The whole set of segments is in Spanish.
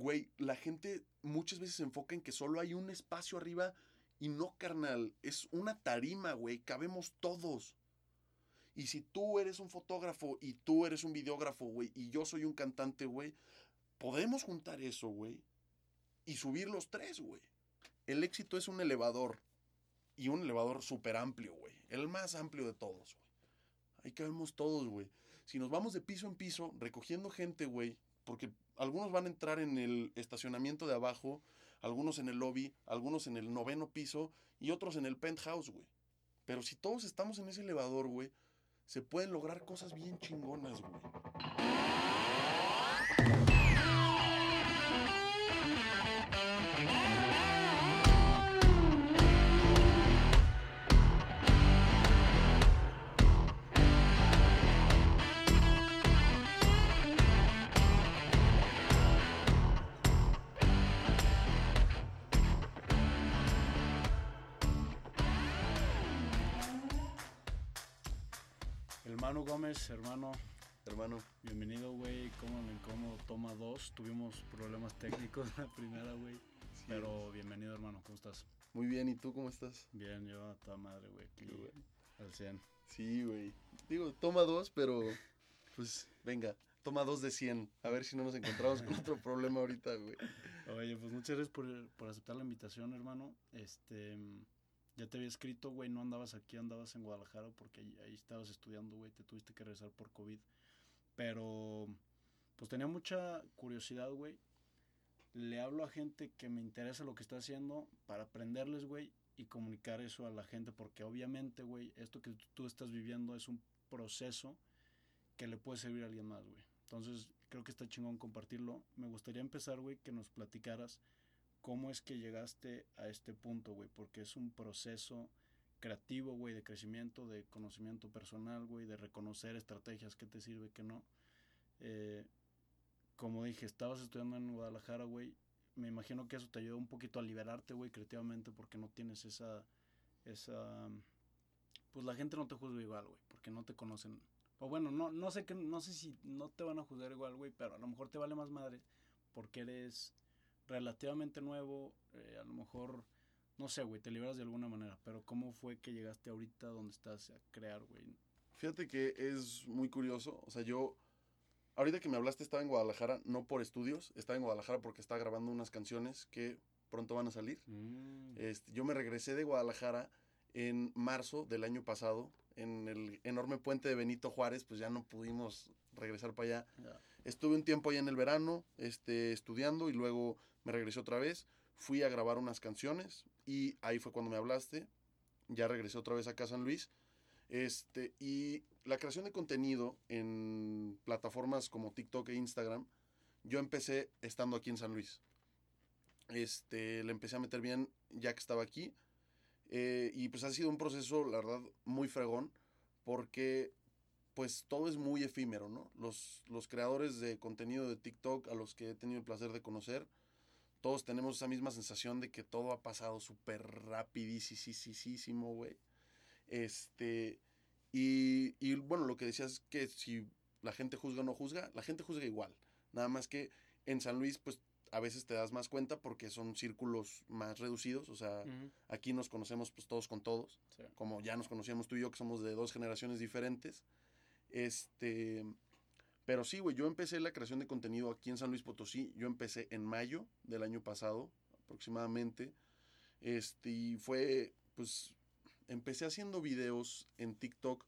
güey, la gente muchas veces se enfoca en que solo hay un espacio arriba y no, carnal, es una tarima, güey, cabemos todos. Y si tú eres un fotógrafo y tú eres un videógrafo, güey, y yo soy un cantante, güey, podemos juntar eso, güey, y subir los tres, güey. El éxito es un elevador. Y un elevador súper amplio, güey. El más amplio de todos, güey. Ahí cabemos todos, güey. Si nos vamos de piso en piso, recogiendo gente, güey, porque algunos van a entrar en el estacionamiento de abajo, algunos en el lobby, algunos en el noveno piso y otros en el penthouse, güey. Pero si todos estamos en ese elevador, güey, se pueden lograr cosas bien chingonas, güey. Hermano hermano, Hermano, bienvenido, güey. Cómo me incómodo, toma dos. Tuvimos problemas técnicos la primera, güey. Pero bienvenido, hermano. ¿Cómo estás? muy bien, ¿y tú cómo estás? Bien, yo a toda madre, güey. Aquí al 100. Sí, güey. Digo, toma dos, pero pues venga, toma dos de 100. A ver si no nos encontramos con otro problema ahorita, güey. Oye, pues muchas gracias por, por aceptar la invitación, hermano. Este, ya te había escrito, güey, no andabas aquí, andabas en Guadalajara porque ahí, estabas estudiando, güey, te tuviste que regresar por COVID. Pero, pues tenía mucha curiosidad, güey. Le hablo a gente que me interesa lo que está haciendo para aprenderles, güey, y comunicar eso a la gente, porque obviamente, güey, esto que tú estás viviendo es un proceso que le puede servir a alguien más, güey. Entonces, creo que está chingón compartirlo. Me gustaría empezar, güey, que nos platicaras cómo es que llegaste a este punto, güey, porque es un proceso creativo, güey, de crecimiento, de conocimiento personal, güey, de reconocer estrategias que te sirve, que no. Eh, como dije, estabas estudiando en Guadalajara, güey. Me imagino que eso te ayudó un poquito a liberarte, güey, creativamente, porque no tienes esa, esa, pues la gente no te juzga igual, güey, porque no te conocen. O bueno, no, no sé que, no sé si no te van a juzgar igual, güey, pero a lo mejor te vale más madre porque eres relativamente nuevo, eh, a lo mejor, no sé, güey, te liberas de alguna manera, pero ¿cómo fue que llegaste ahorita donde estás a crear, güey? Fíjate que es muy curioso. O sea, yo, ahorita que me hablaste, estaba en Guadalajara, no por estudios, estaba en Guadalajara porque estaba grabando unas canciones que pronto van a salir. Mm, Este, yo me regresé de Guadalajara en marzo del año pasado, en el enorme puente de Benito Juárez, pues ya no pudimos regresar para allá. Estuve un tiempo allá en el verano, este, estudiando y luego me regresé otra vez. Fui a grabar unas canciones y ahí fue cuando me hablaste. Ya regresé otra vez acá a San Luis. Este, y la creación de contenido en plataformas como TikTok e Instagram, yo empecé estando aquí en San Luis. Este, le empecé a meter bien ya que estaba aquí. Eh, y pues ha sido un proceso, la verdad, muy fregón, porque pues todo es muy efímero, ¿no? Los, los creadores de contenido de TikTok a los que he tenido el placer de conocer, todos tenemos esa misma sensación de que todo ha pasado súper rapidísimo, güey. Este, y, y bueno, lo que decías es que si la gente juzga o no juzga, la gente juzga igual. Nada más que en San Luis, pues a veces te das más cuenta porque son círculos más reducidos, o sea, aquí nos conocemos pues todos con todos sí. como ya nos conocíamos tú y yo, que somos de dos generaciones diferentes. Este, pero sí, güey, yo empecé la creación de contenido aquí en San Luis Potosí. Yo empecé en mayo del año pasado, aproximadamente. Este, y fue, pues, empecé haciendo videos en TikTok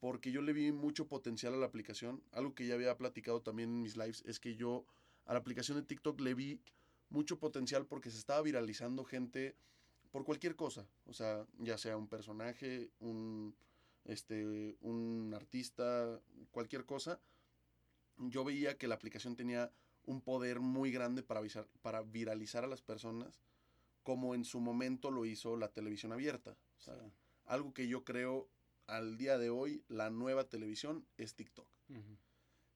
porque yo le vi mucho potencial a la aplicación. Algo que ya había platicado también en mis lives es que yo a la aplicación de TikTok le vi mucho potencial porque se estaba viralizando gente por cualquier cosa, o sea, ya sea un personaje, un este un artista, cualquier cosa. Yo veía que la aplicación tenía un poder muy grande para avisar, para viralizar a las personas, como en su momento lo hizo la televisión abierta. O sea, Sí. algo que yo creo al día de hoy la nueva televisión es TikTok.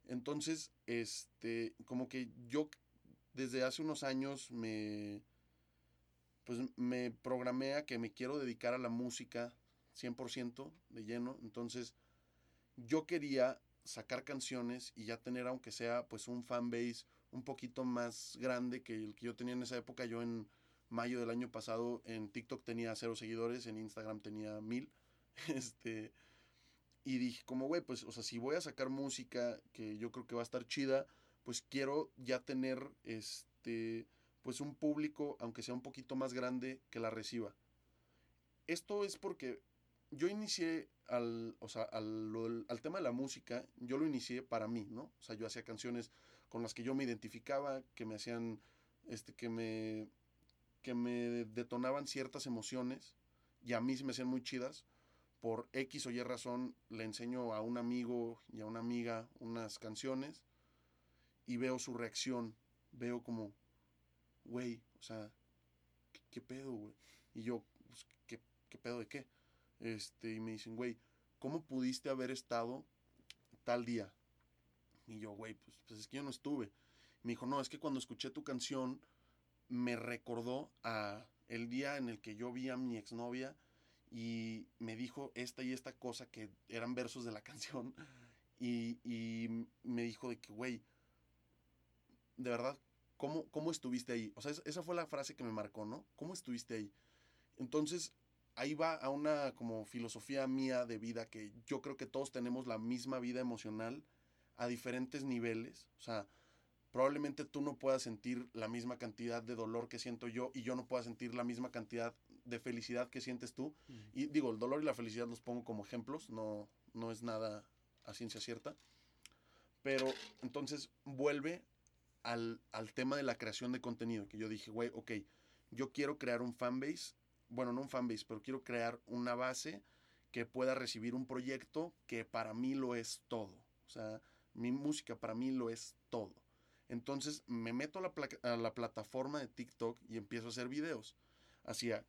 Entonces, este, como que yo desde hace unos años me, pues me programé a que me quiero dedicar a la música 100% de lleno. Entonces, yo quería sacar canciones y ya tener, aunque sea pues un fanbase un poquito más grande que el que yo tenía en esa época. Yo en mayo del año pasado en TikTok tenía cero seguidores, en Instagram tenía mil. Este, y dije, como, güey, pues, o sea, si voy a sacar música que yo creo que va a estar chida, pues quiero ya tener, este, pues un público, aunque sea un poquito más grande, que la reciba. Esto es porque yo inicié al, o sea, al, al, tema de la música, yo lo inicié para mí, ¿no? O sea, yo hacía canciones con las que yo me identificaba, que me hacían, este, que me, que me detonaban ciertas emociones y a mí se me hacían muy chidas. Por X o Y razón le enseño a un amigo y a una amiga unas canciones y veo su reacción, veo como, güey, o sea, ¿qué, pedo, güey? Y yo, pues, ¿qué, ¿qué pedo de qué? Este, y me dicen, güey, ¿cómo pudiste haber estado tal día? Y yo, güey, pues, pues es que yo no estuve. Me dijo, no, es que cuando escuché tu canción me recordó a el día en el que yo vi a mi exnovia y me dijo esta y esta cosa que eran versos de la canción y, y me dijo de que, güey, de verdad, ¿cómo, ¿cómo estuviste ahí? O sea, esa fue la frase que me marcó, ¿no? ¿Cómo estuviste ahí? Entonces, ahí va a una como filosofía mía de vida que yo creo que todos tenemos la misma vida emocional a diferentes niveles. O sea, probablemente tú no puedas sentir la misma cantidad de dolor que siento yo y yo no pueda sentir la misma cantidad de felicidad que sientes tú. Y digo, el dolor y la felicidad los pongo como ejemplos, no, no es nada a ciencia cierta. Pero entonces vuelve al, al tema de la creación de contenido, que yo dije, güey, ok, yo quiero crear un fanbase bueno, no un fanbase, pero quiero crear una base que pueda recibir un proyecto que para mí lo es todo. O sea, mi música para mí lo es todo. Entonces me meto a la, plataforma de TikTok y empiezo a hacer videos. Hacía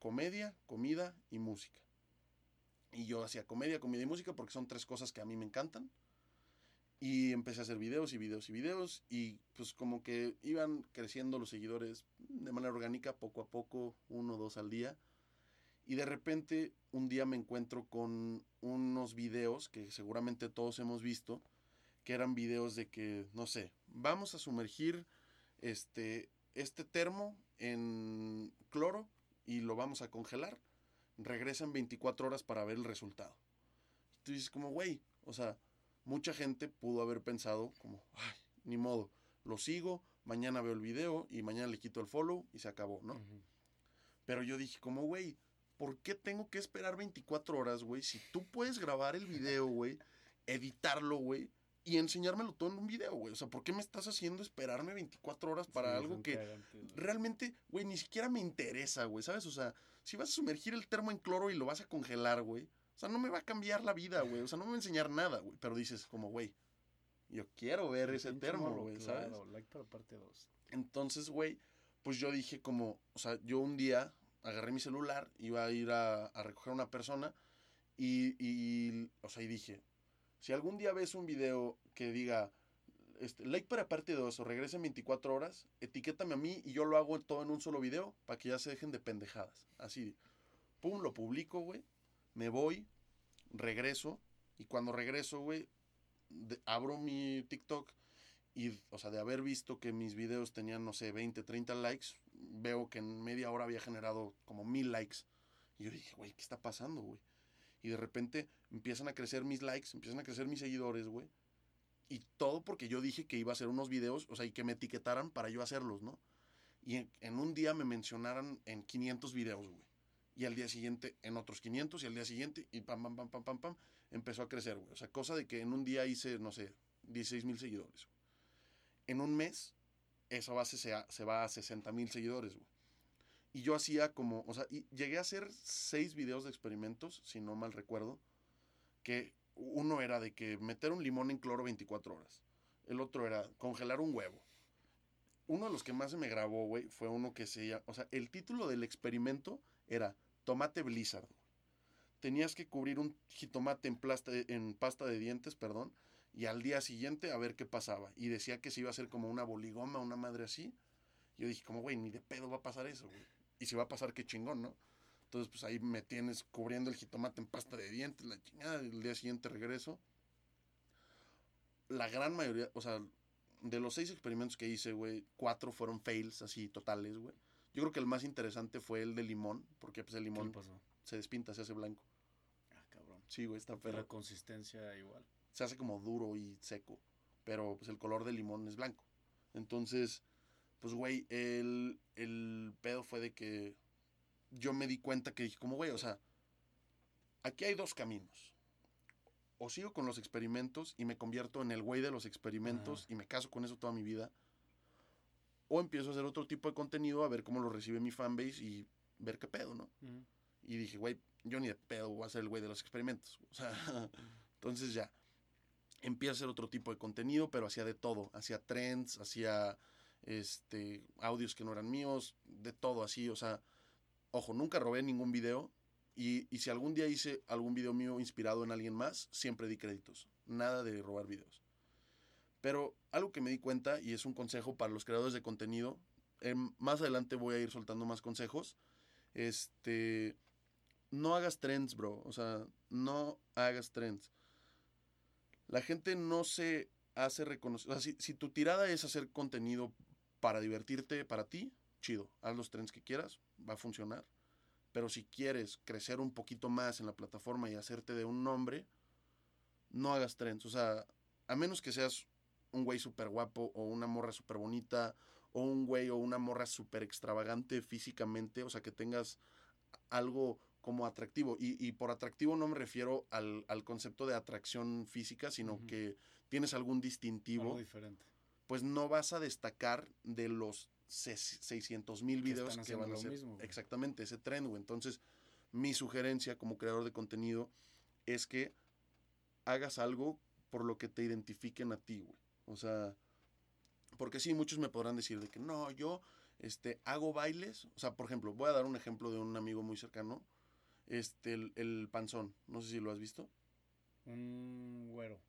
comedia, comida y música. Y yo hacía comedia, comida y música porque son tres cosas que a mí me encantan. Y empecé a hacer videos y videos y videos y pues como que iban creciendo los seguidores de manera orgánica, poco a poco, uno o dos al día. Y de repente un día me encuentro con unos videos que seguramente todos hemos visto, que eran videos de que, no sé, vamos a sumergir este, este termo en cloro y lo vamos a congelar. Regresan 24 horas para ver el resultado. tú dices como, güey, o sea, mucha gente pudo haber pensado como, ay, ni modo, lo sigo, mañana veo el video y mañana le quito el follow y se acabó, ¿no? Pero yo dije como, güey, ¿por qué tengo que esperar 24 horas, güey? Si tú puedes grabar el video, güey, editarlo, güey, y enseñármelo todo en un video, güey. O sea, ¿por qué me estás haciendo esperarme 24 horas para algo que realmente, güey, ni siquiera me interesa, güey, ¿sabes? O sea, si vas a sumergir el termo en cloro y lo vas a congelar, güey, o sea, no me va a cambiar la vida, güey. O sea, no me va a enseñar nada, güey. Pero dices, como, güey, yo quiero ver ese termo, güey, ¿sabes? like para parte 2. Entonces, güey, pues yo dije como, o sea, yo un día agarré mi celular, iba a ir a, recoger a una persona y, y, o sea, y dije, si algún día ves un video que diga, este, like para parte 2 o regrese en 24 horas, etiquétame a mí y yo lo hago todo en un solo video para que ya se dejen de pendejadas. Así, pum, lo publico, güey me voy, regreso, y cuando regreso, güey, abro mi TikTok y, o sea, de haber visto que mis videos tenían, no sé, 20, 30 likes, veo que en media hora había generado como mil likes. Y yo dije, güey, ¿qué está pasando, güey? Y de repente empiezan a crecer mis likes, empiezan a crecer mis seguidores, güey. Y todo porque yo dije que iba a hacer unos videos, o sea, y que me etiquetaran para yo hacerlos, ¿no? Y en, en un día me mencionaran en 500 videos, güey y al día siguiente en otros 500 y al día siguiente y pam, pam, pam, pam, pam, pam, empezó a crecer, güey. O sea, cosa de que en un día hice, no sé, 16 mil seguidores. En un mes, esa base se, va a 60 mil seguidores, güey. Y yo hacía como, o sea, llegué a hacer seis videos de experimentos, si no mal recuerdo, que uno era de que meter un limón en cloro 24 horas. El otro era congelar un huevo. Uno de los que más se me grabó, güey, fue uno que se llama, o sea, el título del experimento era tomate blizzard. Tenías que cubrir un jitomate en, en pasta de dientes, perdón, y al día siguiente a ver qué pasaba. Y decía que se iba a hacer como una boligoma, una madre así. Yo dije, como, güey, ni de pedo va a pasar eso, güey. Y si va a pasar, qué chingón, ¿no? Entonces, pues ahí me tienes cubriendo el jitomate en pasta de dientes, la chingada, y el día siguiente regreso. La gran mayoría, o sea, de los seis experimentos que hice, güey, cuatro fueron fails así totales, güey. Yo creo que el más interesante fue el de limón, porque pues el ¿Qué le limón se despinta, se hace blanco. Sí, güey, está Pero la consistencia igual. Se hace como duro y seco, pero pues el color del limón es blanco. Entonces, pues, güey, el, el pedo fue de que yo me di cuenta que dije, como, güey, o sea, aquí hay dos caminos. O sigo con los experimentos y me convierto en el güey de los experimentos Ajá. y me caso con eso toda mi vida. O empiezo a hacer otro tipo de contenido, a ver cómo lo recibe mi fanbase y ver qué pedo, ¿no? Ujú. Y dije, güey, yo ni de pedo voy a ser el güey de los experimentos. O sea, entonces ya. Empiezo a hacer otro tipo de contenido, pero hacía de todo. Hacía trends, hacía este, audios que no eran míos, de todo así. O sea, ojo, nunca robé ningún video. Y, y si algún día hice algún video mío inspirado en alguien más, siempre di créditos. Nada de robar videos. Pero algo que me di cuenta, y es un consejo para los creadores de contenido, más adelante voy a ir soltando más consejos. Este, no hagas trends, bro. O sea, no hagas trends. La gente no se hace reconocer. O sea, si, si tu tirada es hacer contenido para divertirte, para ti, chido. Haz los trends que quieras, va a funcionar. Pero si quieres crecer un poquito más en la plataforma y hacerte de un nombre, no hagas trends. O sea, a menos que seas un güey súper guapo o una morra súper bonita o un güey o una morra súper extravagante físicamente, o sea, que tengas algo como atractivo. Y, y por atractivo no me refiero al, al concepto de atracción física, sino que tienes algún distintivo, Algo diferente. pues no vas a destacar de los 600 mil videos que van a ser mismo, güey. exactamente ese trend, güey. Entonces, mi sugerencia como creador de contenido es que hagas algo por lo que te identifiquen a ti, güey. O sea, porque sí, muchos me podrán decir de que no, yo este, hago bailes. O sea, por ejemplo, voy a dar un ejemplo de un amigo muy cercano, este, el, el panzón. No sé si lo has visto. Un güero.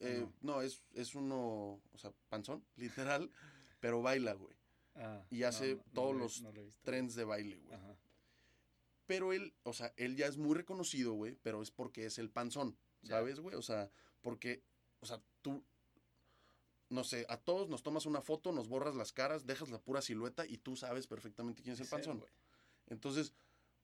Eh, no, es, es uno, o sea, panzón, literal, pero baila, güey. Ah, Y hace todos los no lo. Trends de baile, güey. Ajá. Pero él, o sea, él ya es muy reconocido, güey, pero es porque es el panzón. ¿sabes, güey? O sea, porque, o sea, tú, no sé, a todos nos tomas una foto, nos borras las caras, dejas la pura silueta y tú sabes perfectamente quién es el panzón. güey. Entonces,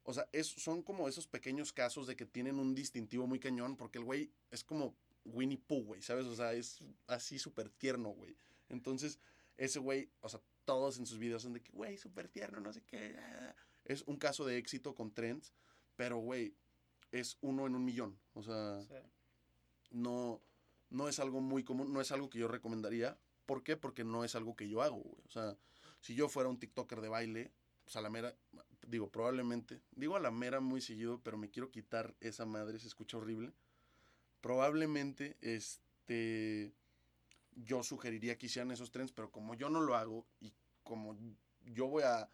o sea, es, son como esos pequeños casos de que tienen un distintivo muy cañón, porque el güey es como Winnie Pooh, güey, ¿sabes? O sea, es así súper tierno, güey. Entonces, ese güey, o sea, todos en sus videos son de que, güey, súper tierno, no sé qué. ah". Es un caso de éxito con trends, pero, güey, es uno en un millón. O sea, Sí. no, no es algo muy común, no es algo que yo recomendaría. ¿Por qué? Porque no es algo que yo hago, güey. O sea, si yo fuera un TikToker de baile, pues a la mera, digo, probablemente, digo a la mera muy seguido, pero me quiero quitar esa madre, se escucha horrible. Probablemente, este, yo sugeriría que hicieran esos trends, pero como yo no lo hago y como yo voy a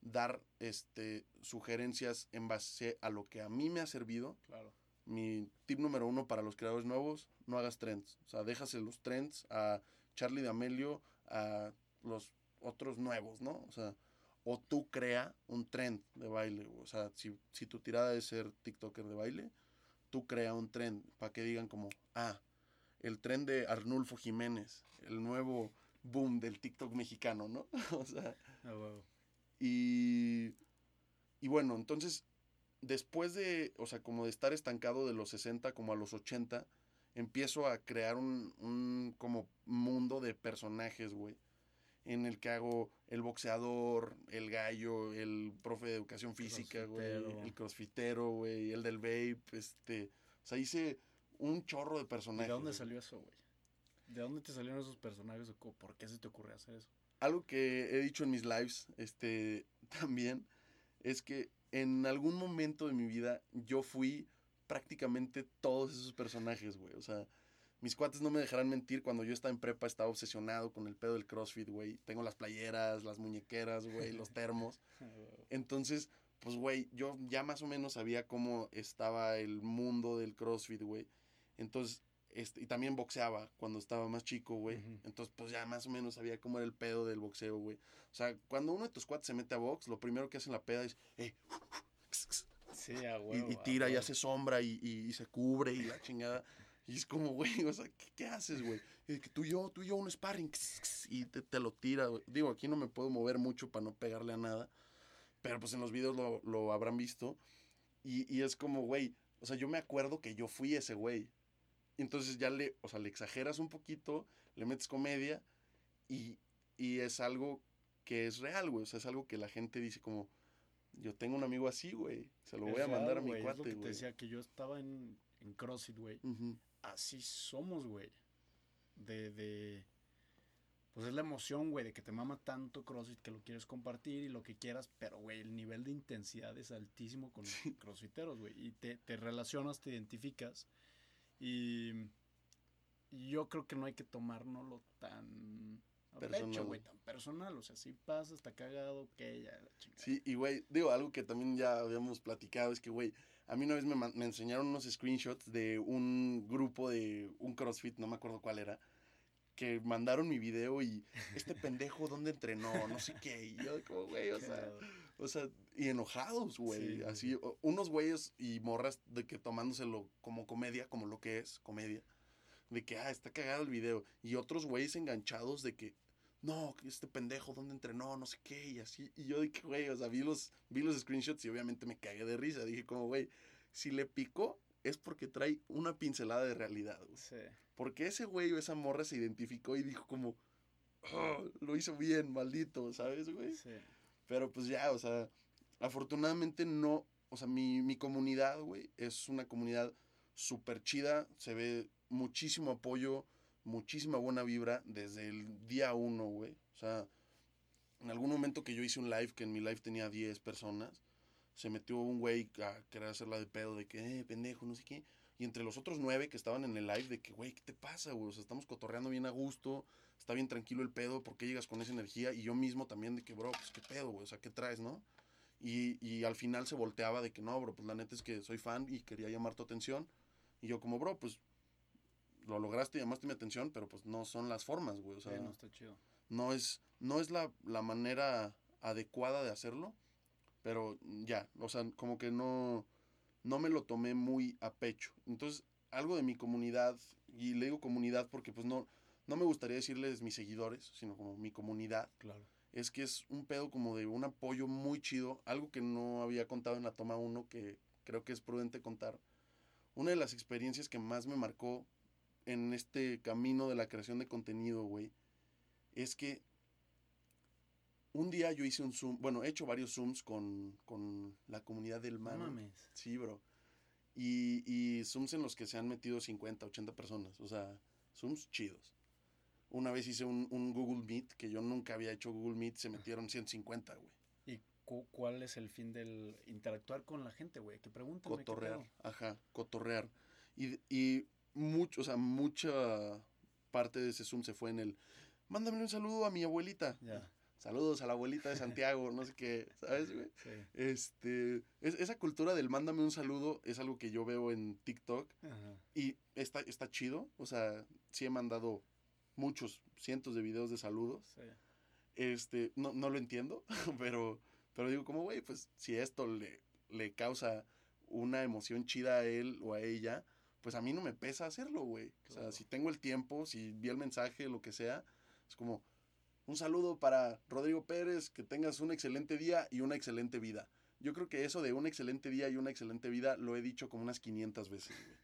dar, este, sugerencias en base a lo que a mí me ha servido, Claro. mi tip número uno para los creadores nuevos, no hagas trends. O sea, déjase los trends a Charlie D'Amelio, a los otros nuevos, ¿no? O sea, o tú crea un trend de baile. O sea, si, si tu tirada es ser TikToker de baile, tú crea un trend para que digan como, ah, el trend de Arnulfo Jiménez, el nuevo boom del TikTok mexicano, ¿no? o sea, Ah, huevo. y, y bueno, entonces, después de, o sea, como de estar estancado de los 60 como a los 80, empiezo a crear un, un como mundo de personajes, güey. En el que hago el boxeador, el gallo, el profe de educación física, güey, el crossfitero, güey, el del vape, este, o sea, hice un chorro de ¿Y personajes. de dónde salió eso, güey? ¿De dónde te salieron esos personajes o por qué se te ocurre hacer eso? algo que he dicho en mis lives, este, también, es que en algún momento de mi vida yo fui prácticamente todos esos personajes, güey. O sea, mis cuates no me dejarán mentir, cuando yo estaba en prepa estaba obsesionado con el pedo del CrossFit, güey. Tengo las playeras, las muñequeras, güey, los termos. Entonces, pues, güey, yo ya más o menos sabía cómo estaba el mundo del CrossFit, güey. Entonces, este, y también boxeaba cuando estaba más chico, güey. Entonces, pues ya más o menos sabía cómo era el pedo del boxeo, güey. O sea, cuando uno de tus cuates se mete a box, lo primero que hace en la peda es, eh, Sí, a y, huevo. y a tira y huevo. hace sombra y, y- y se cubre y la chingada. Y es como, güey, o sea, ¿qué, qué haces, güey? Y que tú y yo, tú y yo, un sparring. Y te, te lo tira, güey. Digo, aquí no me puedo mover mucho para no pegarle a nada. Pero pues en los videos lo, lo habrán visto. Y, y es como, güey, o sea, yo me acuerdo que yo fui ese güey. Entonces ya le, o sea, le exageras un poquito, le metes comedia y, y es algo que es real, güey. O sea, es algo que la gente dice como, yo tengo un amigo así, güey. Se lo Es voy a mandar real, a mi güey, cuate, que te güey. decía que yo estaba en, en CrossFit, güey. Ujú, Así somos, güey. De, de... Pues es la emoción, güey, de que te mama tanto CrossFit que lo quieres compartir y lo que quieras, pero, güey, el nivel de intensidad es altísimo con los crossfiteros, güey. Y te, te relacionas, te identificas. Y, yo creo que no hay que tomárnoslo tan Personal. güey, tan personal. O sea, si pasa, está cagado, que ya, la chingada. Sí, y güey, digo, algo que también ya habíamos platicado es que, güey, a mí una vez me, me enseñaron unos screenshots de un grupo de un CrossFit, no me acuerdo cuál era, que mandaron mi video y este pendejo, ¿dónde entrenó? No sé qué. Y yo, como, güey, o sea, o sea, y enojados, güey. Sí, así, unos güeyes y morras de que tomándoselo como comedia, como lo que es, comedia. De que, ah, está cagado el video. Y otros güeyes enganchados de que, no, este pendejo, ¿dónde entrenó? No sé qué, y así. Y yo que, güey, o sea, vi los, vi los screenshots y obviamente me cagué de risa. Dije como, güey, si le picó es porque trae una pincelada de realidad, güey. Sí. Porque ese güey o esa morra se identificó y dijo como, "Oh, lo hizo bien, maldito, ¿sabes, güey? Sí. Pero pues ya, o sea, afortunadamente no, o sea, mi, mi comunidad, güey, es una comunidad súper chida, se ve muchísimo apoyo, muchísima buena vibra desde el día uno, güey. O sea, en algún momento que yo hice un live, que en mi live tenía 10 personas, se metió un güey a querer hacerla de pedo, de que, eh, pendejo, no sé qué. Y entre los otros nueve que estaban en el live, de que, güey, ¿qué te pasa, güey? O sea, estamos cotorreando bien a gusto, está bien tranquilo el pedo, ¿por qué llegas con esa energía? Y yo mismo también de que, bro, pues qué pedo, güey, o sea, ¿qué traes, no? Y, y al final se volteaba de que, no, bro, pues la neta es que soy fan y quería llamar tu atención. Y yo como, bro, pues lo lograste, llamaste mi atención, pero pues no son las formas, güey. O sea, Sí, no está chido. no es, no es la, la manera adecuada de hacerlo, pero ya, o sea, como que no, no me lo tomé muy a pecho. Entonces, algo de mi comunidad, y le digo comunidad porque pues no, no me gustaría decirles mis seguidores, sino como mi comunidad, Claro. es que es un pedo como de un apoyo muy chido, algo que no había contado en la toma 1, que creo que es prudente contar. Una de las experiencias que más me marcó en este camino de la creación de contenido, güey, es que un día yo hice un Zoom, bueno, he hecho varios Zooms con, con la comunidad del No mano. mames. Sí, bro. Y, y Zooms en los que se han metido 50, 80 personas. O sea, Zooms chidos. Una vez hice un, un Google Meet, que yo nunca había hecho Google Meet, se metieron 150, güey. ¿Y cu- cuál es el fin del interactuar con la gente, güey? Que pregunten. Cotorrear, ajá, cotorrear. Y, y mucho, o sea, mucha parte de ese Zoom se fue en el, mándame un saludo a mi abuelita. Saludos a la abuelita de Santiago, no sé qué, ¿sabes, güey? Sí. Este, es- esa cultura del mándame un saludo es algo que yo veo en TikTok Ajá. y está, está chido. O sea, sí he mandado muchos, cientos de videos de saludos. Sí. Este, no, no lo entiendo, pero, pero digo, como, güey, pues si esto le, le causa una emoción chida a él o a ella, pues a mí no me pesa hacerlo, güey. O sea, si tengo el tiempo, si vi el mensaje, lo que sea, es como, un saludo para Rodrigo Pérez, que tengas un excelente día y una excelente vida. Yo creo que eso de un excelente día y una excelente vida lo he dicho como unas 500 veces, güey.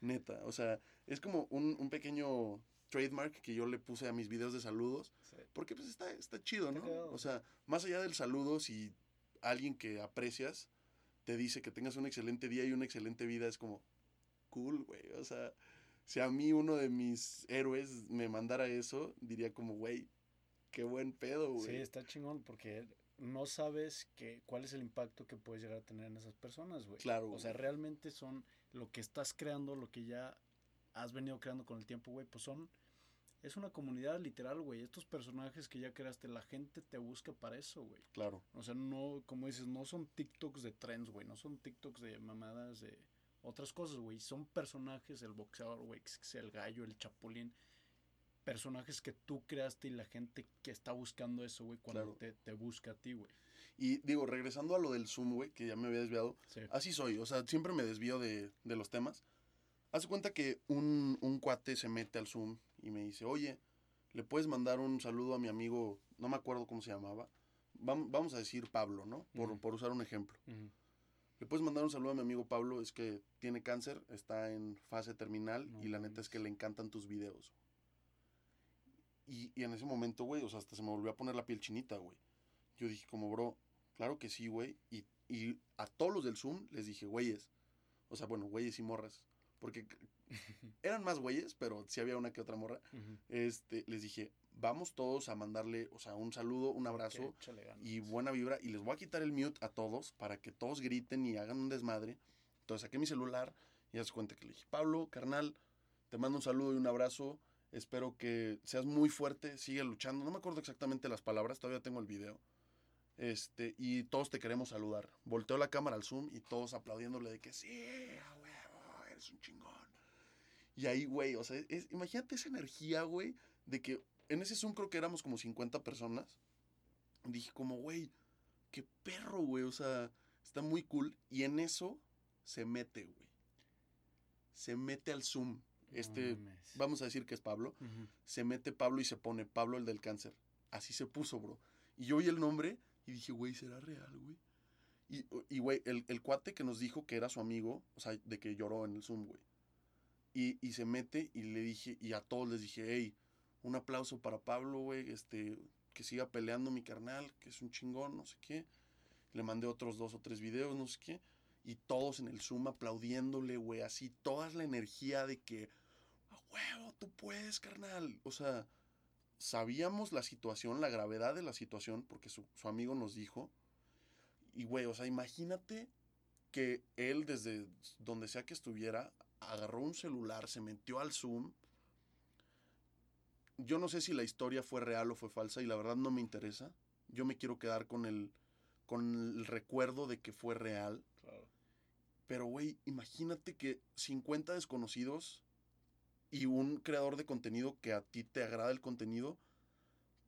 Neta, o sea, es como un, un pequeño trademark que yo le puse a mis videos de saludos, Sí. porque pues está, está chido, ¿no? O sea, más allá del saludo, si alguien que aprecias te dice que tengas un excelente día y una excelente vida, es como, cool, güey. O sea, si a mí uno de mis héroes me mandara eso, diría como, güey, qué buen pedo, Sí, güey. está chingón porque no sabes que, cuál es el impacto que puedes llegar a tener en esas personas, güey. Claro, O sea, realmente son lo que estás creando, lo que ya has venido creando con el tiempo, güey, pues son... Es una comunidad literal, güey. Estos personajes que ya creaste, la gente te busca para eso, güey. Claro, O sea, no, como dices, no son TikToks de trends, güey. No son TikToks de mamadas, de otras cosas, güey. Son personajes, el boxeador, güey, el gallo, el chapulín. Personajes que tú creaste y la gente que está buscando eso, güey, cuando Claro. te, te busca a ti, güey. Y digo, regresando a lo del Zoom, güey, que ya me había desviado, Sí. así soy, o sea, siempre me desvío de, de los temas. Haz de cuenta que un, un cuate se mete al Zoom y me dice, oye, ¿le puedes mandar un saludo a mi amigo? No me acuerdo cómo se llamaba. Vam- Vamos a decir Pablo, ¿no? Por, por usar un ejemplo. Ujú. Le puedes mandar un saludo a mi amigo Pablo, es que tiene cáncer, está en fase terminal No y la neta es que le encantan tus videos. Y, y en ese momento, güey, o sea, hasta se me volvió a poner la piel chinita, güey. Yo dije como, bro, claro que sí, güey. Y, y a todos los del Zoom les dije, güeyes. O sea, bueno, güeyes y morras. Porque eran más güeyes, pero sí había una que otra morra. Este, les dije, vamos todos a mandarle, o sea, un saludo, un abrazo y buena vibra. Y les voy a quitar el mute a todos para que todos griten y hagan un desmadre. Entonces saqué mi celular y haz cuenta que le dije, Pablo, carnal, te mando un saludo y un abrazo. Espero que seas muy fuerte, sigue luchando. No me acuerdo exactamente las palabras, todavía tengo el video. Este, y todos te queremos saludar. Volteo la cámara al Zoom y todos aplaudiéndole de que sí, huevo, eres un chingón. Y ahí, güey, o sea, es- imagínate esa energía, güey, de que en ese Zoom creo que éramos como 50 personas. Dije como, güey, qué perro, güey, o sea, está muy cool. Y en eso se mete, güey. Se mete al Zoom. Este, No vamos a decir que es Pablo. Se mete Pablo y se pone Pablo el del cáncer. Así se puso, bro. Y yo oí el nombre y dije, güey, ¿será real, güey? Y, y, güey, el, el cuate que nos dijo que era su amigo, o sea, de que lloró en el Zoom, güey. Y, y se mete y le dije, y a todos les dije, hey, un aplauso para Pablo, güey, este, que siga peleando mi carnal, que es un chingón, no sé qué. Le mandé otros dos o tres videos, no sé qué. Y todos en el Zoom aplaudiéndole, güey, así, toda la energía de que, a huevo, tú puedes, carnal. O sea, sabíamos la situación, la gravedad de la situación, porque su, su amigo nos dijo. Y, güey, o sea, imagínate que él, desde donde sea que estuviera, agarró un celular, se metió al Zoom. Yo no sé si la historia fue real o fue falsa, y la verdad no me interesa. Yo me quiero quedar con el, con el recuerdo de que fue real. Claro. Pero, güey, imagínate que 50 desconocidos y un creador de contenido que a ti te agrada el contenido,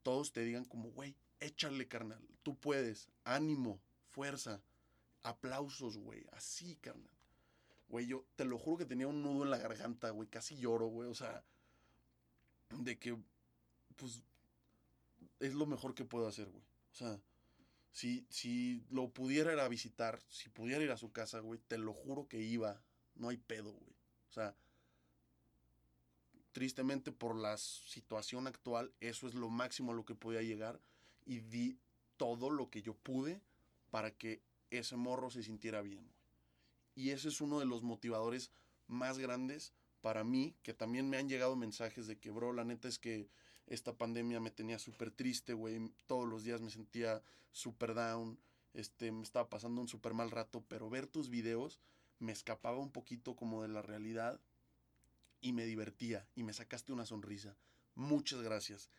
todos te digan como, güey, échale, carnal, tú puedes, ánimo, fuerza, aplausos, güey, así, carnal. Güey, yo te lo juro que tenía un nudo en la garganta, güey, casi lloro, güey, o sea, de que, pues, es lo mejor que puedo hacer, güey. O sea, si, si lo pudiera ir a visitar, si pudiera ir a su casa, güey, te lo juro que iba. No hay pedo, güey. O sea, tristemente por la situación actual, eso es lo máximo a lo que podía llegar. Y di todo lo que yo pude para que ese morro se sintiera bien, güey. Y ese es uno de los motivadores más grandes para mí, que también me han llegado mensajes de que, bro, la neta es que esta pandemia me tenía súper triste, güey. Todos los días me sentía súper down. Este, me estaba pasando un súper mal rato, pero ver tus videos me escapaba un poquito como de la realidad y me divertía y me sacaste una sonrisa. Muchas gracias.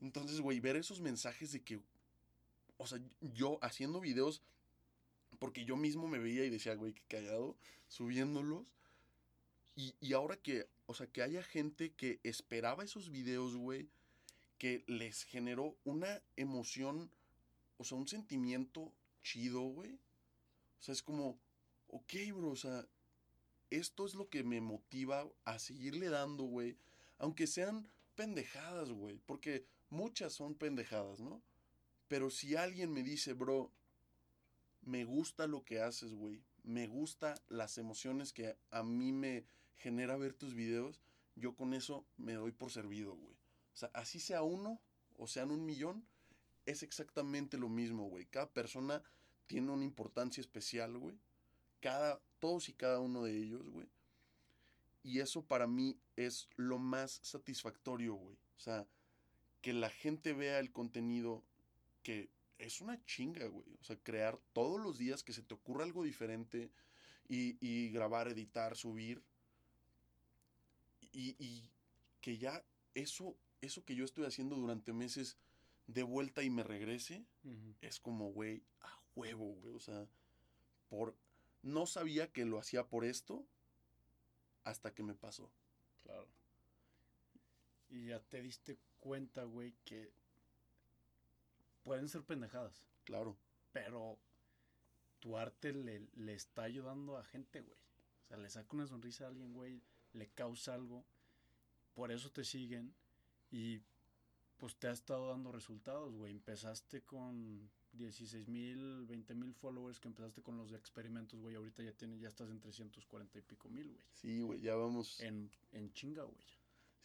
Entonces, güey, ver esos mensajes de que, o sea, yo haciendo videos, porque yo mismo me veía y decía, güey, qué callado, subiéndolos. Y, ahora que, o sea, que haya gente que esperaba esos videos, güey, que les generó una emoción, o sea, un sentimiento chido, güey. O sea, es como, ok, bro, o sea, esto es lo que me motiva a seguirle dando, güey. Aunque sean pendejadas, güey. Porque muchas son pendejadas, ¿no? Pero si alguien me dice, bro, me gusta lo que haces, güey. Me gusta las emociones que a mí me genera ver tus videos. Yo con eso me doy por servido, güey. O sea, así sea uno o sean un millón, es exactamente lo mismo, güey. Cada persona tiene una importancia especial, güey. Cada, todos y cada uno de ellos, güey. Y eso para mí es lo más satisfactorio, güey. O sea, que la gente vea el contenido que es una chinga, güey. O sea, crear todos los días que se te ocurra algo diferente y, y grabar, editar, subir. Y, y que ya eso, eso que yo estoy haciendo durante meses de vuelta y me regrese, es como, güey, a huevo, güey. O sea, por... No sabía que lo hacía por esto hasta que me pasó. Claro. Y ya te diste cuenta, güey, que pueden ser pendejadas, Claro. pero tu arte le, le está ayudando a gente, güey. O sea, le saca una sonrisa a alguien, güey, le causa algo, por eso te siguen y pues te ha estado dando resultados, güey. Empezaste con 16 mil, 20 mil followers que empezaste con los experimentos, güey. Ahorita ya tienes, ya estás en 340 y pico mil, güey. Sí, güey, ya vamos. En, en chinga, güey.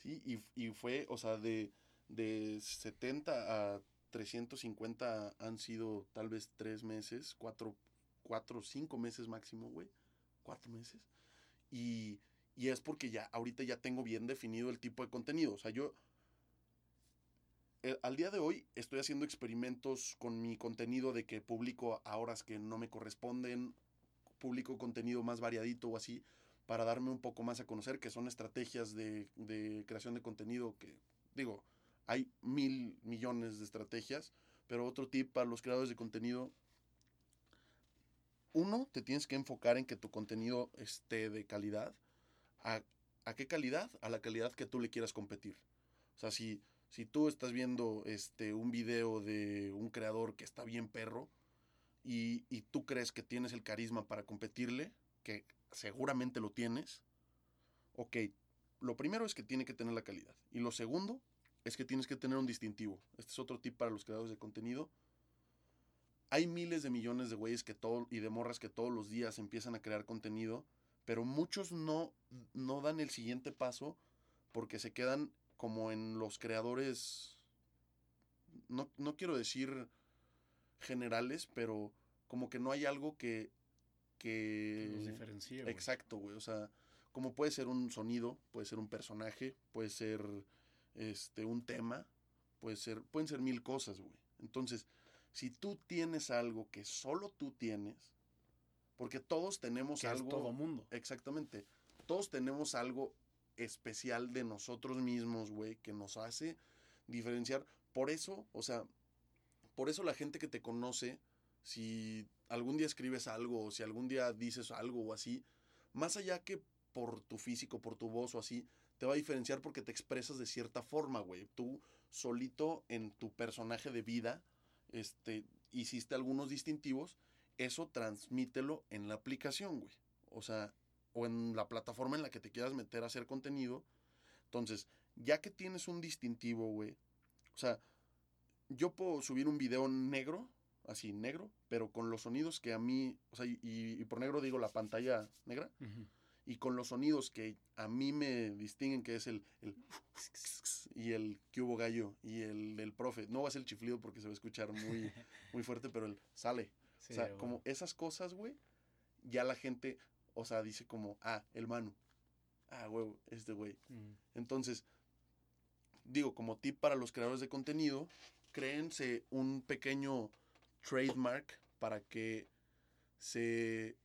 Sí, y, y fue, o sea, de, de 70 a 350 han sido tal vez tres meses, cuatro, cuatro, cinco meses máximo, güey. Cuatro meses. Y, y es porque ya, ahorita ya tengo bien definido el tipo de contenido. O sea, yo, eh, al día de hoy estoy haciendo experimentos con mi contenido de que publico a horas que no me corresponden, publico contenido más variadito o así, para darme un poco más a conocer, que son estrategias de, de creación de contenido que, digo, hay mil millones de estrategias, pero otro tip para los creadores de contenido, uno, te tienes que enfocar en que tu contenido esté de calidad. ¿A, qué calidad? A la calidad que tú le quieras competir. O sea, si, si tú estás viendo este, un video de un creador que está bien perro y, y tú crees que tienes el carisma para competirle, que seguramente lo tienes, ok, lo primero es que tiene que tener la calidad. Y lo segundo es que tienes que tener un distintivo. Este es otro tip para los creadores de contenido. Hay miles de millones de güeyes que todo, y de morras que todos los días empiezan a crear contenido, pero muchos no, no dan el siguiente paso porque se quedan como en los creadores, no, no quiero decir generales, pero como que no hay algo que... que los diferencie. Exacto, güey. O sea, como puede ser un sonido, puede ser un personaje, puede ser este, un tema, puede ser, pueden ser mil cosas, güey. Entonces, si tú tienes algo que solo tú tienes, porque todos tenemos Que es algo. todo mundo. Exactamente. Todos tenemos algo especial de nosotros mismos, güey, que nos hace diferenciar. Por eso, o sea, por eso la gente que te conoce, si algún día escribes algo, o si algún día dices algo o así, más allá que por tu físico, por tu voz o así, te va a diferenciar porque te expresas de cierta forma, güey. Tú solito en tu personaje de vida, este, hiciste algunos distintivos, eso transmítelo en la aplicación, güey. O sea, o en la plataforma en la que te quieras meter a hacer contenido. Entonces, ya que tienes un distintivo, güey, o sea, yo puedo subir un video negro, así negro, pero con los sonidos que a mí, o sea, y, y por negro digo la pantalla negra, y con los sonidos que a mí me distinguen, que es el, el y el que hubo gallo y el del profe. No va a ser el chiflido porque se va a escuchar muy, muy fuerte, pero el sale. Sí, o sea, güey. como esas cosas, güey, ya la gente, o sea, dice como, ah, el mano. Ah, huevo, este güey. Entonces, digo, como tip para los creadores de contenido, créense un pequeño trademark para que se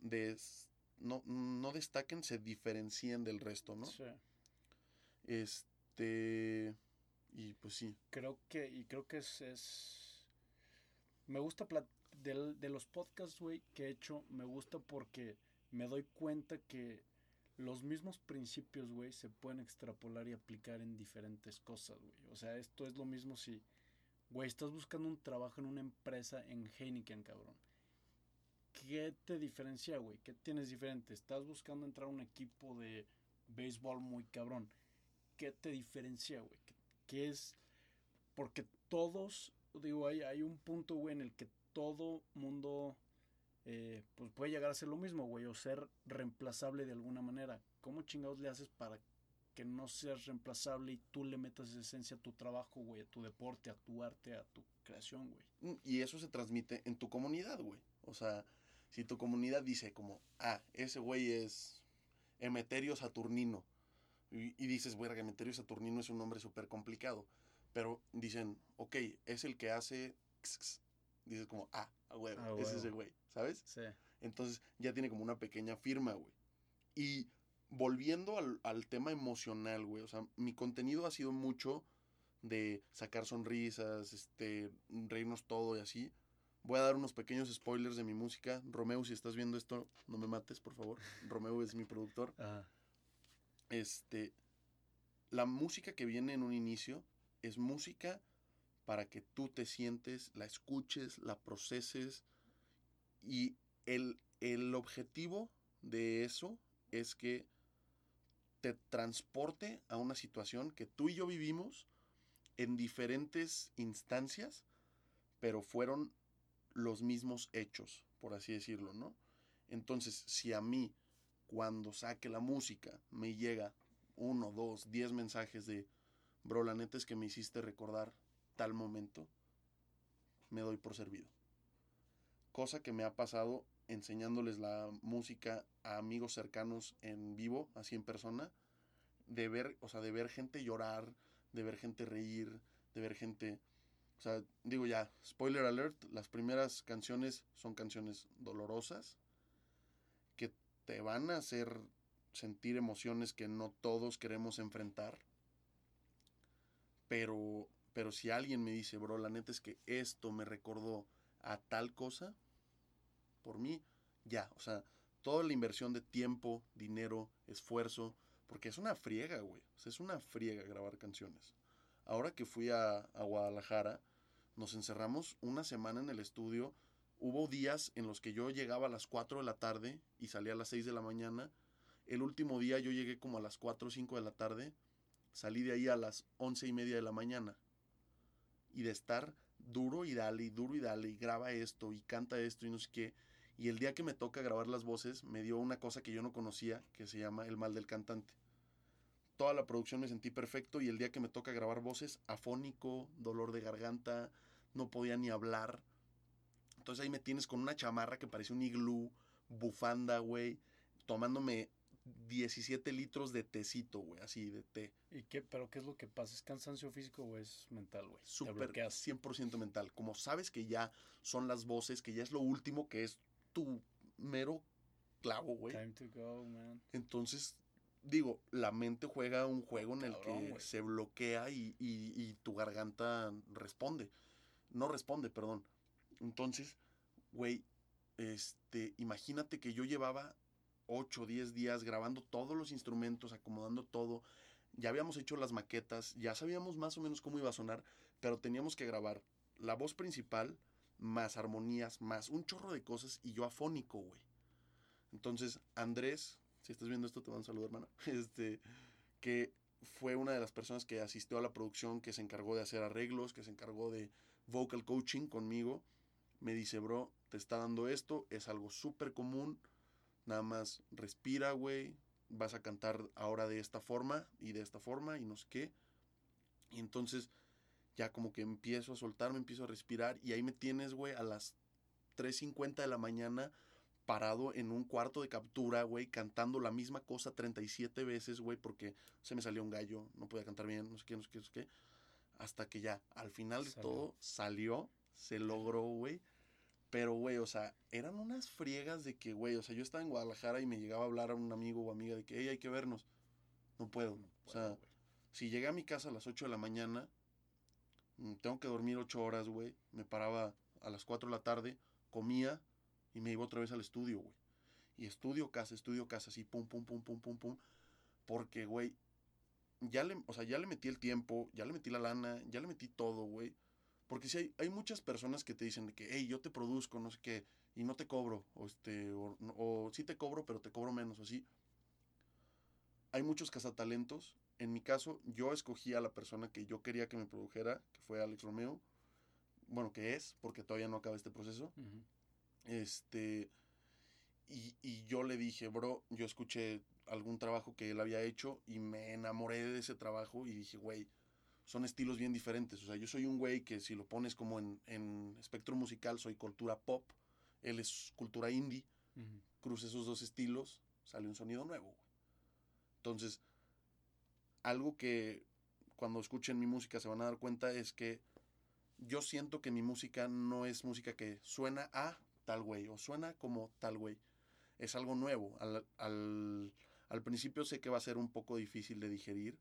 des- no, no destaquen, se diferencien del resto, ¿no? Sí. Este. Y pues sí. Creo que, y creo que es, es- me gusta, de los podcasts, güey, que he hecho, me gusta porque me doy cuenta que los mismos principios, güey, se pueden extrapolar y aplicar en diferentes cosas, güey. O sea, esto es lo mismo si, güey, estás buscando un trabajo en una empresa en Heineken, cabrón. ¿Qué te diferencia, güey? ¿Qué tienes diferente? Estás buscando entrar a un equipo de béisbol muy cabrón. ¿Qué te diferencia, güey? ¿Qué, qué es? Porque todos, digo, hay, un punto, güey, en el que todo mundo eh, pues puede llegar a ser lo mismo, güey, o ser reemplazable de alguna manera. ¿Cómo chingados le haces para que no seas reemplazable y tú le metas esencia a tu trabajo, güey, a tu deporte, a tu arte, a tu creación, güey? Mm, Y eso se transmite en tu comunidad, güey. O sea, si tu comunidad dice como, ah, ese güey es Emeterio Saturnino. Y, y dices, güey, Emeterio Saturnino es un nombre súper complicado. Pero dicen, ok, es el que hace... x, x". Dices como, ah, a huevo, Ah, es ese güey, ¿sabes? Sí. Entonces ya tiene como una pequeña firma, güey. Y volviendo al, al tema emocional, güey. O sea, mi contenido ha sido mucho de sacar sonrisas, este, reírnos todo y así. Voy a dar unos pequeños spoilers de mi música. Romeo, si estás viendo esto, no me mates, por favor. Romeo es mi productor. Ajá. Este, la música que viene en un inicio es música para que tú te sientes, la escuches, la proceses y el, el objetivo de eso es que te transporte a una situación que tú y yo vivimos en diferentes instancias, pero fueron los mismos hechos, por así decirlo, ¿no? Entonces, si a mí, cuando saque la música, me llega uno, dos, diez mensajes de, bro, la neta es que me hiciste recordar tal momento, me doy por servido. Cosa que me ha pasado enseñándoles la música a amigos cercanos en vivo, así en persona, de ver, o sea, de ver gente llorar, de ver gente reír, de ver gente, o sea, digo ya, spoiler alert, las primeras canciones son canciones dolorosas que te van a hacer sentir emociones que no todos queremos enfrentar. Pero pero si alguien me dice, "Bro, la neta es que esto me recordó a tal cosa", por mí ya, o sea, toda la inversión de tiempo, dinero, esfuerzo, porque es una friega, güey. O sea, es una friega grabar canciones. Ahora que fui a, a, Guadalajara, nos encerramos una semana en el estudio. Hubo días en los que yo llegaba a las 4 de la tarde y salía a las 6 de la mañana. El último día yo llegué como a las 4 o 5 de la tarde. Salí de ahí a las 11 y media de la mañana. Y de estar duro y dale, duro y dale, y graba esto, y canta esto, y no sé qué y el día que me toca grabar las voces, me dio una cosa que yo no conocía, que se llama el mal del cantante. Toda la producción me sentí perfecto y el día que me toca grabar voces, afónico, dolor de garganta, no podía ni hablar. Entonces ahí me tienes con una chamarra que parece un iglú, bufanda, güey, tomándome 17 litros de tecito, güey, así de té. ¿Y qué? ¿Pero qué es lo que pasa? ¿Es cansancio físico o es mental, güey? Súper, 100% mental. Como sabes que ya son las voces, que ya es lo último, que es tu mero clavo, güey. Time to go, man. Entonces, digo, la mente juega un juego en el que se bloquea y, y, y, tu garganta responde. No responde, perdón. Entonces, güey, este, imagínate que yo llevaba 8 o 10 días grabando todos los instrumentos, acomodando todo. Ya habíamos hecho las maquetas, ya sabíamos más o menos cómo iba a sonar, pero teníamos que grabar la voz principal, más armonías, más un chorro de cosas y yo afónico, güey. Entonces, Andrés, si estás viendo esto, te mando un saludo, hermano. Este, que fue una de las personas que asistió a la producción, que se encargó de hacer arreglos, que se encargó de vocal coaching conmigo. Me dice, bro, te está dando esto, es algo súper común. Nada más respira, güey. Vas a cantar ahora de esta forma y de esta forma y no sé qué. Y entonces ya como que empiezo a soltarme, empiezo a respirar y ahí me tienes, güey, a las 3.50 de la mañana parado en un cuarto de captura, güey, cantando la misma cosa 37 veces, güey, porque se me salió un gallo, no podía cantar bien, no sé qué, no sé qué, no sé qué. Hasta que ya, al final de todo, salió, se logró, güey. Pero, güey, o sea, eran unas friegas de que, güey, o sea, yo estaba en Guadalajara y me llegaba a hablar a un amigo o amiga de que, hey, hay que vernos. No puedo. No puedo o sea, si llegué a mi casa a las 8 de la mañana, Mm, tengo que dormir ocho horas, güey. Me paraba a las 4 de la tarde, comía y me iba otra vez al estudio, güey. Y estudio casa, estudio casa, así, pum, pum, pum, pum, pum, pum. Porque, güey, ya le, o sea, ya le metí el tiempo, ya le metí la lana, ya le metí todo, güey. Porque si hay, hay muchas personas que te dicen de que, hey, yo te produzco, no sé qué, y no te cobro, o este, o, o sí te cobro, pero te cobro menos, o así. Hay muchos cazatalentos en mi caso, yo escogí a la persona que yo quería que me produjera, que fue Alex Romeo. Bueno, que es, porque todavía no acaba este proceso. Este. Y, y, yo le dije, bro, yo escuché algún trabajo que él había hecho y me enamoré de ese trabajo y dije, güey, son estilos bien diferentes. O sea, yo soy un güey que si lo pones como en, en espectro musical, soy cultura pop, él es cultura indie. Cruce esos dos estilos, sale un sonido nuevo. Entonces, algo que cuando escuchen mi música se van a dar cuenta es que yo siento que mi música no es música que suena a tal güey o suena como tal güey. Es algo nuevo. Al, al, al, principio sé que va a ser un poco difícil de digerir,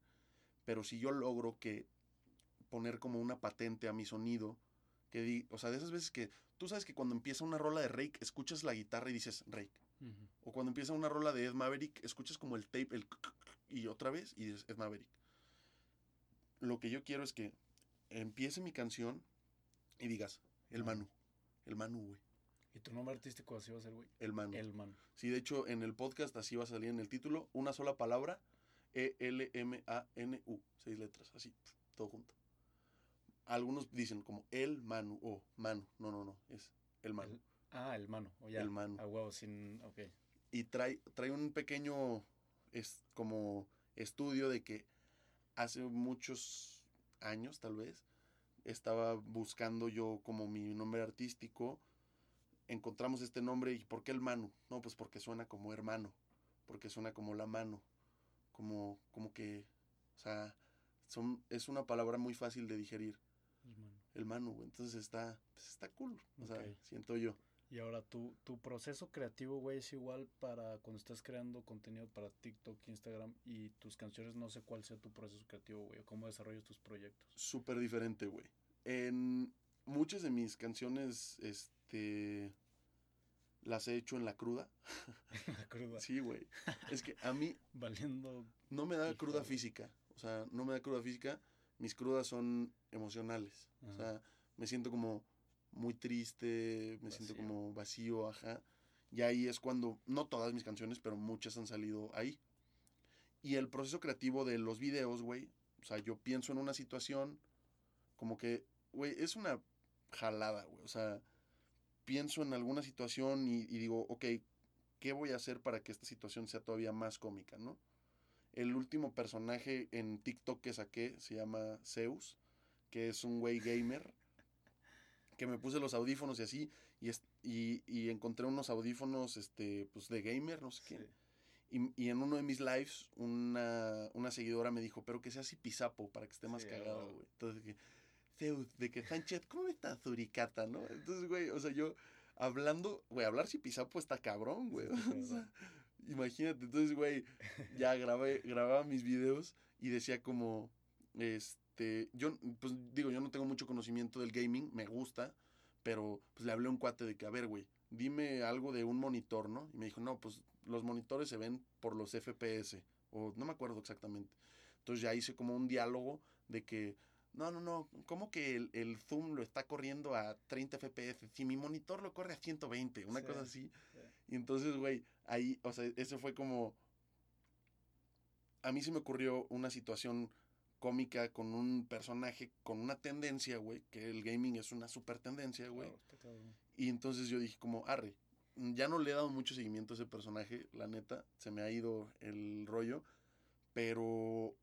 pero si yo logro que poner como una patente a mi sonido, que di, o sea, de esas veces que tú sabes que cuando empieza una rola de Rake, escuchas la guitarra y dices Rake. O cuando empieza una rola de Ed Maverick, escuchas como el tape, el y otra vez y es, es Maverick. Lo que yo quiero es que empiece mi canción y digas, el Manu, el Manu, güey. ¿Y tu nombre artístico así va a ser, güey? El Manu. El Manu. Sí, de hecho, en el podcast así va a salir en el título, una sola palabra, E-L-M-A-N-U, seis letras, así, todo junto. Algunos dicen como el Manu o Manu, no, no, no, es el Manu. El- ah, el Manu. O ya. El Manu. A huevo, sin. Ok. y trae, trae un pequeño es como estudio de que hace muchos años tal vez estaba buscando yo como mi nombre artístico encontramos este nombre y ¿por qué el Manu? No, pues porque suena como hermano, porque suena como la mano, como como que o sea, son es una palabra muy fácil de digerir, El Manu. entonces está pues está cool, o sea, siento yo. Y ahora, tu, tu proceso creativo, güey, es igual para cuando estás creando contenido para TikTok, Instagram y tus canciones. No sé cuál sea tu proceso creativo, güey, o cómo desarrollas tus proyectos. súper diferente, güey. En muchas de mis canciones, este, las he hecho en la cruda. La cruda. Sí, güey. Es que a mí Valiendo. no me da cruda física. O sea, no me da cruda física. Mis crudas son emocionales. O sea, me siento como muy triste, me siento como vacío, ajá. Y ahí es cuando, no todas mis canciones, pero muchas han salido ahí. Y el proceso creativo de los videos, güey, o sea, yo pienso en una situación, como que, güey, es una jalada, güey. O sea, pienso en alguna situación y, y digo, ok, ¿qué voy a hacer para que esta situación sea todavía más cómica, no? El último personaje en TikTok que saqué se llama Zeus, que es un güey gamer, que me puse los audífonos y así, y, y, y encontré unos audífonos este, pues, de gamer, no sé qué. Sí. Y, y en uno de mis lives, una, una seguidora me dijo, pero que sea así pisapo para que esté más Sí, cagado, güey. Entonces, que, Zeus, de que Sánchez, ¿cómo está Zuricata, no? Entonces, güey, o sea, yo hablando, güey, hablar si pisapo está cabrón, güey. Sí, O sea, imagínate, entonces, güey, ya grabé, grababa mis videos y decía como, este, yo, pues digo, yo no tengo mucho conocimiento del gaming, me gusta, pero pues le hablé a un cuate de que, a ver, güey, dime algo de un monitor, ¿no? Y me dijo, no, pues los monitores se ven por los FPS, o no me acuerdo exactamente. Entonces ya hice como un diálogo de que, no, no, no, ¿cómo que el, el zoom lo está corriendo a 30 FPS? Si mi monitor lo corre a 120, una Sí, cosa así. sí. Y entonces, güey, ahí, o sea, eso fue como... A mí se me ocurrió una situación cómica con un personaje con una tendencia, güey, que el gaming es una super tendencia, güey. Claro. Y entonces yo dije como, arre, ya no le he dado mucho seguimiento a ese personaje, la neta, se me ha ido el rollo, pero,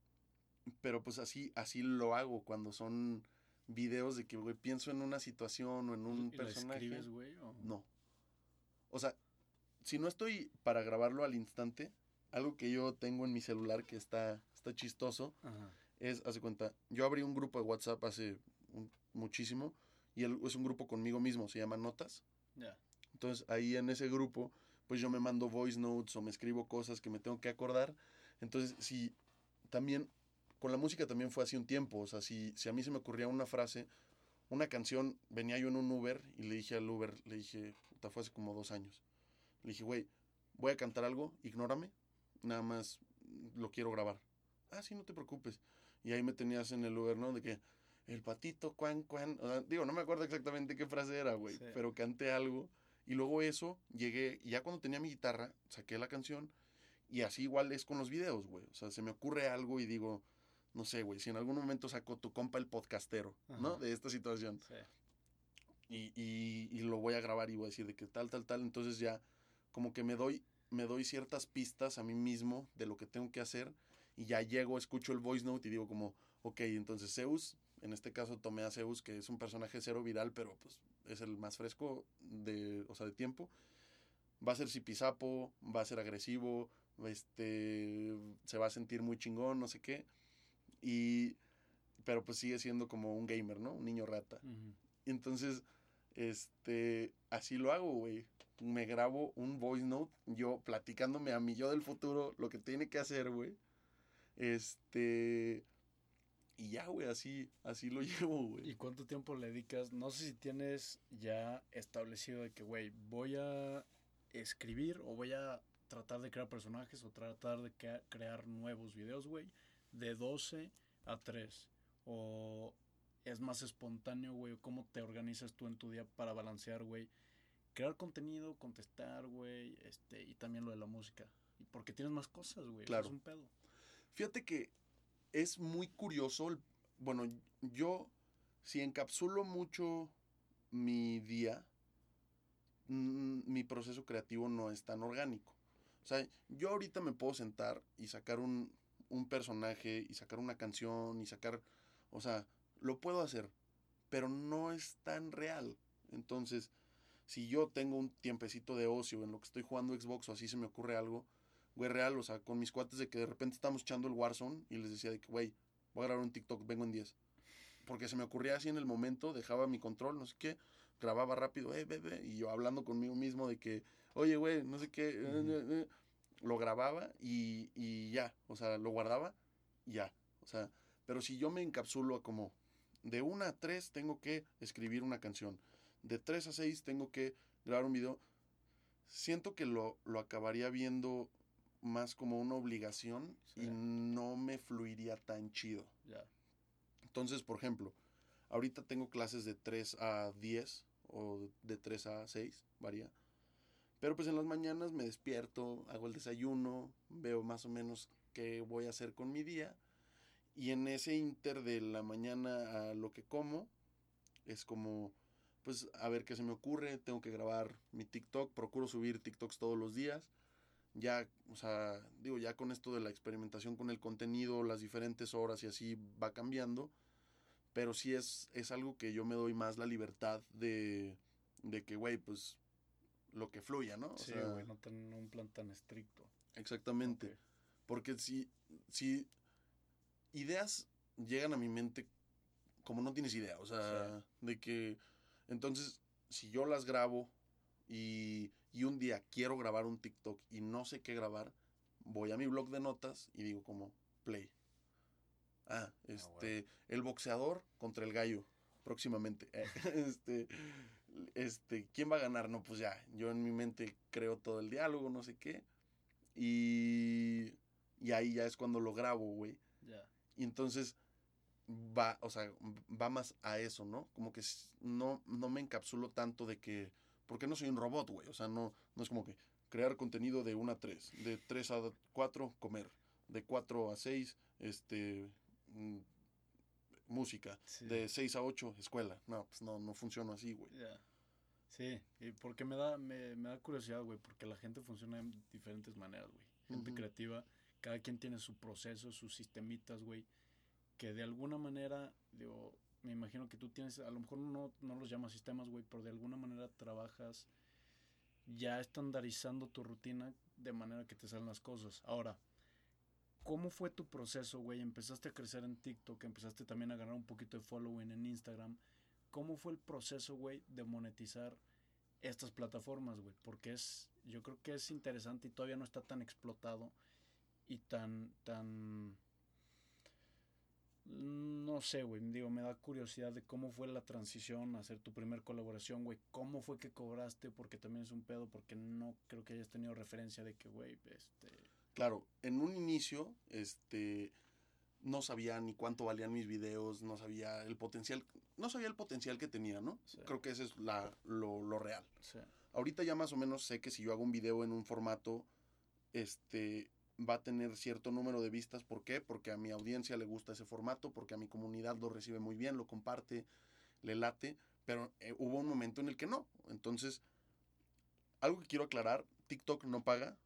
pero pues así, así lo hago cuando son videos de que, güey, pienso en una situación o en un ¿Y la personaje. escribes, güey? o- No. O sea, si no estoy para grabarlo al instante, algo que yo tengo en mi celular que está, está chistoso, Ajá. es, hace cuenta, yo abrí un grupo de WhatsApp hace un- muchísimo y el- es un grupo conmigo mismo, se llama Notas. Ya. Entonces ahí en ese grupo, pues yo me mando voice notes o me escribo cosas que me tengo que acordar. Entonces, si también, con la música también fue así un tiempo, o sea, si, si a mí se me ocurría una frase, una canción, venía yo en un Uber y le dije al Uber, le dije, puta, fue hace como dos años. Le dije, güey, voy a cantar algo, ignórame, nada más lo quiero grabar. Ah, sí, no te preocupes. Y ahí me tenías en el Uber, ¿no? De que el patito, cuan, cuan. o sea, digo, no me acuerdo exactamente qué frase era, güey, Sí. pero canté algo. Y luego eso, llegué, ya cuando tenía mi guitarra, saqué la canción. Y así igual es con los videos, güey. O sea, se me ocurre algo y digo, no sé, güey, si en algún momento saco tu compa el podcastero, ¿no? De esta situación Sí. y, y, y lo voy a grabar y voy a decir de que tal, tal, tal. Entonces ya como que me doy, me doy ciertas pistas a mí mismo de lo que tengo que hacer y ya llego, escucho el voice note y digo como, ok, entonces Zeus, en este caso tomé a Zeus, que es un personaje cero viral, pero pues es el más fresco de, o sea, de tiempo. Va a ser zipizapo, va a ser agresivo, este, se va a sentir muy chingón, no sé qué. Y, pero pues sigue siendo como un gamer, ¿no? Un niño rata. Entonces, este, así lo hago, güey. Me grabo un voice note, yo platicándome a mi yo del futuro lo que tiene que hacer, güey. Este, y ya, güey, así, así lo llevo, güey. ¿Y cuánto tiempo le dedicas? No sé si tienes ya establecido de que, güey, voy a escribir o voy a tratar de crear personajes o tratar de crea- crear nuevos videos, güey, de 12 a 3. O es más espontáneo, güey, cómo te organizas tú en tu día para balancear, güey, crear contenido, contestar, güey, este, y también lo de la música. Y porque tienes más cosas, güey. Claro. Es un pedo. Fíjate que es muy curioso. el- bueno, yo si encapsulo mucho mi día, mm, mi proceso creativo no es tan orgánico. O sea, yo ahorita me puedo sentar y sacar un, un personaje y sacar una canción y sacar, o sea, lo puedo hacer, pero no es tan real. Entonces, si yo tengo un tiempecito de ocio en lo que estoy jugando Xbox o así se me ocurre algo, güey, real, o sea, con mis cuates de que de repente estamos echando el Warzone y les decía de que, güey, voy a grabar un TikTok, vengo en 10. Porque se me ocurría así en el momento, dejaba mi control, no sé qué, grababa rápido, eh, bebé, y yo hablando conmigo mismo de que, oye, güey, no sé qué, eh, eh, eh, lo grababa y, y ya, o sea, lo guardaba y ya, o sea, pero si yo me encapsulo a como, de una a tres tengo que escribir una canción, de tres a seis tengo que grabar un video, siento que lo, lo acabaría viendo más como una obligación Sí. y no me fluiría tan chido. Entonces, por ejemplo, ahorita tengo clases de 3 a 10 o de 3 a 6, varía. Pero pues en las mañanas me despierto, hago el desayuno, veo más o menos qué voy a hacer con mi día. Y en ese inter de la mañana a lo que como, es como, pues a ver qué se me ocurre, tengo que grabar mi TikTok, procuro subir TikToks todos los días. Ya, o sea, digo, ya con esto de la experimentación con el contenido, las diferentes horas y así va cambiando. Pero sí es, es algo que yo me doy más la libertad de, de que, güey, pues lo que fluya, ¿no? O Sí, güey, no tener un plan tan estricto. Exactamente. Porque si, si ideas llegan a mi mente como no tienes idea, o sea, de que entonces si yo las grabo y, y un día quiero grabar un TikTok y no sé qué grabar, voy a mi blog de notas y digo como play. Ah, este, el boxeador contra el gallo próximamente. Este, este, ¿quién va a ganar? No, pues ya, yo en mi mente creo todo el diálogo, no sé qué. Y, y ahí ya es cuando lo grabo, güey. Ya. Y entonces va, o sea, va más a eso, ¿no? Como que no, no me encapsulo tanto de que, porque no soy un robot, güey. O sea, no, no es como que crear contenido de 1 a 3, de 3 a 4, comer, de 4 a 6, este, mm, música, Sí. de 6 a 8, escuela. No, pues no, no funciona así, güey. Ya. Sí, y porque me da, me, me da curiosidad, güey, porque la gente funciona de diferentes maneras, güey. Gente creativa, cada quien tiene su proceso, sus sistemitas, güey, que de alguna manera, digo, me imagino que tú tienes, a lo mejor no, no los llamas sistemas, güey, pero de alguna manera trabajas ya estandarizando tu rutina de manera que te salen las cosas. Ahora, ¿cómo fue tu proceso, güey? Empezaste a crecer en TikTok, empezaste también a ganar un poquito de following en Instagram. ¿Cómo fue el proceso, güey, de monetizar estas plataformas, güey? Porque es, yo creo que es interesante y todavía no está tan explotado y tan, tan, no sé, güey, digo, me da curiosidad de cómo fue la transición a hacer tu primer colaboración, güey, cómo fue que cobraste, porque también es un pedo, porque no creo que hayas tenido referencia de que, güey, este, Claro, en un inicio, este, no sabía ni cuánto valían mis videos, no sabía el potencial, no sabía el potencial que tenía, ¿no? Sí. Creo que ese es la, lo, lo real. sea, Ahorita ya más o menos sé que si yo hago un video en un formato, este, va a tener cierto número de vistas. ¿Por qué? Porque a mi audiencia le gusta ese formato, porque a mi comunidad lo recibe muy bien, lo comparte, le late, pero eh, hubo un momento en el que no. Entonces, algo que quiero aclarar, TikTok no paga.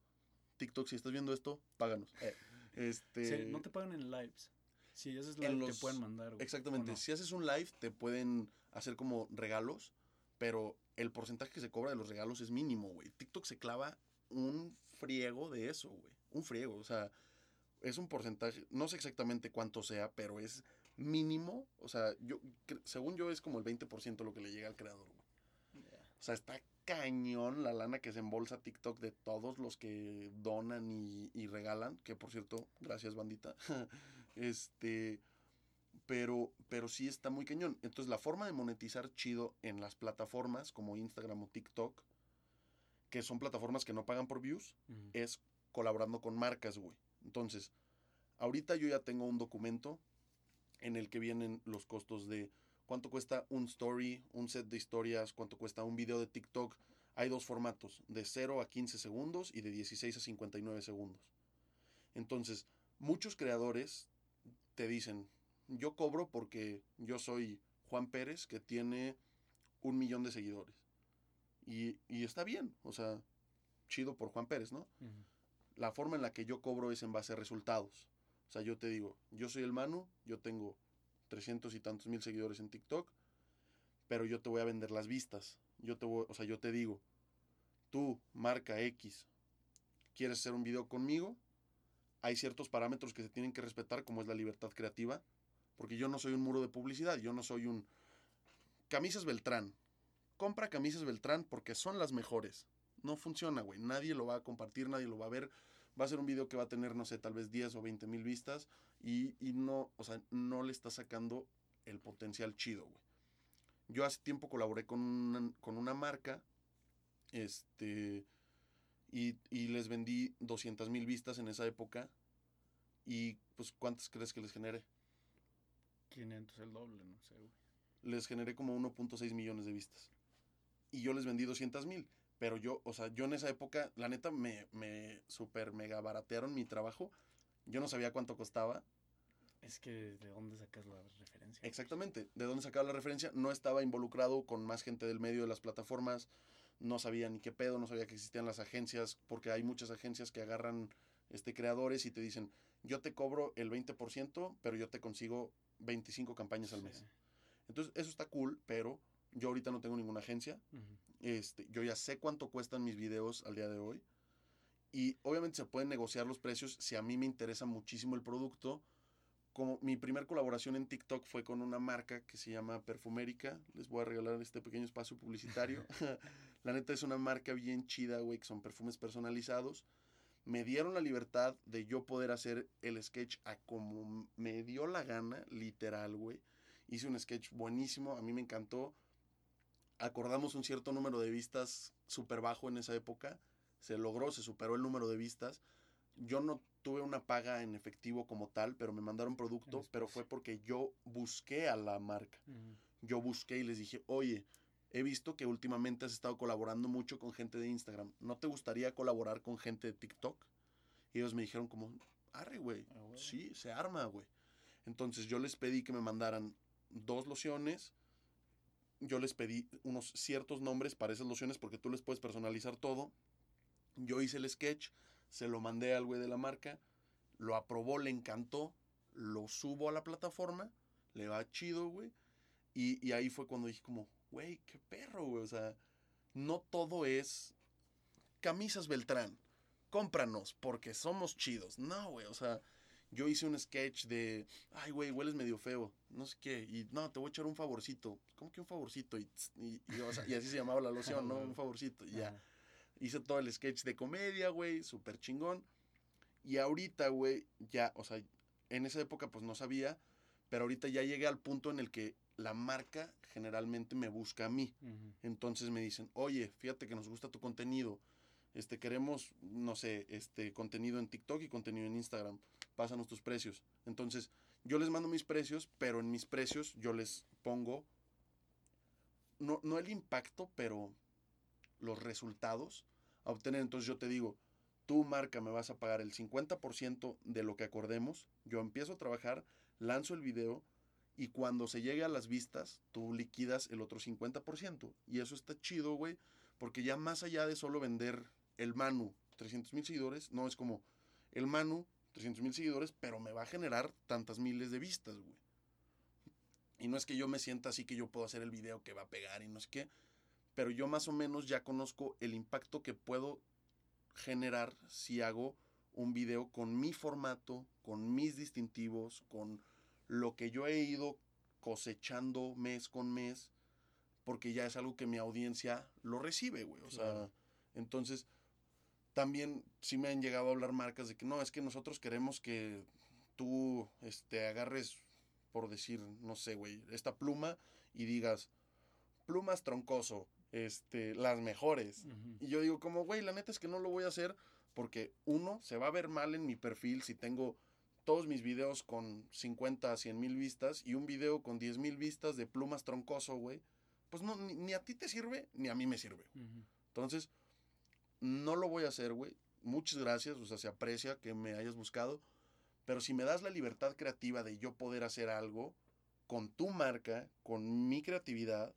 TikTok, si estás viendo esto, páganos. Eh, este, sí, no te pagan en lives. Si haces live, los- te pueden mandar, güey. Exactamente. Si haces un live, te pueden hacer como regalos, pero el porcentaje que se cobra de los regalos es mínimo, güey. TikTok se clava un friego de eso, güey. Un friego. O sea, es un porcentaje, no sé exactamente cuánto sea, pero es mínimo. O sea, yo, según yo, es como el 20% lo que le llega al creador, güey. O sea, está cañón la lana que se embolsa TikTok de todos los que donan y, y regalan. Que por cierto, gracias, bandita. este. Pero, pero sí está muy cañón. Entonces, la forma de monetizar chido en las plataformas como Instagram o TikTok, que son plataformas que no pagan por views, es colaborando con marcas, güey. Entonces, ahorita yo ya tengo un documento en el que vienen los costos de cuánto cuesta un story, un set de historias, cuánto cuesta un video de TikTok. hay dos formatos, de 0 a 15 segundos y de 16 a 59 segundos. Entonces, muchos creadores te dicen, yo cobro porque yo soy Juan Pérez, que tiene un millón de seguidores. Y, y está bien, o sea, chido por Juan Pérez, ¿no? La forma en la que yo cobro es en base a resultados. O sea, yo te digo, yo soy el Manu, yo tengo 300 y tantos mil seguidores en TikTok, pero yo te voy a vender las vistas. Yo te voy, o sea, yo te digo, tú, marca X, quieres hacer un video conmigo, hay ciertos parámetros que se tienen que respetar, como es la libertad creativa, porque yo no soy un muro de publicidad, yo no soy un... Camisas Beltrán. Compra camisas Beltrán porque son las mejores. No funciona, güey. Nadie lo va a compartir, nadie lo va a ver. Va a ser un video que va a tener, no sé, tal vez 10 o 20 mil vistas y, y no, o sea, no le está sacando el potencial chido, güey. Yo hace tiempo colaboré con una, con una marca, este, y, y les vendí 200 mil vistas en esa época. Y, pues, ¿cuántas crees que les generé? 500, el doble, no sé, güey. Les generé como 1.6 millones de vistas. Y yo les vendí 200 mil. Pero yo, o sea, yo en esa época, la neta, me, me super mega baratearon mi trabajo. Yo no sabía cuánto costaba. Es que, ¿de dónde sacas la referencia? Exactamente, ¿de dónde sacaba la referencia? No estaba involucrado con más gente del medio de las plataformas. No sabía ni qué pedo, no sabía que existían las agencias, porque hay muchas agencias que agarran este, creadores y te dicen, yo te cobro el 20%, pero yo te consigo 25 campañas al mes. Entonces, eso está cool, pero yo ahorita no tengo ninguna agencia. Este, yo ya sé cuánto cuestan mis videos al día de hoy. Y obviamente se pueden negociar los precios si a mí me interesa muchísimo el producto. Como mi primer colaboración en TikTok fue con una marca que se llama Perfumérica. Les voy a regalar este pequeño espacio publicitario. la neta es una marca bien chida, güey, que son perfumes personalizados. Me dieron la libertad de yo poder hacer el sketch a como me dio la gana, literal, güey. Hice un sketch buenísimo, a mí me encantó acordamos un cierto número de vistas súper bajo en esa época. Se logró, se superó el número de vistas. Yo no tuve una paga en efectivo como tal, pero me mandaron producto, pero fue porque yo busqué a la marca. Yo busqué y les dije, oye, he visto que últimamente has estado colaborando mucho con gente de Instagram. ¿No te gustaría colaborar con gente de TikTok? Y ellos me dijeron como, arre, güey. Ah, sí, se arma, güey. Entonces yo les pedí que me mandaran dos lociones, yo les pedí unos ciertos nombres para esas lociones porque tú les puedes personalizar todo. Yo hice el sketch, se lo mandé al güey de la marca, lo aprobó, le encantó, lo subo a la plataforma, le va chido, güey. Y, y ahí fue cuando dije como, güey, qué perro, güey. O sea, no todo es camisas Beltrán, cómpranos porque somos chidos. No, güey, o sea, yo hice un sketch de, ay, güey, hueles medio feo, no sé qué, y no, te voy a echar un favorcito. ¿Cómo que un favorcito? Y, y, así se llamaba la loción, ¿no? Un favorcito, y ya. Hice todo el sketch de comedia, güey, súper chingón. Y ahorita, güey, ya, o sea, en esa época pues no sabía, pero ahorita ya llegué al punto en el que la marca generalmente me busca a mí. Entonces me dicen, oye, fíjate que nos gusta tu contenido. Este, queremos, no sé, este, contenido en TikTok y contenido en Instagram pásanos tus precios. Entonces, yo les mando mis precios, pero en mis precios yo les pongo, no, no el impacto, pero los resultados a obtener. Entonces yo te digo, tu marca me vas a pagar el 50% de lo que acordemos, yo empiezo a trabajar, lanzo el video y cuando se llegue a las vistas, tú liquidas el otro 50%. Y eso está chido, güey, porque ya más allá de solo vender el Manu, 300 mil seguidores, no es como el Manu 300 mil seguidores, pero me va a generar tantas miles de vistas, güey. Y no es que yo me sienta así que yo puedo hacer el video que va a pegar y no es que, pero yo más o menos ya conozco el impacto que puedo generar si hago un video con mi formato, con mis distintivos, con lo que yo he ido cosechando mes con mes, porque ya es algo que mi audiencia lo recibe, güey. O sea, entonces también sí me han llegado a hablar marcas de que no, es que nosotros queremos que tú este, agarres, por decir, no sé, güey, esta pluma y digas, plumas troncoso, este, las mejores. Y yo digo, como, güey, la neta es que no lo voy a hacer porque uno, se va a ver mal en mi perfil si tengo todos mis videos con 50 a 100 mil vistas y un video con 10 mil vistas de plumas troncoso, güey. Pues no, ni, a ti te sirve, ni a mí me sirve. Entonces, no lo voy a hacer, güey. Muchas gracias, o sea, se aprecia que me hayas buscado. Pero si me das la libertad creativa de yo poder hacer algo con tu marca, con mi creatividad,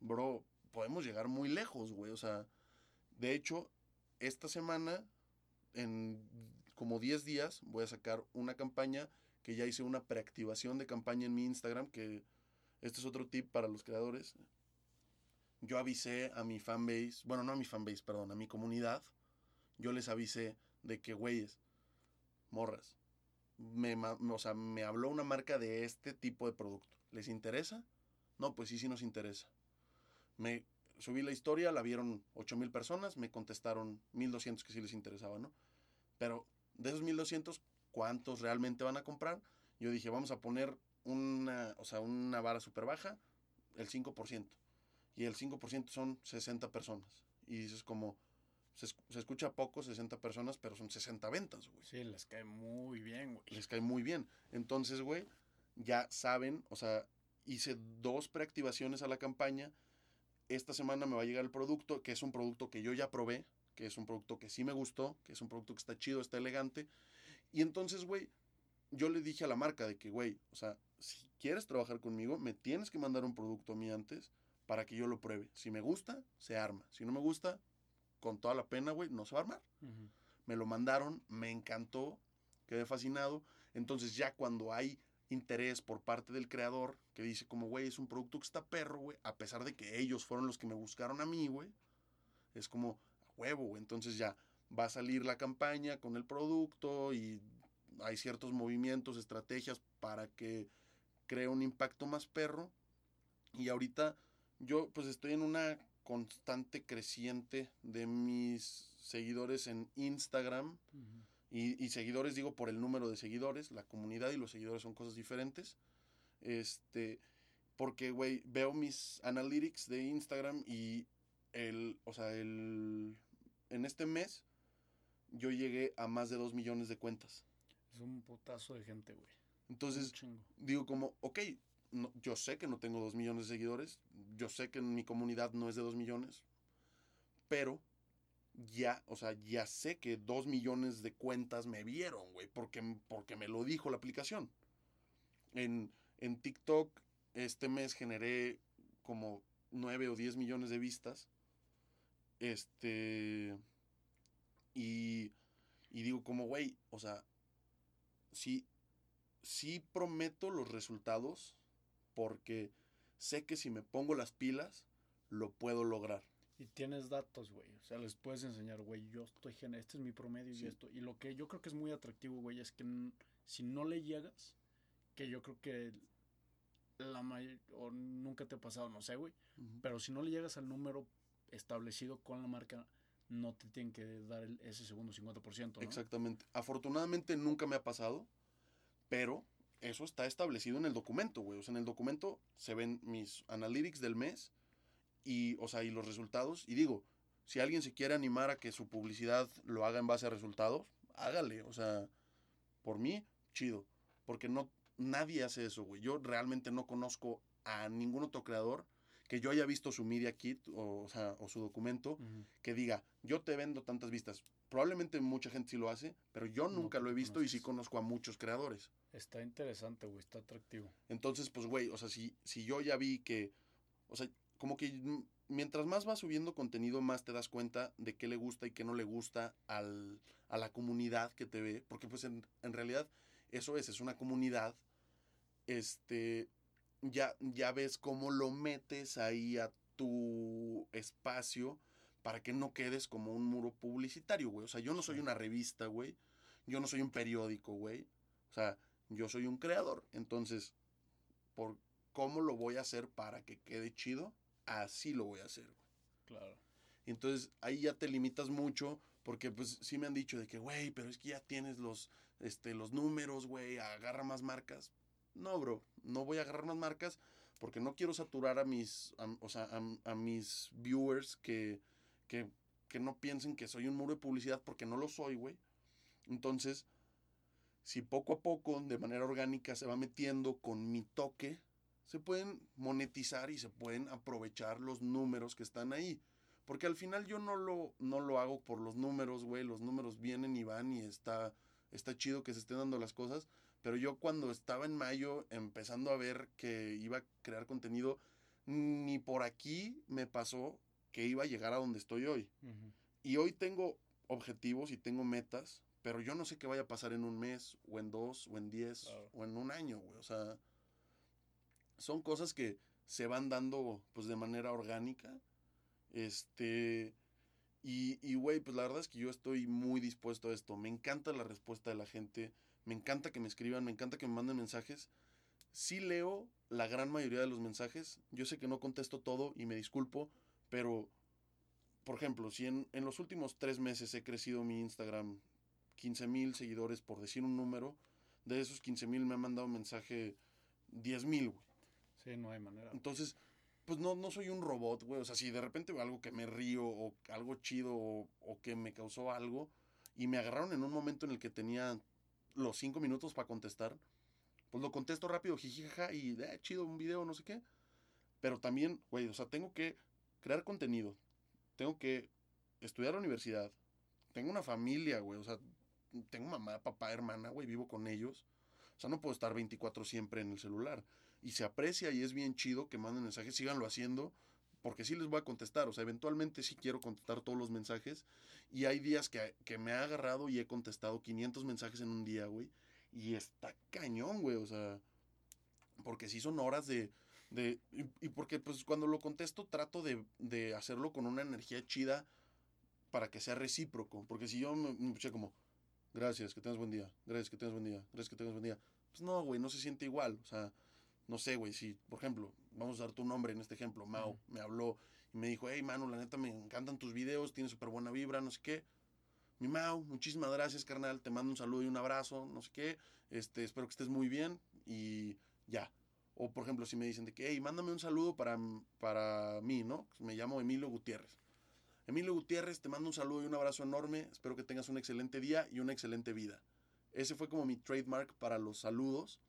bro, podemos llegar muy lejos, güey. O sea, de hecho, esta semana, en como 10 días, voy a sacar una campaña que ya hice una preactivación de campaña en mi Instagram, que este es otro tip para los creadores. Yo avisé a mi fanbase, bueno, no a mi fanbase, perdón, a mi comunidad. Yo les avisé de que, güeyes, morras, me, o sea, me habló una marca de este tipo de producto. ¿Les interesa? No, pues sí, sí nos interesa. Me subí la historia, la vieron 8000 personas, me contestaron 1200 que sí les interesaba, ¿no? Pero de esos 1200, ¿cuántos realmente van a comprar? Yo dije, vamos a poner una, o sea, una vara súper baja, el 5%. Y el 5% son 60 personas. Y dices como, se, se, escucha poco, 60 personas, pero son 60 ventas, güey. Sí, les cae muy bien, güey. Les cae muy bien. Entonces, güey, ya saben, o sea, hice dos preactivaciones a la campaña. Esta semana me va a llegar el producto, que es un producto que yo ya probé, que es un producto que sí me gustó, que es un producto que está chido, está elegante. Y entonces, güey, yo le dije a la marca de que, güey, o sea, si quieres trabajar conmigo, me tienes que mandar un producto a mí antes para que yo lo pruebe. Si me gusta, se arma. Si no me gusta, con toda la pena, güey, no se va a armar. Me lo mandaron, me encantó, quedé fascinado. Entonces ya cuando hay interés por parte del creador que dice como, güey, es un producto que está perro, güey, a pesar de que ellos fueron los que me buscaron a mí, güey, es como, huevo, güey. Entonces ya va a salir la campaña con el producto y hay ciertos movimientos, estrategias para que cree un impacto más perro. Y ahorita yo pues estoy en una constante creciente de mis seguidores en Instagram. y, y, seguidores digo por el número de seguidores, la comunidad y los seguidores son cosas diferentes. Este, porque, güey, veo mis analytics de Instagram y el, o sea, el, en este mes yo llegué a más de 2 millones de cuentas. Es un putazo de gente, güey. Entonces, digo como, ok, yo sé que no tengo 2 millones de seguidores, yo sé que mi comunidad no es de 2 millones, pero ya, o sea, ya sé que 2 millones de cuentas me vieron, güey, porque, porque me lo dijo la aplicación. En, en TikTok este mes generé como 9 o 10 millones de vistas. Este y, y digo como, güey, o sea, sí, sí prometo los resultados porque sé que si me pongo las pilas, lo puedo lograr. Y tienes datos, güey. O sea, les puedes enseñar, güey, yo estoy, este es mi promedio y esto. Y lo que yo creo que es muy atractivo, güey, es que si no le llegas, que yo creo que la mayor, o nunca te ha pasado, no sé, güey. Pero si no le llegas al número establecido con la marca, no te tienen que dar ese segundo 50%. ¿no? Exactamente. Afortunadamente nunca me ha pasado, pero eso está establecido en el documento, güey. O sea, en el documento se ven mis analytics del mes y, o sea, y los resultados. Y digo, si alguien se quiere animar a que su publicidad lo haga en base a resultados, hágale. O sea, por mí, chido. Porque no, nadie hace eso, güey. Yo realmente no conozco a ningún otro creador que yo haya visto su media kit o, sea, o su documento que diga, yo te vendo tantas vistas. Probablemente mucha gente sí lo hace, pero yo nunca lo he visto y sí conozco a muchos creadores. Está interesante, güey, está atractivo. Entonces, pues, güey, o sea, si, si yo ya vi que, o sea, como que mientras más vas subiendo contenido, más te das cuenta de qué le gusta y qué no le gusta al, a la comunidad que te ve, porque pues en, en realidad eso es, es una comunidad, este, ya, ya ves cómo lo metes ahí a tu espacio para que no quedes como un muro publicitario, güey. O sea, yo no soy una revista, güey. Yo no soy un periódico, güey. O sea, yo soy un creador. Entonces, por cómo lo voy a hacer para que quede chido, así lo voy a hacer, güey. Claro. Entonces, ahí ya te limitas mucho porque pues sí me han dicho de que, güey, pero es que ya tienes los, este, los números, güey, agarra más marcas. No, bro, no voy a agarrar más marcas porque no quiero saturar a mis, o sea, a, mis viewers que, que, que, no piensen que soy un muro de publicidad porque no lo soy, güey. Entonces, si poco a poco, de manera orgánica, se va metiendo con mi toque, se pueden monetizar y se pueden aprovechar los números que están ahí. Porque al final yo no lo, no lo hago por los números, güey. Los números vienen y van y está, está chido que se estén dando las cosas. Pero yo cuando estaba en mayo empezando a ver que iba a crear contenido, ni por aquí me pasó que iba a llegar a donde estoy hoy. Y hoy tengo objetivos y tengo metas, pero yo no sé qué vaya a pasar en un mes, o en dos, o en diez, o en un año, güey. O sea, son cosas que se van dando pues de manera orgánica. Este, y, y, güey, pues la verdad es que yo estoy muy dispuesto a esto. Me encanta la respuesta de la gente, me encanta que me escriban, me encanta que me manden mensajes. Sí leo la gran mayoría de los mensajes. Yo sé que no contesto todo y me disculpo, pero, por ejemplo, si en, en los últimos tres meses he crecido mi Instagram 15 mil seguidores, por decir un número, de esos 15 mil me han mandado mensaje 10 mil, güey. Sí, no hay manera. Entonces, pues no, no soy un robot, güey. O sea, si de repente veo algo que me río o algo chido o, o, que me causó algo y me agarraron en un momento en el que tenía los cinco minutos para contestar, pues lo contesto rápido, jijijaja, y eh, chido, un video, no sé qué. Pero también, güey, o sea, tengo que crear contenido, tengo que estudiar a la universidad, tengo una familia, güey, o sea, tengo mamá, papá, hermana, güey, vivo con ellos. O sea, no puedo estar 24 siempre en el celular. Y se aprecia y es bien chido que manden mensajes, síganlo haciendo, porque sí les voy a contestar. O sea, eventualmente sí quiero contestar todos los mensajes. Y hay días que, que me ha agarrado y he contestado 500 mensajes en un día, güey. Y está cañón, güey. O sea, porque sí son horas de... de y, porque pues cuando lo contesto trato de, de, hacerlo con una energía chida para que sea recíproco. Porque si yo me, me como, gracias, que tengas buen día, gracias, que tengas buen día, gracias, que tengas buen día. Pues no, güey, no se siente igual. O sea, no sé, güey, si, por ejemplo, vamos a dar tu nombre en este ejemplo, Mao, uh -huh. me habló y me dijo, hey, Manu, la neta me encantan tus videos, tienes súper buena vibra, no sé qué. Mi Mau, muchísimas gracias, carnal, te mando un saludo y un abrazo, no sé qué, este, espero que estés muy bien y ya. O, por ejemplo, si me dicen de que, hey, mándame un saludo para, para mí, ¿no? Me llamo Emilio Gutiérrez. Emilio Gutiérrez, te mando un saludo y un abrazo enorme. Espero que tengas un excelente día y una excelente vida. Ese fue como mi trademark para los saludos.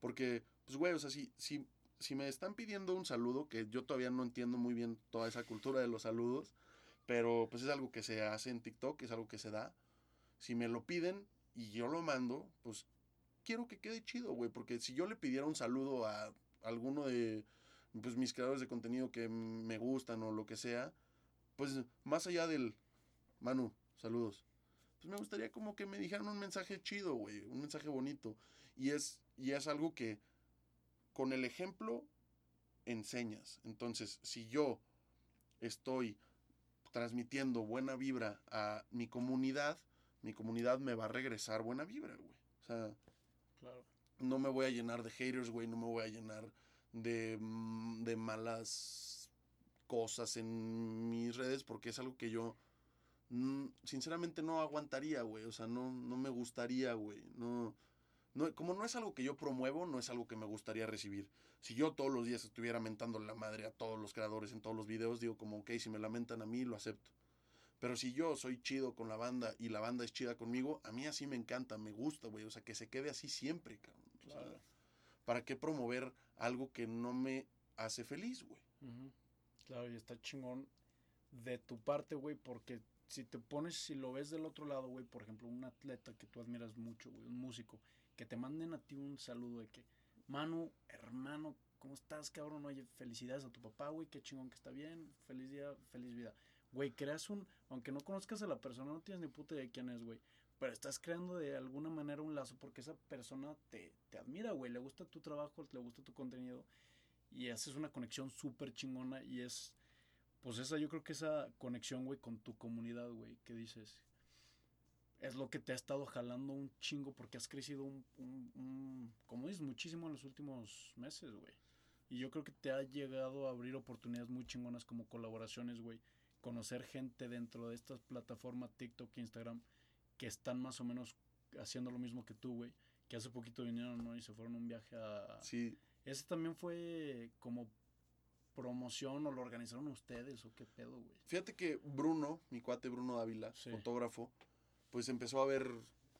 Porque, pues, güey, o sea, si, si, si me están pidiendo un saludo, que yo todavía no entiendo muy bien toda esa cultura de los saludos, pero pues es algo que se hace en TikTok, es algo que se da. Si me lo piden y yo lo mando, pues quiero que quede chido, güey. Porque si yo le pidiera un saludo a alguno de pues, mis creadores de contenido que me gustan o lo que sea, pues más allá del Manu, saludos. Pues me gustaría como que me dijeran un mensaje chido, güey, un mensaje bonito. Y es, y es algo que con el ejemplo enseñas. Entonces, si yo estoy transmitiendo buena vibra a mi comunidad, mi comunidad me va a regresar buena vibra, güey. O sea, claro. no me voy a llenar de haters, güey, no me voy a llenar de, de malas cosas en mis redes porque es algo que yo mm, sinceramente no aguantaría, güey. O sea, no, no me gustaría, güey. No, no, como no es algo que yo promuevo, no es algo que me gustaría recibir. Si yo todos los días estuviera mentando la madre a todos los creadores en todos los videos, digo como, ok, si me lamentan a mí, lo acepto. Pero si yo soy chido con la banda y la banda es chida conmigo, a mí así me encanta, me gusta, güey. O sea, que se quede así siempre, cabrón. O sea. ¿para qué promover algo que no me hace feliz, güey? Ujú. Claro, y está chingón de tu parte, güey, porque si te pones, si lo ves del otro lado, güey, por ejemplo, un atleta que tú admiras mucho, güey, un músico, que te manden a ti un saludo de que, Manu, hermano, ¿cómo estás, cabrón? Oye, felicidades a tu papá, güey, qué chingón que está bien, feliz día, feliz vida. Güey, creas un, aunque no conozcas a la persona, no tienes ni puta idea de quién es, güey, pero estás creando de alguna manera un lazo porque esa persona te, te admira, güey, le gusta tu trabajo, le gusta tu contenido y haces una conexión súper chingona y es, pues esa, yo creo que esa conexión, güey, con tu comunidad, güey, que dices, es lo que te ha estado jalando un chingo porque has crecido un, como dices, muchísimo en los últimos meses, güey. Y yo creo que te ha llegado a abrir oportunidades muy chingonas como colaboraciones, güey. Conocer gente dentro de estas plataformas TikTok Instagram que están más o menos haciendo lo mismo que tú, güey. Que hace poquito vinieron, ¿no? Y se fueron un viaje a, Sí, ese también fue como promoción o lo organizaron ustedes o qué pedo, güey. Fíjate que Bruno, mi cuate Bruno Dávila, Sí. fotógrafo, pues empezó a ver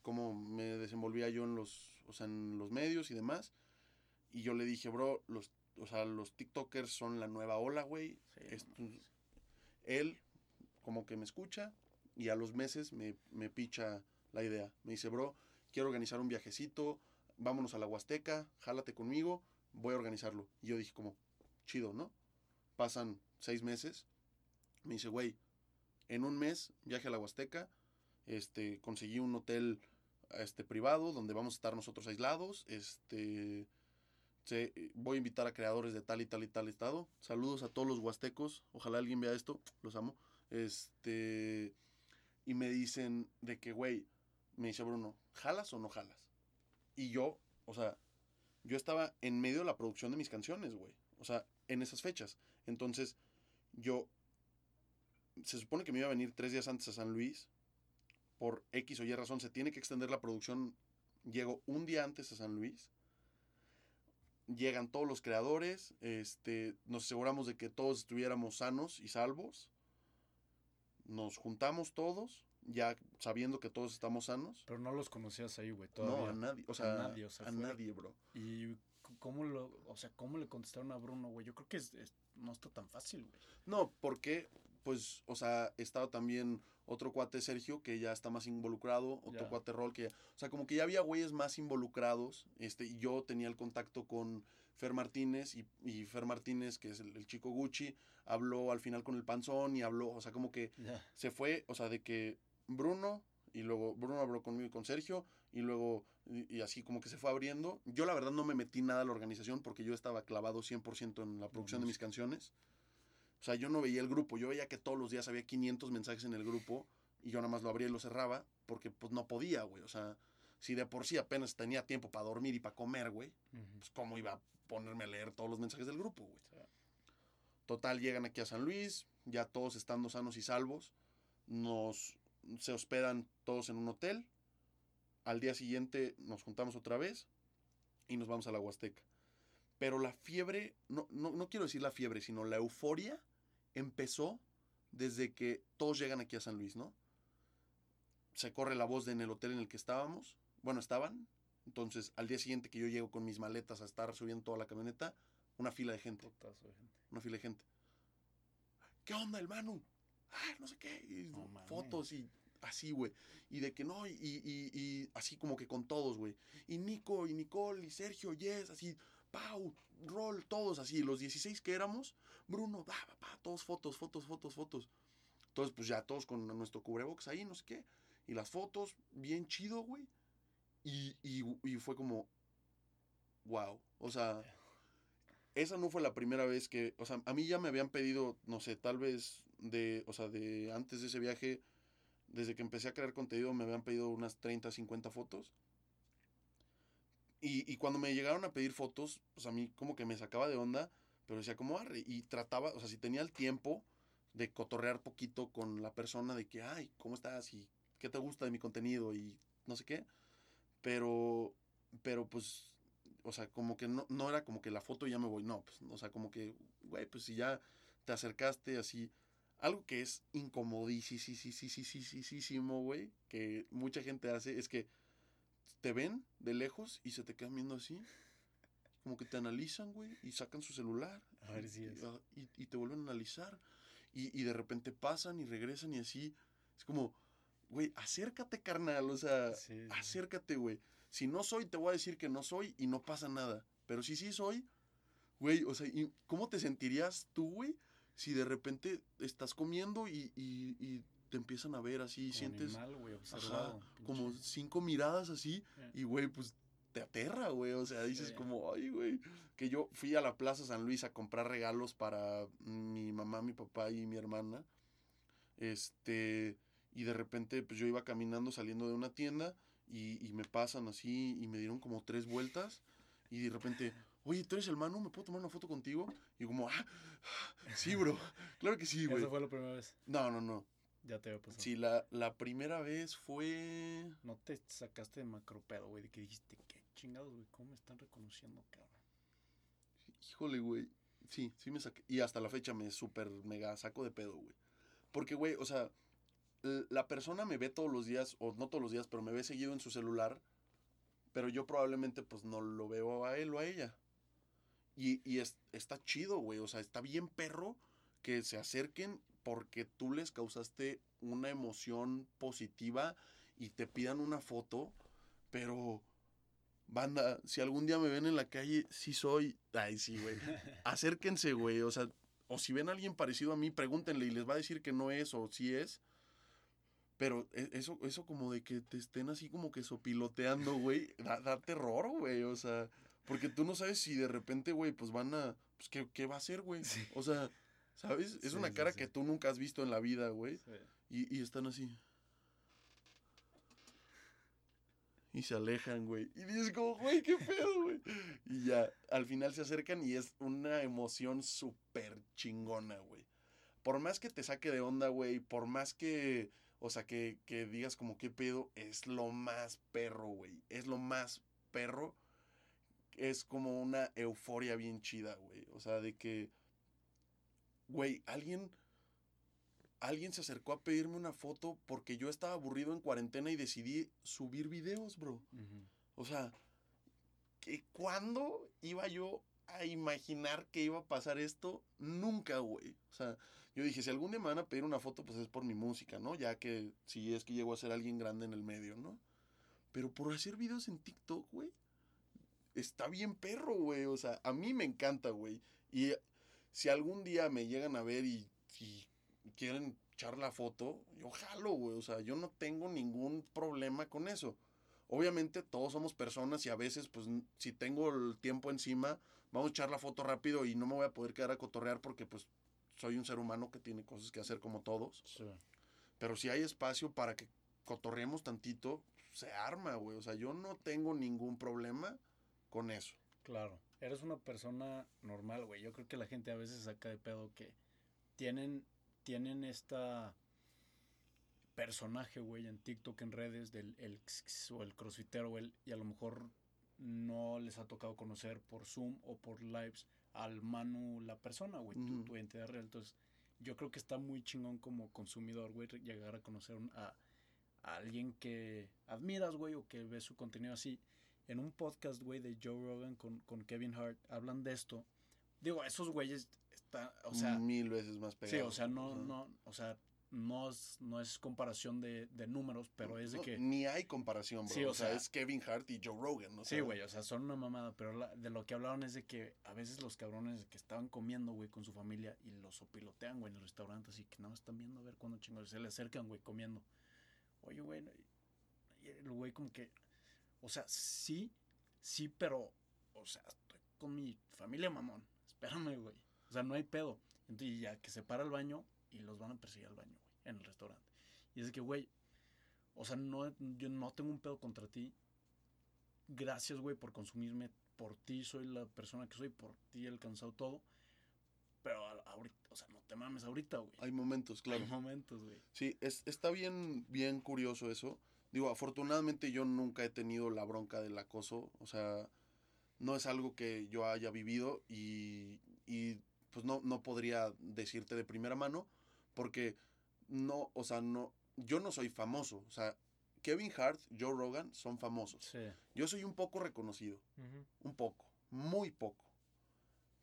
cómo me desenvolvía yo en los, o sea, en los medios y demás. Y yo le dije, bro, los, o sea, los TikTokers son la nueva ola, güey. Sí, Esto- no mames. él como que me escucha y a los meses me, me picha la idea. Me dice, bro, quiero organizar un viajecito, vámonos a la Huasteca, jálate conmigo, voy a organizarlo. Y yo dije como, chido, ¿no? Pasan seis meses. Me dice, güey, en un mes viaje a la Huasteca, este, conseguí un hotel este, privado donde vamos a estar nosotros aislados, este, se, voy a invitar a creadores de tal y tal y tal estado. Saludos a todos los huastecos, ojalá alguien vea esto, los amo. Este, y me dicen de que, güey, me dice Bruno, ¿jalas o no jalas? Y yo, o sea, yo estaba en medio de la producción de mis canciones, güey. O sea, en esas fechas. Entonces, yo, se supone que me iba a venir tres días antes a San Luis. Por X o Y razón, se tiene que extender la producción. Llego un día antes a San Luis. Llegan todos los creadores. Este, nos aseguramos de que todos estuviéramos sanos y salvos. Nos juntamos todos ya sabiendo que todos estamos sanos. Pero no los conocías ahí, güey, No, a nadie, o sea, a nadie, o sea, a nadie bro. Y cómo lo, o sea, cómo le contestaron a Bruno, güey. Yo creo que es, no está tan fácil, güey. No, porque pues, o sea, estaba también otro cuate Sergio que ya está más involucrado, otro cuate Rol que, o sea, como que ya había güeyes más involucrados, este, y yo tenía el contacto con Fer Martínez y, y Fer Martínez, que es el, chico Gucci, habló al final con el panzón y habló, o sea, como que se fue, o sea, de que Bruno, y luego Bruno habló conmigo y con Sergio, y luego, y, así como que se fue abriendo. Yo la verdad no me metí nada a la organización porque yo estaba clavado 100% en la producción de mis canciones. O sea, yo no veía el grupo, yo veía que todos los días había 500 mensajes en el grupo y yo nada más lo abría y lo cerraba porque pues no podía, güey. O sea, si de por sí apenas tenía tiempo para dormir y para comer, güey, pues cómo iba a ponerme a leer todos los mensajes del grupo, güey. Total, llegan aquí a San Luis, ya todos estando sanos y salvos, nos se hospedan todos en un hotel. Al día siguiente nos juntamos otra vez y nos vamos a la Huasteca. Pero la fiebre, no, no, quiero decir la fiebre, sino la euforia empezó desde que todos llegan aquí a San Luis, ¿no? Se corre la voz de en el hotel en el que estábamos. Bueno, estaban. Entonces, al día siguiente que yo llego con mis maletas a estar subiendo toda la camioneta, una fila de gente. Una fila de gente. ¿Qué onda, hermano? Ah, no sé qué, fotos y así, güey. Y de que no, y, y, así como que con todos, güey. Y Nico, y Nicole, y Sergio, Yes, así, Pau, Roll, todos así, los 16 que éramos, Bruno, va, va, todos fotos, fotos, fotos, fotos. Entonces, pues ya todos con nuestro cubrebox ahí, no sé qué. Y las fotos, bien chido, güey. Y, y, y fue como, wow. O sea, esa no fue la primera vez que, o sea, a mí ya me habían pedido, no sé, tal vez de, o sea, de antes de ese viaje, desde que empecé a crear contenido, me habían pedido unas 30, 50 fotos. Y, y, cuando me llegaron a pedir fotos, pues a mí como que me sacaba de onda, pero decía como arre. Y trataba, o sea, si tenía el tiempo de cotorrear poquito con la persona, de que, ay, ¿cómo estás? Y qué te gusta de mi contenido y no sé qué. Pero, pero pues, o sea, como que no, no era como que la foto y ya me voy, no, pues, o sea, como que, güey, pues si ya te acercaste así, algo que es incomodísimo, güey, que mucha gente hace, es que te ven de lejos y se te quedan viendo así. Como que te analizan, güey, y sacan su celular. A ver si es. Y, te vuelven a analizar. Y, de repente pasan y regresan y así. Es como, güey, acércate, carnal. O sea, acércate, güey. Si no soy, te voy a decir que no soy y no pasa nada. Pero si sí soy, güey, o sea, ¿cómo te sentirías tú, güey? Si de repente estás comiendo y, te empiezan a ver así, como sientes como cinco miradas así, eh. y güey, pues te aterra, güey, o sea, dices como, ay, güey, que yo fui a la Plaza San Luis a comprar regalos para mi mamá, mi papá y mi hermana, este, y de repente, pues yo iba caminando saliendo de una tienda, y, y me pasan así, y me dieron como tres vueltas, y de repente oye, ¿tú eres el Manu? ¿Me puedo tomar una foto contigo? Y como, ah, sí, bro, claro que sí, güey. ¿Esa fue la primera vez? No, no, no. Ya te había pasado. Sí, la, la primera vez fue... No te sacaste de macropedo, güey, de que dijiste, qué chingados, güey, ¿cómo me están reconociendo, cabrón? Híjole, güey. Sí, sí me saqué. Y hasta la fecha me súper mega saco de pedo, güey. Porque, güey, o sea, la persona me ve todos los días, o no todos los días, pero me ve seguido en su celular, pero yo probablemente pues no lo veo a él o a ella. Y, y está chido, güey. O sea, está bien perro que se acerquen porque tú les causaste una emoción positiva y te pidan una foto, pero banda, si algún día me ven en la calle, sí soy, ay sí, güey, acérquense, güey, o sea, o si ven a alguien parecido a mí, pregúntenle y les va a decir que no es o sí es. Pero e, eso, eso como de que te estén así como que sopiloteando, güey, da, da terror, güey, o sea, porque tú no sabes si de repente, güey, pues van a, pues, ¿qué, qué va a hacer, güey? Sí. O sea, ¿sabes? Es Sí, una cara sí. que tú nunca has visto en la vida, güey. Y, y están así. Y se alejan, güey. Y dices como, güey, qué pedo, güey. Y ya, al final se acercan y es una emoción súper chingona, güey. Por más que te saque de onda, güey, por más que, o sea, que, que digas como, qué pedo, es lo más perro, güey. Es lo más perro. Es como una euforia bien chida, güey. O sea, de que, güey, alguien alguien se acercó a pedirme una foto porque yo estaba aburrido en cuarentena y decidí subir videos, bro. O sea, que ¿cuándo iba yo a imaginar que iba a pasar esto? Nunca, güey. O sea, yo dije, si algún día me van a pedir una foto, pues es por mi música, ¿no? Ya que si es que llego a ser alguien grande en el medio, ¿no? Pero por hacer videos en TikTok, güey, está bien perro, güey. O sea, a mí me encanta, güey. Y si algún día me llegan a ver y, y quieren echar la foto, yo jalo, güey. O sea, yo no tengo ningún problema con eso. Obviamente todos somos personas y a veces, pues, si tengo el tiempo encima, vamos a echar la foto rápido y no me voy a poder quedar a cotorrear porque, pues, soy un ser humano que tiene cosas que hacer como todos. Sí. Pero si hay espacio para que cotorreemos tantito, se arma, güey. O sea, yo no tengo ningún problema con eso. Claro, eres una persona normal, güey. Yo creo que la gente a veces saca de pedo que tienen, tienen esta personaje, güey, en TikTok, en redes, del el o el crossfitero, güey, y a lo mejor no les ha tocado conocer por Zoom o por lives al Manu la persona, güey, tu- identidad real. Entonces, yo creo que está muy chingón como consumidor, güey, llegar a conocer un- a, a alguien que admiras, güey, o que ves su contenido así. En un podcast, güey, de Joe Rogan con, con Kevin Hart, hablan de esto. Digo, esos güeyes están, o sea, mil veces más sí, pegado. o sea, no, no, o sea, no es, no es comparación de, de números, pero es de No, que... Ni hay comparación, bro. Sí, o, o sea, sea- es Kevin Hart y Joe Rogan, ¿no? Sí, güey, o sea, son una mamada, pero la- de lo que hablaron es de que a veces los cabrones que estaban comiendo, güey, con su familia y los sopilotean, güey, en el restaurante, así que no están viendo a ver cuándo chingados se le acercan, güey, comiendo. Oye, güey, el güey como que, o sea, sí, sí, pero, o sea, estoy con mi familia, mamón, espérame, güey. O sea, no hay pedo. Entonces ya que se para el baño y los van a perseguir al baño, güey, en el restaurante. Y es que, güey, o sea, no, yo no tengo un pedo contra ti, gracias, güey, por consumirme. Por ti soy la persona que soy, por ti he alcanzado todo. Pero ahorita, o sea, no te mames ahorita, güey. Hay momentos, claro. Hay momentos, güey. Sí, es, está bien, bien curioso eso. Digo, afortunadamente yo nunca he tenido la bronca del acoso. O sea, no es algo que yo haya vivido y, y, pues no, no podría decirte de primera mano porque no, o sea, no, yo no soy famoso. O sea, Kevin Hart, Joe Rogan son famosos. Sí. Yo soy un poco reconocido. Un poco, muy poco.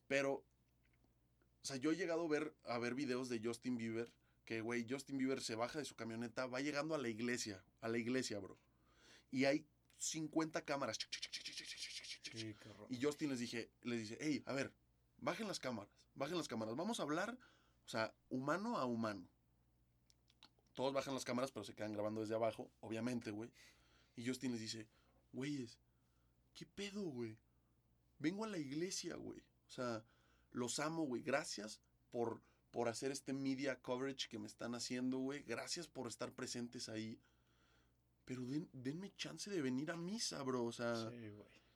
Pero, o sea, yo he llegado a ver, a ver videos de Justin Bieber, que, güey, Justin Bieber se baja de su camioneta, va llegando a la iglesia, a la iglesia, bro. Y hay 50 cámaras. Sí. Y Justin les dije, les dice, hey, a ver, bajen las cámaras, bajen las cámaras, vamos a hablar, o sea, humano a humano. Todos bajan las cámaras, pero se quedan grabando desde abajo, obviamente, güey. Y Justin les dice, güeyes, ¿qué pedo, güey? Vengo a la iglesia, güey. O sea, los amo, güey. Gracias por, por hacer este media coverage que me están haciendo, güey. Gracias por estar presentes ahí. Pero den- denme chance de venir a misa, bro. O sea, Sí,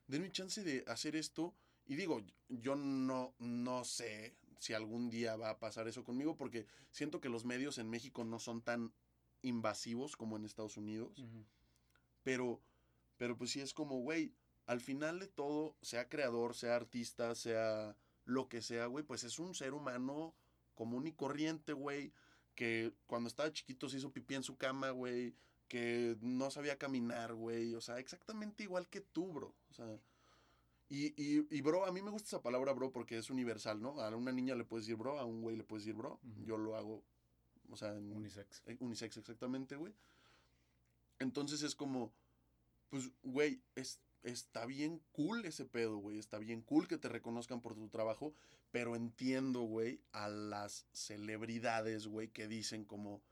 denme chance de hacer esto. Y digo, yo no, no sé si algún día va a pasar eso conmigo, porque siento que los medios en México no son tan invasivos como en Estados Unidos. Ujú. Pero, pero pues sí es como, güey, al final de todo, sea creador, sea artista, sea lo que sea, güey, pues es un ser humano común y corriente, güey, que cuando estaba chiquito se hizo pipí en su cama, güey, que no sabía caminar, güey, o sea, exactamente igual que tú, bro, o sea, y, y, y bro, a mí me gusta esa palabra, bro, porque es universal, ¿no? A una niña le puedes decir bro, a un güey le puedes decir bro, yo lo hago o sea, en Unisex. eh, unisex exactamente, güey. Entonces es como, pues, güey, es, está bien cool ese pedo, güey. Está bien cool que te reconozcan por tu trabajo, pero entiendo, güey, a las celebridades, güey, que dicen como,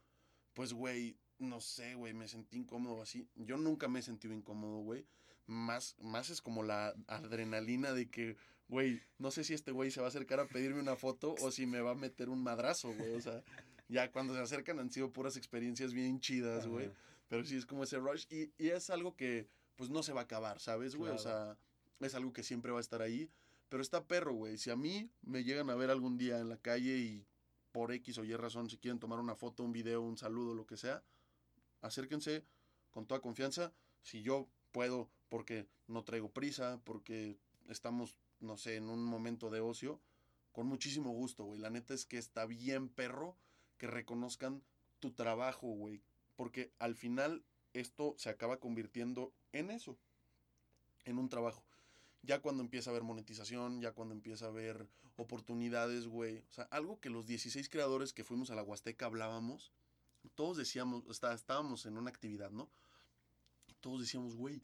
pues, güey, no sé, güey, me sentí incómodo así. Yo nunca me he sentido incómodo, güey. Más, más es como la adrenalina de que, güey, no sé si este güey se va a acercar a pedirme una foto o si me va a meter un madrazo, güey. O sea, ya cuando se acercan han sido puras experiencias bien chidas, güey. Pero sí es como ese rush. Y, y es algo que, pues, no se va a acabar, ¿sabes, güey? O sea, es algo que siempre va a estar ahí. Pero está perro, güey. Si a mí me llegan a ver algún día en la calle y por X o Y razón, si quieren tomar una foto, un video, un saludo, lo que sea, acérquense con toda confianza. Si yo puedo, porque no traigo prisa, porque estamos, no sé, en un momento de ocio, con muchísimo gusto, güey. La neta es que está bien perro que reconozcan tu trabajo, güey. Porque al final esto se acaba convirtiendo en eso, en un trabajo. Ya cuando empieza a haber monetización, ya cuando empieza a haber oportunidades, güey. O sea, algo que los 16 creadores que fuimos a la Huasteca hablábamos, todos decíamos, está- estábamos en una actividad, ¿no? Todos decíamos, güey,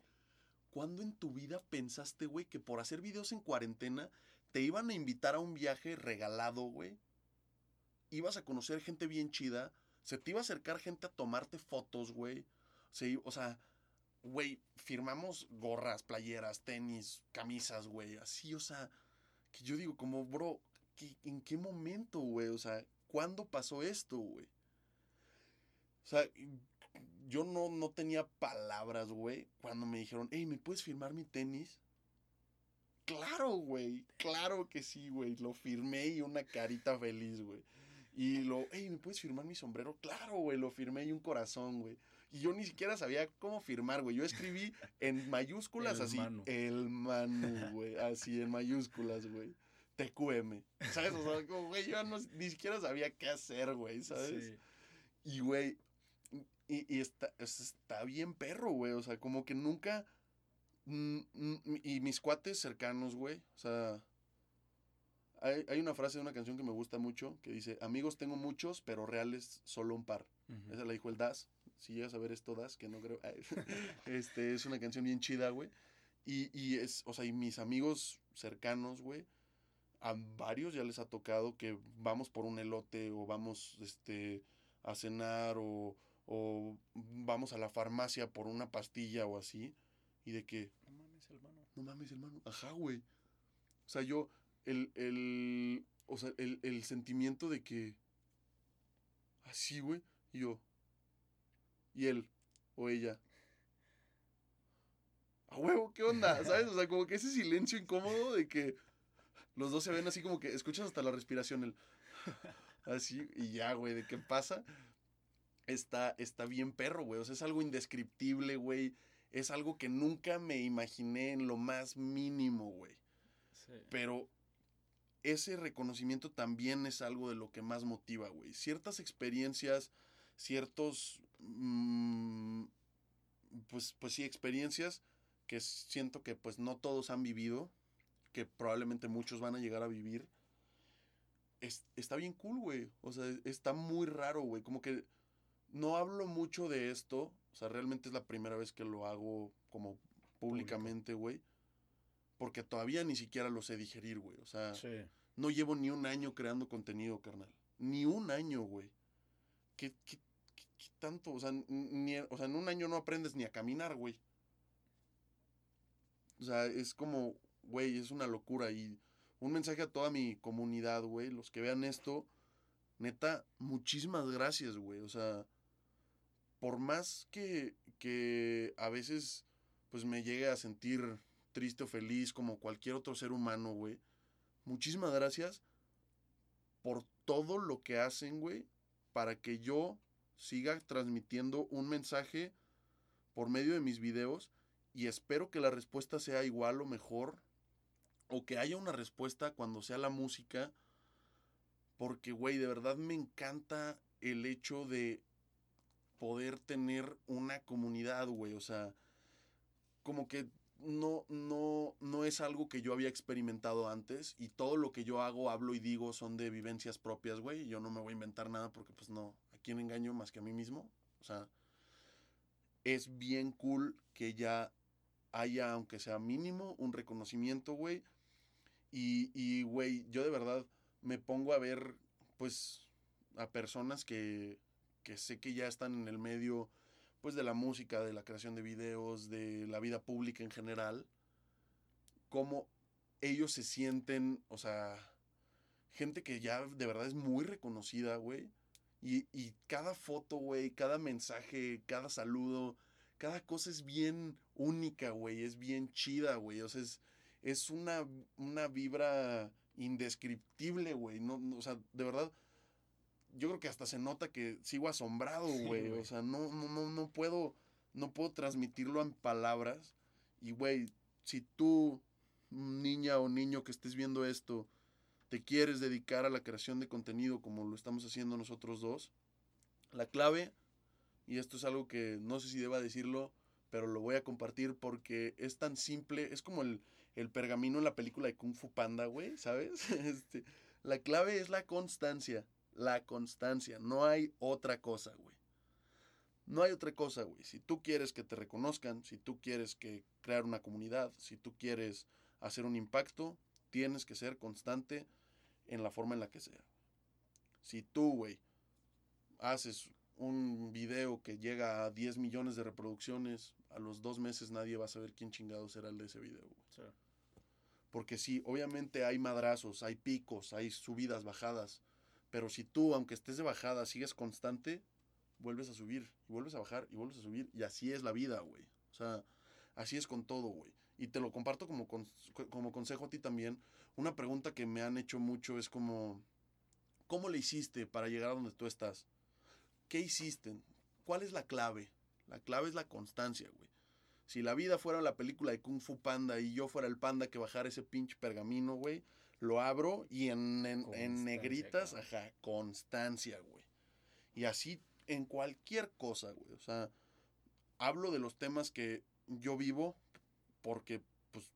¿cuándo en tu vida pensaste, güey, que por hacer videos en cuarentena te iban a invitar a un viaje regalado, güey? Ibas a conocer gente bien chida, se te iba a acercar gente a tomarte fotos, güey. I- o sea, güey, firmamos gorras, playeras, tenis, camisas, güey. Así, o sea, que yo digo, como, bro, ¿qué- ¿en qué momento, güey? O sea, ¿cuándo pasó esto, güey? O sea, yo no, no tenía palabras, güey, cuando me dijeron, hey, ¿me puedes firmar mi tenis? Claro, güey, claro que sí, güey. Lo firmé y una carita feliz, güey. Y lo, hey, ¿me puedes firmar mi sombrero? Claro, güey, lo firmé y un corazón, güey. Y yo ni siquiera sabía cómo firmar, güey. Yo escribí en mayúsculas El así. Manu. El Manu, güey. Así en mayúsculas, güey. TQM. ¿Sabes? O sea, como, güey, yo no- ni siquiera sabía qué hacer, güey, ¿sabes? Sí. Y, güey, y, y está, es- está bien perro, güey. O sea, como que nunca... mm, mm, Y mis cuates cercanos, güey. O sea... Hay, hay una frase de una canción que me gusta mucho que dice, amigos tengo muchos, pero reales solo un par. Esa la dijo el Das. Si llegas a ver esto, Das, que no creo. este, es una canción bien chida, güey. Y, y es, o sea, y mis amigos cercanos, güey, a varios ya les ha tocado que vamos por un elote o vamos, este, a cenar o, o vamos a la farmacia por una pastilla o así. Y de que, No mames, hermano. no mames, hermano. Ajá, güey. O sea, yo, el, el, o sea, el, el sentimiento de que, así, güey, y yo, y él, o ella. A huevo, ¿qué onda? ¿Sabes? O sea, como que ese silencio incómodo de que los dos se ven así como que escuchas hasta la respiración, el, así, y ya, güey, de qué pasa. Está, está bien perro, güey. O sea, es algo indescriptible, güey. Es algo que nunca me imaginé en lo más mínimo, güey. Sí. Pero ese reconocimiento también es algo de lo que más motiva, güey. Ciertas experiencias, ciertos, mm, pues, pues sí, experiencias que siento que pues no todos han vivido, que probablemente muchos van a llegar a vivir. Es- está bien cool, güey. O sea, está muy raro, güey. Como que no hablo mucho de esto. O sea, realmente es la primera vez que lo hago como públicamente, güey. Porque todavía ni siquiera lo sé digerir, güey. O sea, Sí. no llevo ni un año creando contenido, carnal. Ni un año, güey. ¿Qué, qué, qué- qué tanto? O sea, ni, o sea, en un año no aprendes ni a caminar, güey. O sea, es como, güey, es una locura. Y un mensaje a toda mi comunidad, güey. Los que vean esto, neta, muchísimas gracias, güey. O sea, por más que, que a veces, pues me llegue a sentir triste o feliz como cualquier otro ser humano, güey. Muchísimas gracias por todo lo que hacen, güey, para que yo siga transmitiendo un mensaje por medio de mis videos y espero que la respuesta sea igual o mejor o que haya una respuesta cuando sea la música porque, güey, de verdad me encanta el hecho de poder tener una comunidad, güey, o sea, como que no, no, no es algo que yo había experimentado antes y todo lo que yo hago, hablo y digo son de vivencias propias, güey. Yo no me voy a inventar nada porque pues no, quién engaño más que a mí mismo. O sea, es bien cool que ya haya, aunque sea mínimo, un reconocimiento, güey. Y, y, güey, yo de verdad me pongo a ver, pues, a personas que, que sé que ya están en el medio, pues, de la música, de la creación de videos, de la vida pública en general. Cómo ellos se sienten, o sea, gente que ya de verdad es muy reconocida, güey. Y, y cada foto, güey, cada mensaje, cada saludo, cada cosa es bien única, güey, es bien chida, güey. O sea, es, es una, una vibra indescriptible, güey. No, no, o sea, de verdad, yo creo que hasta se nota que sigo asombrado, güey. o sea, no, no, no, no puedo, no puedo transmitirlo en palabras. Y, güey, si tú, niña o niño que estés viendo esto, te quieres dedicar a la creación de contenido como lo estamos haciendo nosotros dos, la clave, y esto es algo que no sé si deba decirlo, pero lo voy a compartir porque es tan simple, es como el, el pergamino en la película de Kung Fu Panda, güey, ¿sabes? Este, la clave es la constancia, la constancia, no hay otra cosa, güey. No hay otra cosa, güey. Si tú quieres que te reconozcan, si tú quieres que crear una comunidad, si tú quieres hacer un impacto, tienes que ser constante en la forma en la que sea. Si tú, güey, haces un video que llega a 10 millones de reproducciones, a los dos meses nadie va a saber quién chingado será el de ese video, güey. Sí. Porque sí, obviamente hay madrazos, hay picos, hay subidas, bajadas. Pero si tú, aunque estés de bajada, sigues constante, vuelves a subir, y vuelves a bajar, y vuelves a subir. Y así es la vida, güey. O sea, así es con todo, güey. Y te lo comparto como, con- como consejo a ti también. Una pregunta que me han hecho mucho es como, ¿cómo le hiciste para llegar a donde tú estás? ¿Qué hiciste? ¿Cuál es la clave? La clave es la constancia, güey. Si la vida fuera la película de Kung Fu Panda y yo fuera el panda que bajara ese pinche pergamino, güey, lo abro y en, en- en negritas, ajá, constancia, güey. Y así en cualquier cosa, güey. O sea, hablo de los temas que yo vivo porque, pues,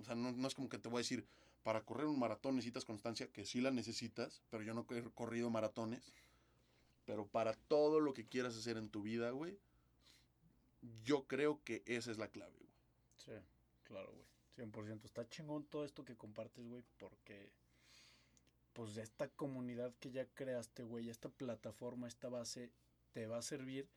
o sea, no, no es como que te voy a decir, para correr un maratón necesitas constancia, que sí la necesitas, pero yo no he corrido maratones. Pero para todo lo que quieras hacer en tu vida, güey, yo creo que esa es la clave, güey. Sí, claro, güey. 100%. Está chingón todo esto que compartes, güey, porque pues esta comunidad que ya creaste, güey, esta plataforma, esta base, te va a servir.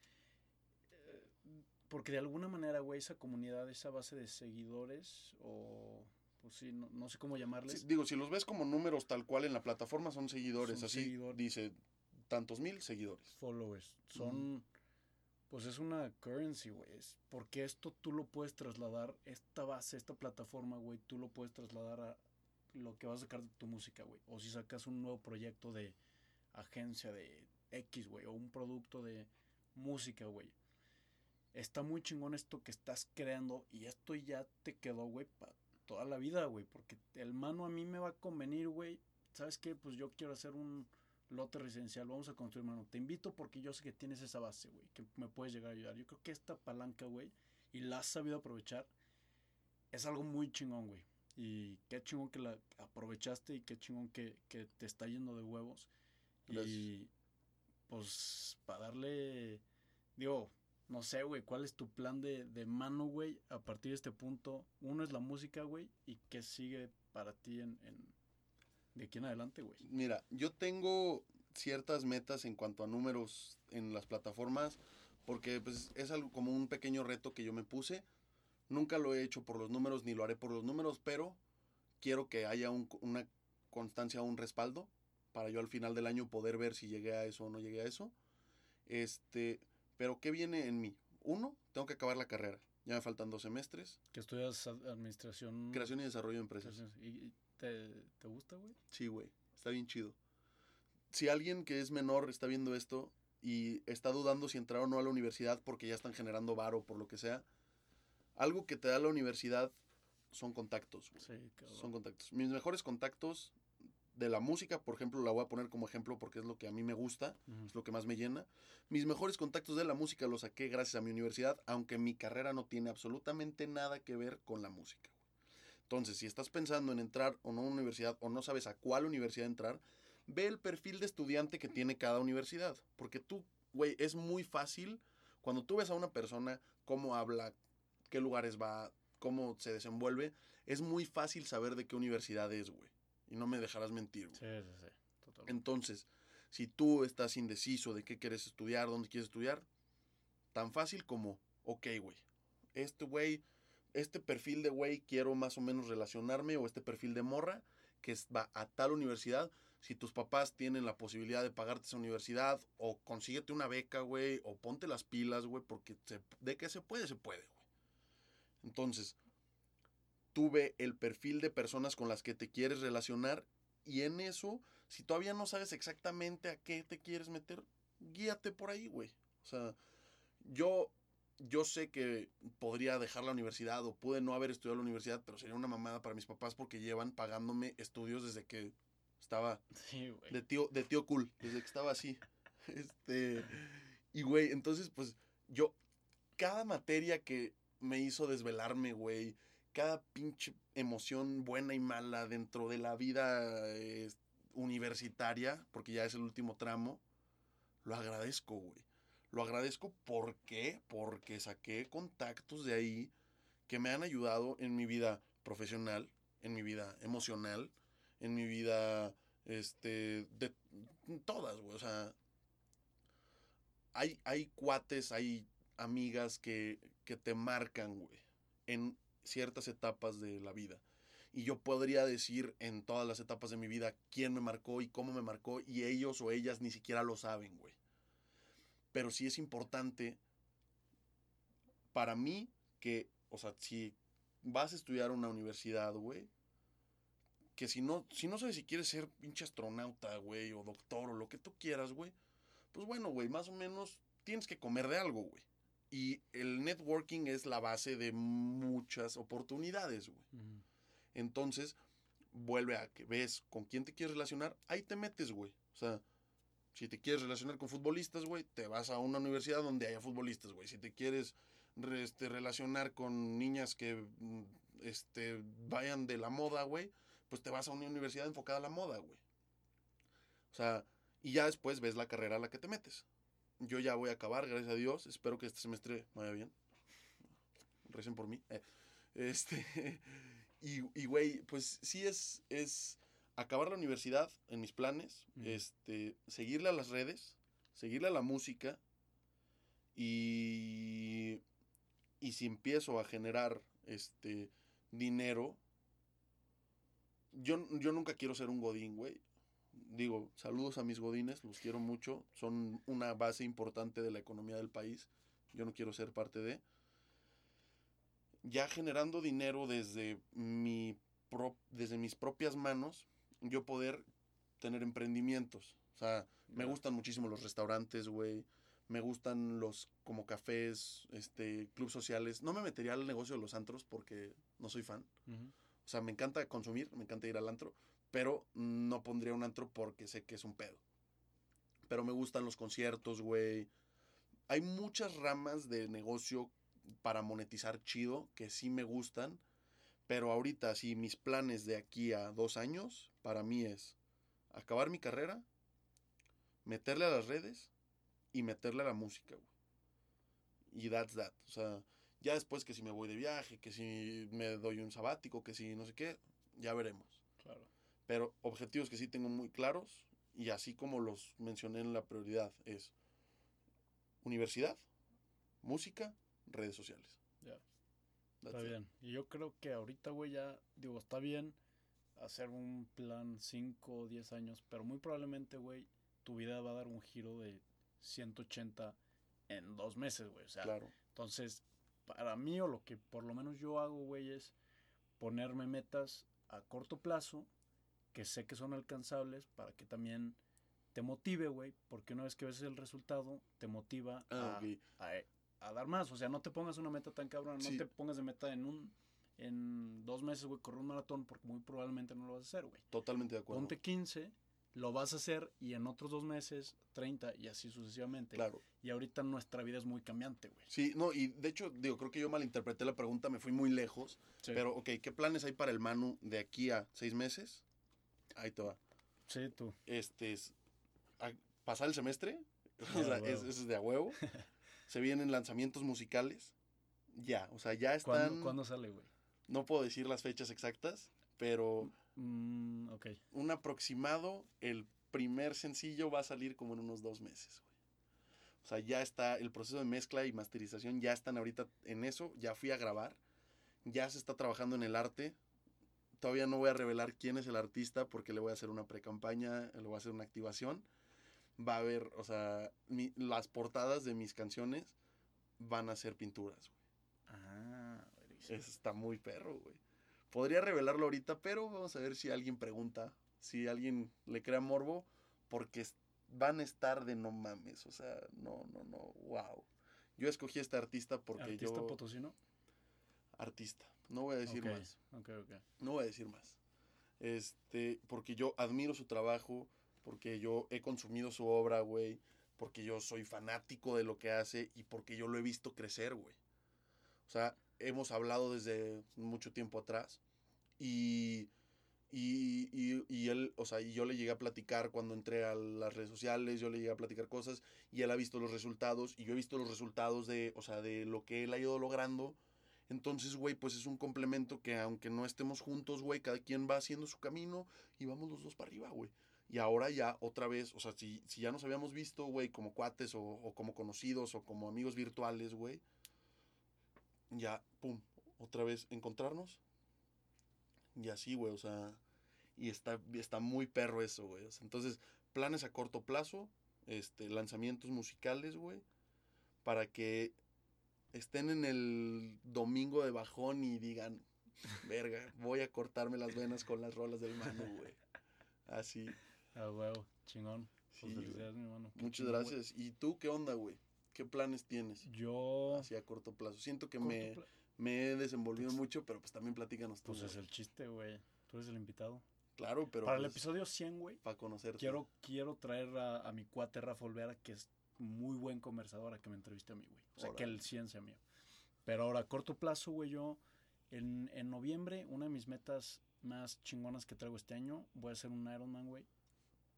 Porque de alguna manera, güey, esa comunidad, esa base de seguidores, o pues sí, no, no sé cómo llamarles. Sí, digo, si los ves como números tal cual en la plataforma, son seguidores, Son así dice tantos mil seguidores. followers. Son, pues es una currency, güey. Es porque esto tú lo puedes trasladar, esta base, esta plataforma, güey, tú lo puedes trasladar a lo que vas a sacar de tu música, güey. O si sacas un nuevo proyecto de agencia de X, güey, o un producto de música, güey. Está muy chingón esto que estás creando y esto ya te quedó, güey, para toda la vida, güey. Porque el mano a mí me va a convenir, güey. ¿Sabes qué? Pues yo quiero hacer un lote residencial, vamos a construir, mano. Te invito porque yo sé que tienes esa base, güey, que me puedes llegar a ayudar. Yo creo que esta palanca, güey, y la has sabido aprovechar, es algo muy chingón, güey. Y qué chingón que la aprovechaste y qué chingón que, que te está yendo de huevos. Gracias. Y pues para darle, digo, no sé, güey, cuál es tu plan de, de mano, güey, a partir de este punto. Uno es la música, güey, y qué sigue para ti en, de aquí en adelante, güey. Mira, yo tengo ciertas metas en cuanto a números en las plataformas, porque pues es algo como un pequeño reto que yo me puse. Nunca lo he hecho por los números ni lo haré por los números, pero quiero que haya un- una constancia, un respaldo, para yo al final del año poder ver si llegué a eso o no llegué a eso. Este, pero ¿qué viene en mí? Uno, tengo que acabar la carrera. Ya me faltan dos semestres. Que estudias ad- administración. Creación y desarrollo de empresas. ¿Y, y te, te gusta, güey? Sí, güey. Está bien chido. Si alguien que es menor está viendo esto y está dudando si entrar o no a la universidad porque ya están generando varo por lo que sea, algo que te da la universidad son contactos. güey. Sí, cabrón. Son contactos. Mis mejores contactos de la música, por ejemplo, la voy a poner como ejemplo porque es lo que a mí me gusta, es lo que más me llena. Mis mejores contactos de la música los saqué gracias a mi universidad, aunque mi carrera no tiene absolutamente nada que ver con la música. Entonces, si estás pensando en entrar o no a una universidad o no sabes a cuál universidad entrar, ve el perfil de estudiante que tiene cada universidad, porque tú güey, es muy fácil cuando tú ves a una persona, cómo habla, qué lugares va, cómo se desenvuelve, es muy fácil saber de qué universidad es, güey. Y no me dejarás mentir, güey. Sí, sí, sí. Totalmente. Entonces, si tú estás indeciso de qué quieres estudiar, dónde quieres estudiar, tan fácil como, ok, güey, este güey, este perfil de güey quiero más o menos relacionarme o este perfil de morra que va a tal universidad. Si tus papás tienen la posibilidad de pagarte esa universidad o consíguete una beca, güey, o ponte las pilas, güey, porque se- de que se puede, se puede, güey. Entonces, tú ve el perfil de personas con las que te quieres relacionar y en eso, si todavía no sabes exactamente a qué te quieres meter, guíate por ahí, güey. O sea, yo, yo sé que podría dejar la universidad o pude no haber estudiado la universidad, pero sería una mamada para mis papás porque llevan pagándome estudios desde que estaba Sí, güey. de tío, de tío cool, desde que estaba así. Este, y güey, entonces, pues, yo, cada materia que me hizo desvelarme, güey, cada pinche emoción buena y mala dentro de la vida eh, universitaria, porque ya es el último tramo, lo agradezco, güey. Lo agradezco ¿por qué? Porque saqué contactos de ahí que me han ayudado en mi vida profesional, en mi vida emocional, en mi vida, este, de todas, güey. O sea, hay, hay cuates, hay amigas que, que te marcan, güey, ciertas etapas de la vida. Y yo podría decir en todas las etapas de mi vida quién me marcó y cómo me marcó, y ellos o ellas ni siquiera lo saben, güey. Pero sí es importante para mí que, o sea, si vas a estudiar una universidad, güey, que si no, si no sabes si quieres ser pinche astronauta, güey, o doctor, o lo que tú quieras, güey, pues bueno, güey, más o menos tienes que comer de algo, güey. Y el networking es la base de muchas oportunidades, güey. Entonces, vuelve a que ves con quién te quieres relacionar, ahí te metes, güey. O sea, si te quieres relacionar con futbolistas, güey, te vas a una universidad donde haya futbolistas, güey. Si te quieres re- este, relacionar con niñas que mm, este, vayan de la moda, güey, pues te vas a una universidad enfocada a la moda, güey. O sea, y ya después ves la carrera a la que te metes. Yo ya voy a acabar, gracias a Dios. Espero que este semestre me vaya bien. Recen por mí. Eh, Este, y, y, güey, pues sí es, es acabar la universidad en mis planes, este, seguirle a las redes, seguirle a la música y, y si empiezo a generar este dinero, yo, yo nunca quiero ser un godín, güey. Digo, saludos a mis godines, los quiero mucho, son una base importante de la economía del país. Yo no quiero ser parte de ya generando dinero desde, mi pro- desde mis propias manos, yo poder tener emprendimientos. O sea, me gustan muchísimo los restaurantes, güey. Me gustan los como cafés, este, clubes sociales. No me metería al negocio de los antros porque no soy fan. Ujú. O sea, me encanta consumir, me encanta ir al antro, pero no pondría un antro porque sé que es un pedo. Pero me gustan los conciertos, güey. Hay muchas ramas de negocio para monetizar chido que sí me gustan, pero ahorita sí, mis planes de aquí a dos años, para mí es acabar mi carrera, meterle a las redes y meterle a la música, güey. Y that's that. O sea, ya después que si me voy de viaje, que si me doy un sabático, que si no sé qué, ya veremos. Pero objetivos que sí tengo muy claros y así como los mencioné en la prioridad es universidad, música, redes sociales. Ya. Está it. bien. Y yo creo que ahorita, güey, ya, digo, está bien hacer un plan 5 o 10 años, pero muy probablemente, güey, tu vida va a dar un giro de 180 en dos meses, güey. O sea, Claro. entonces, para mí, o lo que por lo menos yo hago, güey, es ponerme metas a corto plazo que sé que son alcanzables para que también te motive, güey, porque una vez que ves el resultado, te motiva Ah, a, ok. a, a dar más. O sea, no te pongas una meta tan cabrona, Sí. no te pongas de meta en un en dos meses, güey, correr un maratón, porque muy probablemente no lo vas a hacer, güey. Totalmente de acuerdo. Ponte 15, lo vas a hacer y en otros dos meses 30 y así sucesivamente. Claro. Y ahorita nuestra vida es muy cambiante, güey. Sí, no, y de hecho, digo, creo que yo malinterpreté la pregunta, me fui muy lejos. Sí. Pero, ok, ¿qué planes hay para el Manu de aquí a seis meses? Ahí te va. Sí, tú. Este es a- pasar el semestre O sea, es- de a huevo. Se vienen lanzamientos musicales. Ya, o sea, ya ¿Cuándo, están. ¿cuándo sale, güey? No puedo decir las fechas exactas, pero Mm, ok. un aproximado, el primer sencillo va a salir como en unos dos meses, güey. O sea, ya está el proceso de mezcla y masterización, ya están ahorita en eso, ya fui a grabar, ya se está trabajando en el arte. Todavía no voy a revelar quién es el artista porque le voy a hacer una pre-campaña, le voy a hacer una activación. Va a haber, o sea, mi- las portadas de mis canciones van a ser pinturas, güey. Ah. Eso está muy perro, güey. Podría revelarlo ahorita, pero vamos a ver si alguien pregunta, si alguien le crea morbo, porque van a estar de no mames, o sea, no, no, no, wow. Yo escogí a este artista porque ¿Artista yo... potosino? Artista, no voy a decir más, no voy a decir más. Este, porque yo admiro su trabajo, porque yo he consumido su obra, güey, porque yo soy fanático de lo que hace y porque yo lo he visto crecer, güey. O sea, hemos hablado desde mucho tiempo atrás y, y, y, y él, o sea, y yo le llegué a platicar cuando entré a las redes sociales, yo le llegué a platicar cosas y él ha visto los resultados y yo he visto los resultados de, o sea, de lo que él ha ido logrando. Entonces, güey, pues es un complemento que aunque no estemos juntos, güey, cada quien va haciendo su camino y vamos los dos para arriba, güey. Y ahora ya otra vez, o sea, si, si ya nos habíamos visto, güey, como cuates o, como conocidos o como amigos virtuales, güey, ya, pum, otra vez encontrarnos. Y así, güey, o sea, y está, está muy perro eso, güey. o sea, entonces, planes a corto plazo, este, lanzamientos musicales, güey, para que estén en el domingo de bajón y digan, verga, voy a cortarme las venas con las rolas del mano, güey. Así. Ah, huevo, chingón. Sí, Pues felicidades, mi hermano. Qué Muchas chingón, gracias. ¿Y tú qué onda, güey? ¿Qué planes tienes? Yo. Así a corto plazo. Siento que me, me he desenvolvido Pues- mucho, pero pues también platícanos tú. Pues es el chiste, güey. Tú eres el invitado. Claro, pero Para el pues, episodio 100, güey, para conocerte. quiero, quiero traer a, a mi cuate Rafa Olvera, que es muy buen conversador, a que me entreviste a mí, güey. O sea, que Órale. el 100 sea mío. Pero ahora, a corto plazo, güey, yo en, en noviembre, una de mis metas más chingonas que traigo este año, voy a hacer un Ironman, güey.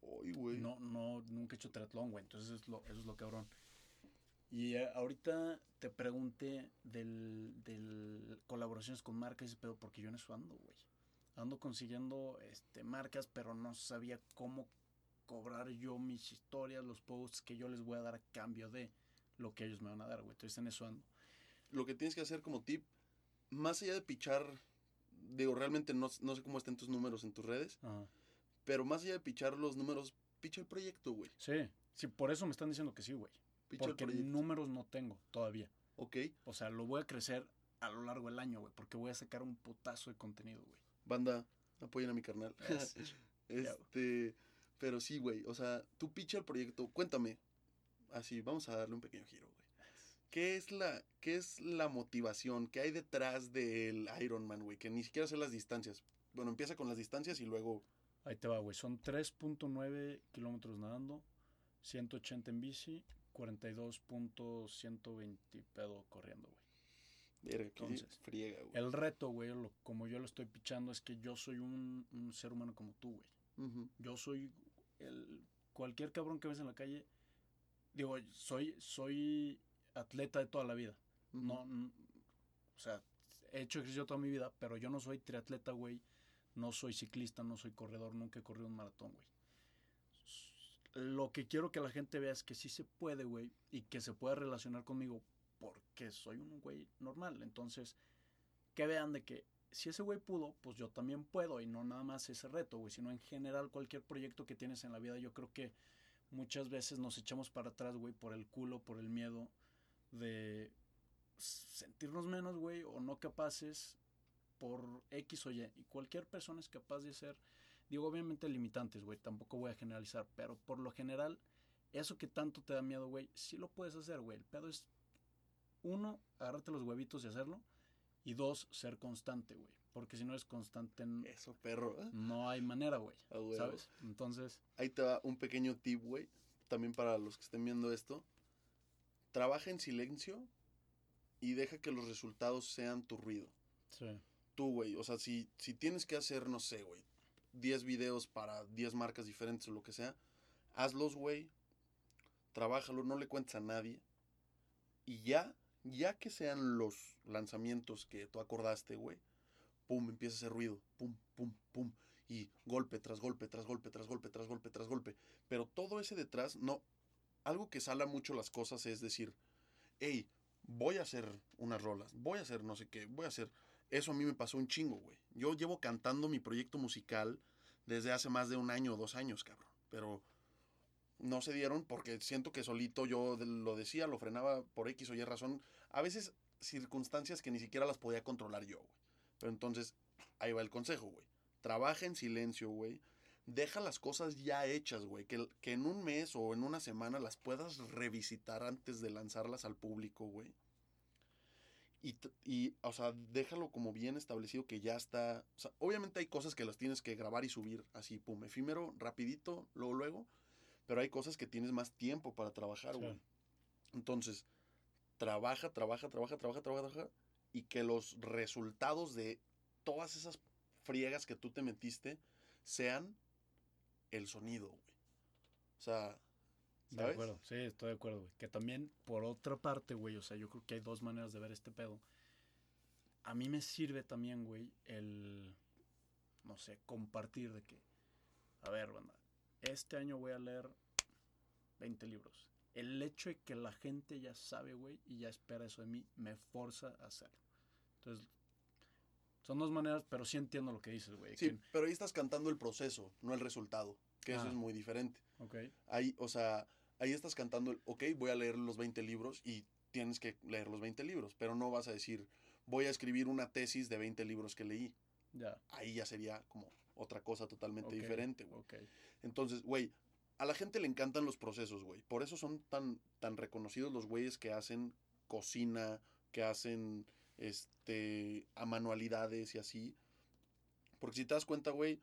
Uy, güey. No, no, nunca he hecho triatlón, güey. Entonces es lo, eso es lo cabrón. Y eh, ahorita te pregunté del, del colaboraciones con marcas y ese pedo, porque yo en eso ando, güey. Ando consiguiendo este, marcas, pero no sabía cómo cobrar yo mis historias, los posts que yo les voy a dar a cambio de lo que ellos me van a dar, güey. Entonces en eso ando. Lo que tienes que hacer como tip, más allá de pichar, digo, realmente no, no sé cómo estén tus números en tus redes, Ajá. pero más allá de pichar los números, picha el proyecto, güey. Sí, sí, por eso me están diciendo que sí, güey. Picha Porque números no tengo todavía. Ok, O sea, lo voy a crecer a lo largo del año, güey, porque voy a sacar un putazo de contenido, güey. banda, apoyen a mi carnal. Es- este, pero sí, güey, o sea, tú picha el proyecto, cuéntame. Así, vamos a darle un pequeño giro, güey. ¿Qué es la, qué es la motivación? ¿Qué hay detrás del Ironman, güey? Que ni siquiera sé las distancias. Bueno, empieza con las distancias y luego Ahí te va, güey. Son 3.9 kilómetros nadando, 180 en bici, 42.120 pedo corriendo, güey. Entonces, friega, güey. El reto, güey, lo- como yo lo estoy pichando, es que yo soy un, un ser humano como tú, güey. Yo soy el, cualquier cabrón que ves en la calle. Digo, soy, soy atleta de toda la vida. No, n- o sea, he hecho ejercicio toda mi vida, pero yo no soy triatleta, güey. No soy ciclista, no soy corredor, nunca he corrido un maratón, güey. Lo que quiero que la gente vea es que sí se puede, güey, y que se puede relacionar conmigo porque soy un güey normal. Entonces, que vean de que si ese güey pudo, pues yo también puedo, y no nada más ese reto, güey, sino en general cualquier proyecto que tienes en la vida, yo creo que muchas veces nos echamos para atrás, güey, por el culo, por el miedo de sentirnos menos, güey, o no capaces por X o Y. Y cualquier persona es capaz de ser, digo, obviamente limitantes, güey, tampoco voy a generalizar, pero por lo general, eso que tanto te da miedo, güey, sí lo puedes hacer, güey. El pedo es, uno, agarrarte los huevitos y hacerlo, y dos, ser constante, güey. Porque si no eres constante, n- Eso, perro. ¿eh? no hay manera, güey. ¿Sabes? Entonces, Ahí te va un pequeño tip, güey. También para los que estén viendo esto. Trabaja en silencio y deja que los resultados sean tu ruido. sí. Tú, güey. O sea, si, si tienes que hacer, no sé, güey, 10 videos para 10 marcas diferentes o lo que sea, hazlos, güey. trabájalo, no le cuentes a nadie. Y ya, ya que sean los lanzamientos que tú acordaste, güey, pum, empieza ese ruido, pum, pum, pum, y golpe tras golpe, tras golpe, tras golpe, tras golpe, tras golpe. Pero todo ese detrás, no, algo que sala mucho las cosas es decir, hey, voy a hacer unas rolas, voy a hacer no sé qué, voy a hacer... Eso a mí me pasó un chingo, güey. Yo llevo cantando mi proyecto musical desde hace más de un año o dos años, cabrón. Pero no se dieron porque siento que solito yo lo decía, lo frenaba por X o Y razón. A veces circunstancias que ni siquiera las podía controlar yo, güey. Pero entonces, ahí va el consejo, güey. Trabaja en silencio, güey. Deja las cosas ya hechas, güey. Que, que en un mes o en una semana las puedas revisitar antes de lanzarlas al público, güey. Y, y, o sea, déjalo como bien establecido que ya está. O sea, obviamente hay cosas que las tienes que grabar y subir así, pum, efímero, rapidito, luego, luego. Pero hay cosas que tienes más tiempo para trabajar, güey. Sí. Entonces, trabaja, trabaja, trabaja, trabaja, trabaja, trabaja. Y que los resultados de todas esas friegas que tú te metiste sean el sonido, güey. O sea, ¿sabes? De acuerdo, sí, estoy de acuerdo, güey. Que también, por otra parte, güey, o sea, yo creo que hay dos maneras de ver este pedo. A mí me sirve también, güey, el, no sé, compartir de que, a ver, banda, este año voy a leer 20 libros. El hecho de que la gente ya sabe, güey, y ya espera eso de mí, me forza a hacerlo. Entonces, son dos maneras, pero sí entiendo lo que dices, güey. Sí, que... pero ahí estás cantando el proceso, no el resultado, que ah. eso es muy diferente. Ok. Ahí, o sea, ahí estás cantando, el, ok, voy a leer los 20 libros y tienes que leer los 20 libros, pero no vas a decir, voy a escribir una tesis de 20 libros que leí. Ya. Ahí ya sería como otra cosa totalmente okay. diferente, güey. Okay. Entonces, güey, a la gente le encantan los procesos, güey. Por eso son tan, tan reconocidos los güeyes que hacen cocina, que hacen este, a manualidades y así. Porque si te das cuenta, güey,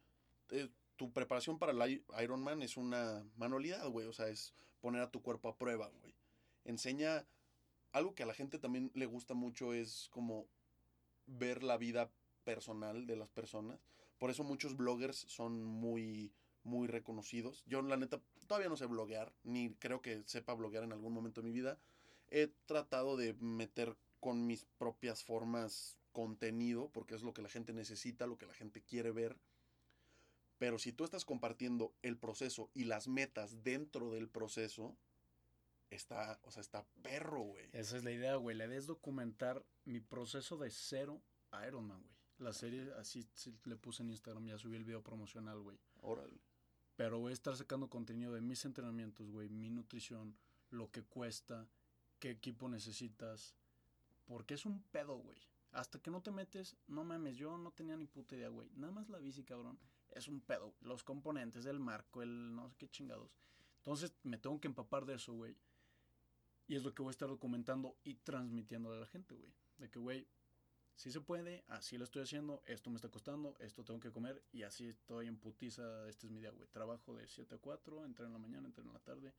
eh, tu preparación para el Ironman es una manualidad, güey. O sea, es poner a tu cuerpo a prueba, güey. Enseña algo que a la gente también le gusta mucho es como ver la vida personal de las personas. Por eso muchos bloggers son muy, muy reconocidos. Yo, la neta, todavía no sé bloguear, ni creo que sepa bloguear en algún momento de mi vida. He tratado de meter con mis propias formas contenido, porque es lo que la gente necesita, lo que la gente quiere ver. Pero si tú estás compartiendo el proceso y las metas dentro del proceso, está, o sea, está perro, güey. Esa es la idea, güey. Le des documentar mi proceso de cero a Ironman, güey. La serie, así le puse en Instagram, ya subí el video promocional, güey. Órale. Pero voy a estar sacando contenido de mis entrenamientos, güey, mi nutrición, lo que cuesta, qué equipo necesitas, porque es un pedo, güey. Hasta que no te metes, no mames, yo no tenía ni puta idea, güey. Nada más la bici, cabrón. Es un pedo. Los componentes, el marco, el no sé qué chingados. Entonces me tengo que empapar de eso, güey. Y es lo que voy a estar documentando y transmitiendo a la gente, güey. De que, güey, si se puede, así lo estoy haciendo, esto me está costando, esto tengo que comer y así estoy en putiza, este es mi día, güey. Trabajo de 7 a 4, entreno en la mañana, entreno en la tarde.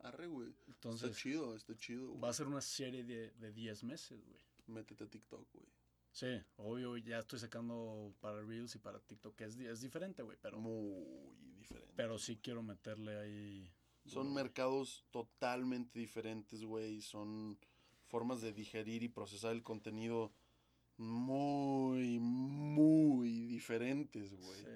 Arre, güey. Entonces, está chido, está chido. Güey. Va a ser una serie de, de 10 meses, güey. Métete a TikTok, güey. Sí, obvio, ya estoy sacando para Reels y para TikTok, que es, es diferente, güey, pero... Muy diferente. Pero sí quiero meterle ahí... Son güey. mercados totalmente diferentes, güey. Son formas de digerir y procesar el contenido muy, muy diferentes, güey. Sí.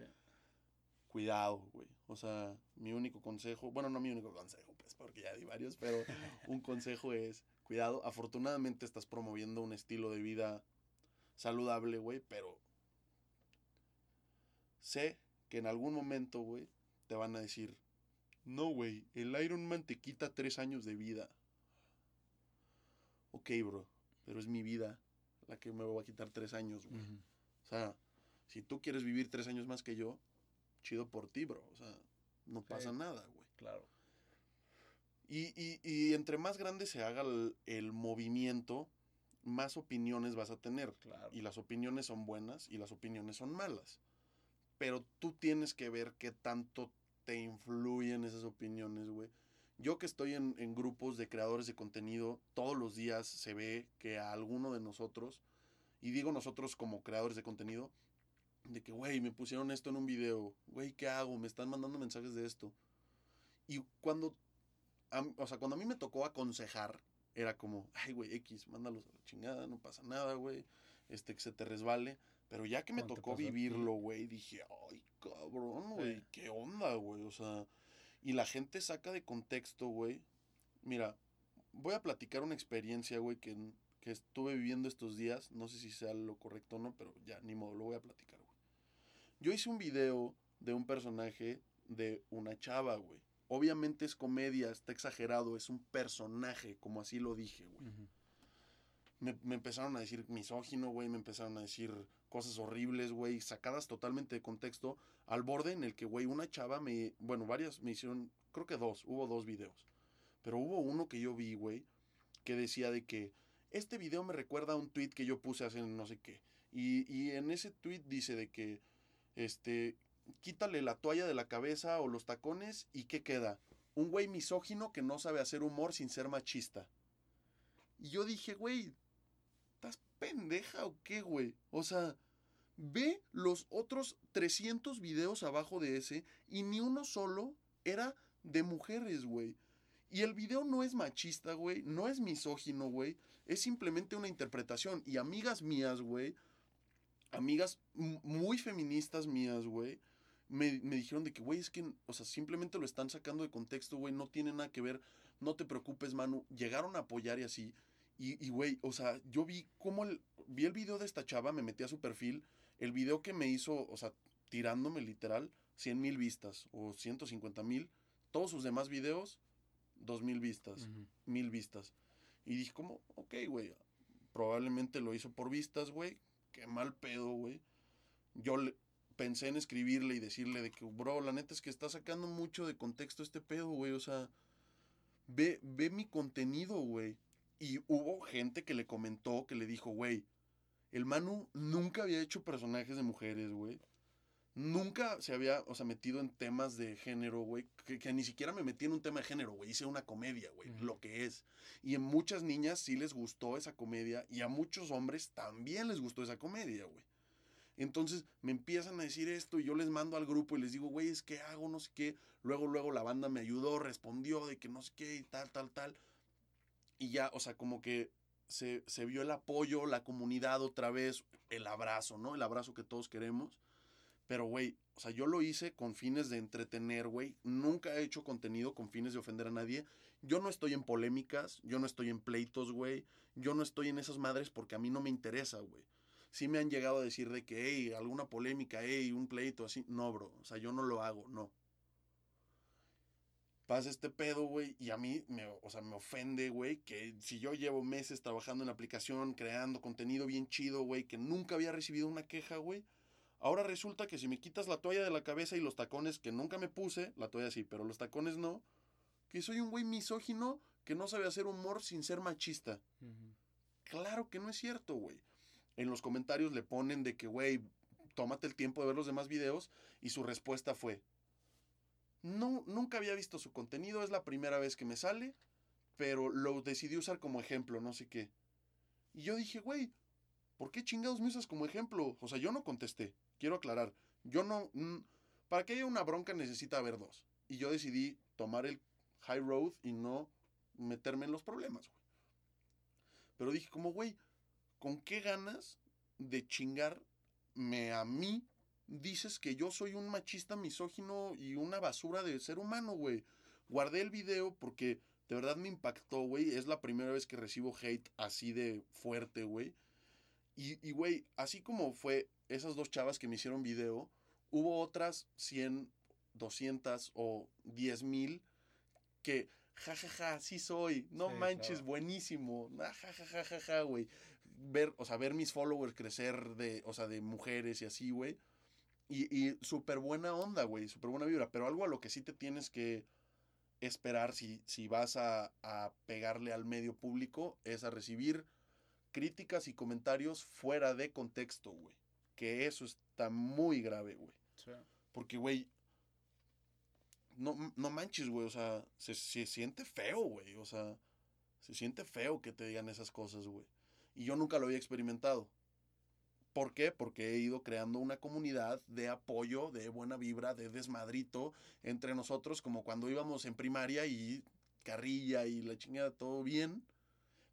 Cuidado, güey. O sea, mi único consejo, bueno, no mi único consejo, pues, porque ya di varios, pero un consejo es, cuidado, afortunadamente estás promoviendo un estilo de vida saludable, güey, pero sé que en algún momento, güey, te van a decir, no, güey, el Ironman te quita tres años de vida. Ok, bro, pero es mi vida la que me va a quitar tres años, güey. Uh -huh. O sea, si tú quieres vivir tres años más que yo, chido por ti, bro. O sea, no sí, pasa nada, güey. Claro. Y, y, y, entre más grande se haga el, el, movimiento, más opiniones vas a tener. Claro. Y las opiniones son buenas y las opiniones son malas. Pero tú tienes que ver qué tanto te influyen esas opiniones, güey. Yo que estoy en, en, grupos de creadores de contenido, todos los días se ve que a alguno de nosotros, y digo nosotros como creadores de contenido, de que, güey, me pusieron esto en un video, güey, ¿qué hago? Me están mandando mensajes de esto. Y cuando o sea, cuando a mí me tocó aconsejar, era como, ay, güey, X, mándalos a la chingada, no pasa nada, güey, este, que se te resbale. Pero ya que me tocó vivirlo, güey, dije, ay, cabrón, güey, qué onda, güey, o sea, y la gente saca de contexto, güey. Mira, voy a platicar una experiencia, güey, que, que estuve viviendo estos días, no sé si sea lo correcto o no, pero ya, ni modo, lo voy a platicar, güey. Yo hice un video de un personaje de una chava, güey. Obviamente es comedia, está exagerado, es un personaje, como así lo dije, güey. me, me, empezaron a decir misógino, güey, me empezaron a decir cosas horribles, güey, sacadas totalmente de contexto, al borde en el que, güey, una chava me, bueno, varias me hicieron, creo que dos, hubo dos videos, pero hubo uno que yo vi, güey, que decía de que este video me recuerda a un tweet que yo puse hace no sé qué, y, y en ese tweet dice de que, este, quítale la toalla de la cabeza o los tacones y ¿qué queda? Un güey misógino que no sabe hacer humor sin ser machista. Y yo dije, güey, ¿estás pendeja o qué, güey? O sea, ve los otros 300 videos abajo de ese y ni uno solo era de mujeres, güey. Y el video no es machista, güey, no es misógino, güey, es simplemente una interpretación. Y amigas mías, güey, amigas muy feministas mías, güey, me, dijeron de que, güey, es que, o sea, simplemente lo están sacando de contexto, güey, no tiene nada que ver, no te preocupes, Manu. Llegaron a apoyar y así. Y, güey, o sea, yo vi cómo el, vi el video de esta chava, me metí a su perfil, el video que me hizo, o sea, tirándome literal, 100 mil vistas o 150 mil, todos sus demás videos, 2 mil vistas, mil vistas. Y dije como, ok, güey, probablemente lo hizo por vistas, güey, qué mal pedo, güey. Yo le, pensé en escribirle y decirle de que, bro, la neta es que está sacando mucho de contexto este pedo, güey. O sea, ve, ve mi contenido, güey. Y hubo gente que le comentó, que le dijo, güey, el Manu nunca había hecho personajes de mujeres, güey. Nunca se había, o sea, metido en temas de género, güey. Que, ni siquiera me metí en un tema de género, güey. Hice una comedia, güey. Lo que es. Y en muchas niñas sí les gustó esa comedia. Y a muchos hombres también les gustó esa comedia, güey. Entonces me empiezan a decir esto y yo les mando al grupo y les digo, güey, es que hago, no sé qué. Luego, luego la banda me ayudó, respondió de que no sé qué y tal, tal, tal. Y ya, o sea, como que se, se vio el apoyo, la comunidad otra vez, el abrazo, ¿no? El abrazo que todos queremos. Pero, güey, o sea, yo lo hice con fines de entretener, güey. Nunca he hecho contenido con fines de ofender a nadie. Yo no estoy en polémicas, yo no estoy en pleitos, güey. Yo no estoy en esas madres porque a mí no me interesa, güey sí me han llegado a decir de que, hey, alguna polémica, hey, un pleito así. No, bro, o sea, yo no lo hago, no. Pasa este pedo, güey, y a mí, me, o sea, me ofende, güey, que si yo llevo meses trabajando en la aplicación, creando contenido bien chido, güey, que nunca había recibido una queja, güey. Ahora resulta que si me quitas la toalla de la cabeza y los tacones que nunca me puse, la toalla sí, pero los tacones no, que soy un güey misógino que no sabe hacer humor sin ser machista. Claro que no es cierto, güey en los comentarios le ponen de que, güey, tómate el tiempo de ver los demás videos y su respuesta fue, no, nunca había visto su contenido, es la primera vez que me sale, pero lo decidí usar como ejemplo, no sé qué. Y yo dije, güey, ¿por qué chingados me usas como ejemplo? O sea, yo no contesté, quiero aclarar, yo no, para que haya una bronca necesita haber dos. Y yo decidí tomar el high road y no meterme en los problemas, güey. Pero dije como, güey, ¿con qué ganas de chingarme a mí dices que yo soy un machista misógino y una basura de ser humano, güey? Guardé el video porque de verdad me impactó, güey. Es la primera vez que recibo hate así de fuerte, güey. Y, güey, así como fue esas dos chavas que me hicieron video, hubo otras 100, 200 o 10 mil que, jajaja, ja, ja, sí soy, no manches, buenísimo, jajaja, ja, ja, güey ver, o sea, ver mis followers crecer de, o sea, de mujeres y así, güey. Y, y súper buena onda, güey, súper buena vibra. Pero algo a lo que sí te tienes que esperar si, si vas a, a, pegarle al medio público es a recibir críticas y comentarios fuera de contexto, güey. Que eso está muy grave, güey. Porque, güey, no, no manches, güey, o sea, se, se siente feo, güey. O sea, se siente feo que te digan esas cosas, güey. Y yo nunca lo había experimentado. ¿Por qué? Porque he ido creando una comunidad de apoyo, de buena vibra, de desmadrito entre nosotros, como cuando íbamos en primaria y carrilla y la chingada, todo bien.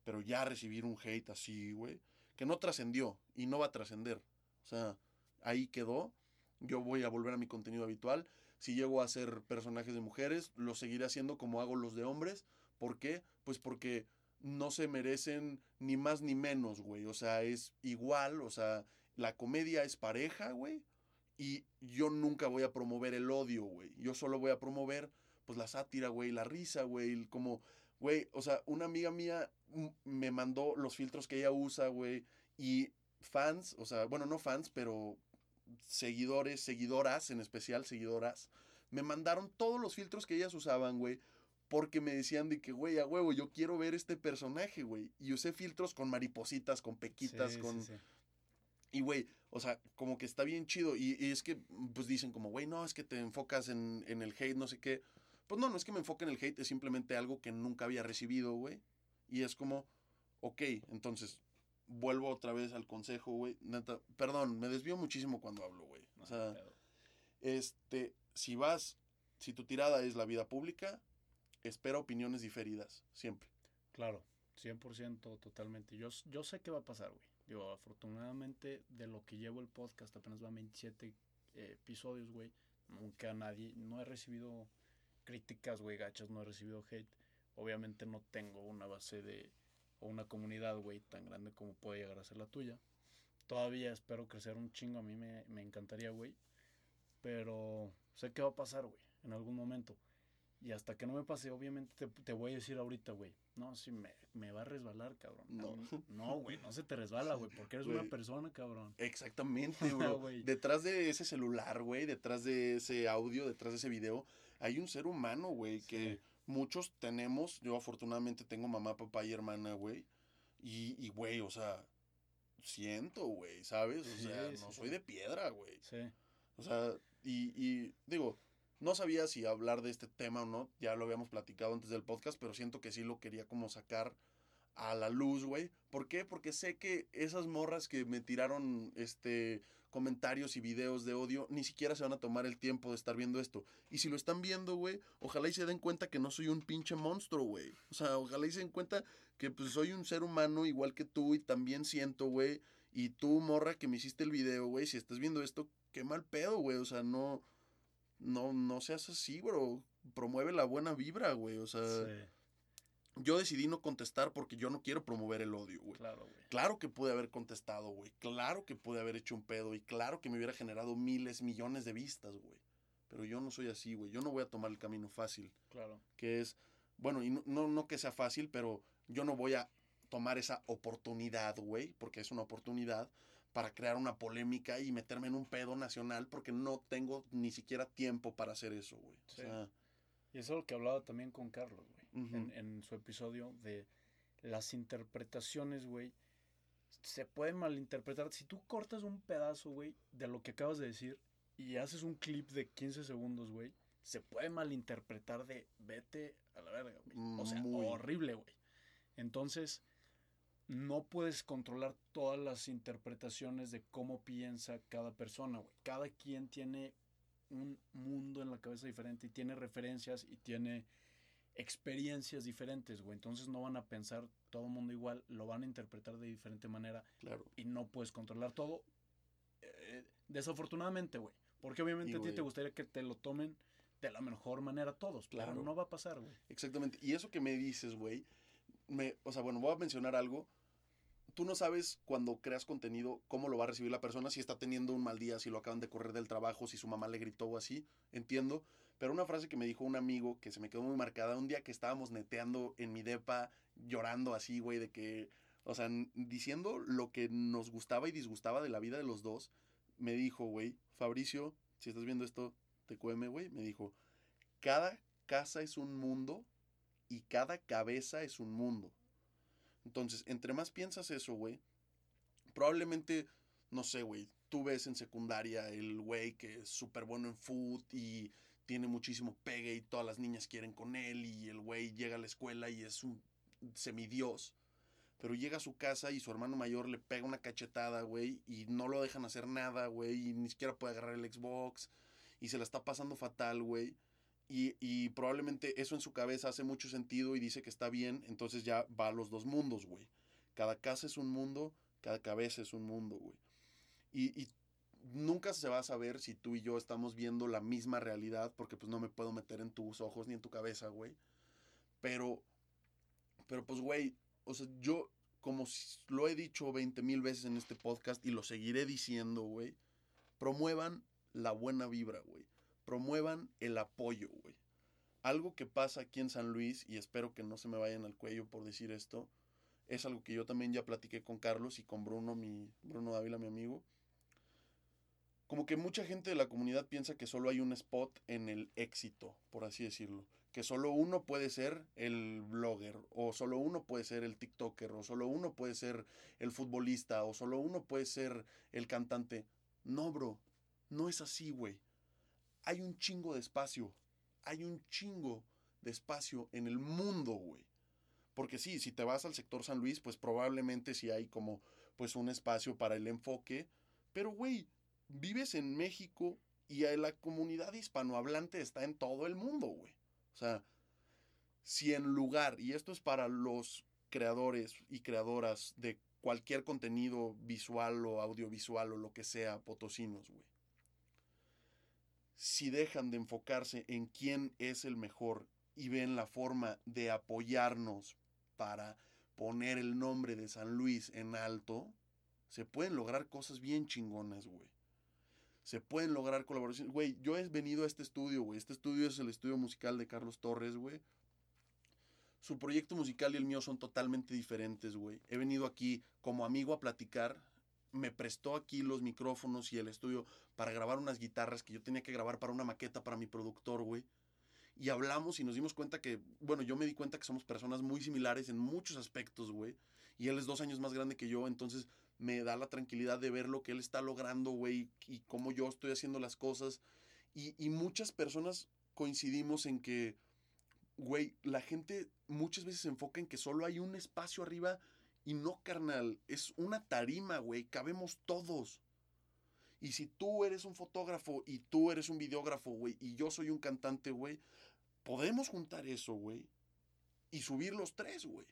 Pero ya recibir un hate así, güey, que no trascendió y no va a trascender. O sea, ahí quedó. Yo voy a volver a mi contenido habitual. Si llego a hacer personajes de mujeres, lo seguiré haciendo como hago los de hombres. ¿Por qué? Pues porque no se merecen ni más ni menos, güey. O sea, es igual, o sea, la comedia es pareja, güey. Y yo nunca voy a promover el odio, güey. Yo solo voy a promover, pues, la sátira, güey, la risa, güey. Como, güey, o sea, una amiga mía me mandó los filtros que ella usa, güey. Y fans, o sea, bueno, no fans, pero seguidores, seguidoras, en especial seguidoras, me mandaron todos los filtros que ellas usaban, güey porque me decían de que, güey, a huevo, yo quiero ver este personaje, güey. Y usé filtros con maripositas, con pequitas, con... Y, güey, o sea, como que está bien chido. Y, es que, pues dicen como, güey, no, es que te enfocas en, en, el hate, no sé qué. Pues no, no es que me enfoque en el hate, es simplemente algo que nunca había recibido, güey. Y es como, ok, entonces, vuelvo otra vez al consejo, güey. Neta, perdón, me desvío muchísimo cuando hablo, güey. O sea, este, si vas, si tu tirada es la vida pública, espera opiniones diferidas, siempre. Claro, 100% totalmente. Yo, yo sé qué va a pasar, güey. Digo, afortunadamente de lo que llevo el podcast, apenas va 27 eh, episodios, güey. Nunca nadie, no he recibido críticas, güey, gachas, no he recibido hate. Obviamente no tengo una base de, o una comunidad, güey, tan grande como puede llegar a ser la tuya. Todavía espero crecer un chingo, a mí me, me encantaría, güey. Pero sé qué va a pasar, güey, en algún momento. Y hasta que no me pase, obviamente te, voy a decir ahorita, güey. No, sí, me, me, va a resbalar, cabrón. No. No, güey, no se te resbala, güey, porque eres una persona, cabrón. Exactamente, güey. detrás de ese celular, güey, detrás de ese audio, detrás de ese video, hay un ser humano, güey, que muchos tenemos. Yo afortunadamente tengo mamá, papá y hermana, güey. Y, güey, o sea, siento, güey, ¿sabes? O sea, no soy de piedra, güey. Sí. O sea, y, y digo, no sabía si hablar de este tema o no, ya lo habíamos platicado antes del podcast, pero siento que sí lo quería como sacar a la luz, güey. ¿Por qué? Porque sé que esas morras que me tiraron este comentarios y videos de odio ni siquiera se van a tomar el tiempo de estar viendo esto. Y si lo están viendo, güey, ojalá y se den cuenta que no soy un pinche monstruo, güey. O sea, ojalá y se den cuenta que pues soy un ser humano igual que tú y también siento, güey. Y tú, morra, que me hiciste el video, güey, si estás viendo esto, qué mal pedo, güey. O sea, no no, no seas así, bro. Promueve la buena vibra, güey. O sea, yo decidí no contestar porque yo no quiero promover el odio, güey. Claro, güey. Claro que pude haber contestado, güey. Claro que pude haber hecho un pedo y claro que me hubiera generado miles, millones de vistas, güey. Pero yo no soy así, güey. Yo no voy a tomar el camino fácil. Claro. Que es, bueno, y no, no, no que sea fácil, pero yo no voy a tomar esa oportunidad, güey, porque es una oportunidad para crear una polémica y meterme en un pedo nacional porque no tengo ni siquiera tiempo para hacer eso, güey. y eso es lo que hablaba también con Carlos, güey, en, en, su episodio de las interpretaciones, güey. Se pueden malinterpretar. Si tú cortas un pedazo, güey, de lo que acabas de decir y haces un clip de 15 segundos, güey, se puede malinterpretar de vete a la verga, güey. O sea, horrible, güey. Entonces, no puedes controlar todas las interpretaciones de cómo piensa cada persona, güey. Cada quien tiene un mundo en la cabeza diferente y tiene referencias y tiene experiencias diferentes, güey. Entonces no van a pensar todo el mundo igual, lo van a interpretar de diferente manera. Claro. Y no puedes controlar todo. Eh, desafortunadamente, güey. Porque obviamente a ti te gustaría que te lo tomen de la mejor manera todos. Claro. Pero no va a pasar, güey. Exactamente. Y eso que me dices, güey. Me, o sea, bueno, voy a mencionar algo tú no sabes cuando creas contenido cómo lo va a recibir la persona, si está teniendo un mal día, si lo acaban de correr del trabajo, si su mamá le gritó o así, entiendo. Pero una frase que me dijo un amigo que se me quedó muy marcada, un día que estábamos neteando en mi depa, llorando así, güey, de que, o sea, diciendo lo que nos gustaba y disgustaba de la vida de los dos, me dijo, güey, Fabricio, si estás viendo esto, te cueme, güey, me dijo, cada casa es un mundo y cada cabeza es un mundo. Entonces, entre más piensas eso, güey, probablemente, no sé, güey, tú ves en secundaria el güey que es súper bueno en food y tiene muchísimo pegue y todas las niñas quieren con él y el güey llega a la escuela y es un semidios. Pero llega a su casa y su hermano mayor le pega una cachetada, güey, y no lo dejan hacer nada, güey, y ni siquiera puede agarrar el Xbox y se la está pasando fatal, güey. Y, probablemente eso en su cabeza hace mucho sentido y dice que está bien, entonces ya va a los dos mundos, güey. Cada casa es un mundo, cada cabeza es un mundo, güey. Y, y nunca se va a saber si tú y yo estamos viendo la misma realidad, porque pues no me puedo meter en tus ojos ni en tu cabeza, güey. Pero, pero pues, güey, o sea, yo, como lo he dicho 20 mil veces en este podcast y lo seguiré diciendo, güey, promuevan la buena vibra, güey. Promuevan el apoyo, güey. Algo que pasa aquí en San Luis, y espero que no se me vayan al cuello por decir esto, es algo que yo también ya platiqué con Carlos y con Bruno, mi Bruno Dávila, mi amigo. Como que mucha gente de la comunidad piensa que solo hay un spot en el éxito, por así decirlo. Que solo uno puede ser el blogger, o solo uno puede ser el TikToker, o solo uno puede ser el futbolista, o solo uno puede ser el cantante. No, bro, no es así, güey. Hay un chingo de espacio. Hay un chingo de espacio en el mundo, güey. Porque sí, si te vas al sector San Luis, pues probablemente sí hay como pues un espacio para el enfoque. Pero, güey, vives en México y la comunidad hispanohablante está en todo el mundo, güey. O sea, si en lugar, y esto es para los creadores y creadoras de cualquier contenido visual o audiovisual o lo que sea, potosinos, güey. Si dejan de enfocarse en quién es el mejor y ven la forma de apoyarnos para poner el nombre de San Luis en alto, se pueden lograr cosas bien chingonas, güey. Se pueden lograr colaboraciones. Güey, yo he venido a este estudio, güey. Este estudio es el estudio musical de Carlos Torres, güey. Su proyecto musical y el mío son totalmente diferentes, güey. He venido aquí como amigo a platicar. Me prestó aquí los micrófonos y el estudio para grabar unas guitarras que yo tenía que grabar para una maqueta para mi productor, güey y hablamos y nos dimos cuenta que, bueno, yo me di cuenta que somos personas muy similares en muchos aspectos, güey. Y él es dos años más grande que yo, entonces me da la tranquilidad de ver lo que él está logrando, güey, y cómo yo estoy haciendo las cosas. Y, muchas personas coincidimos en que, güey, la gente muchas veces se enfoca en que solo hay un espacio arriba y no, carnal, es una tarima, güey, cabemos todos. Y si tú eres un fotógrafo y tú eres un videógrafo, güey, y yo soy un cantante, güey, podemos juntar eso, güey, y subir los tres, güey.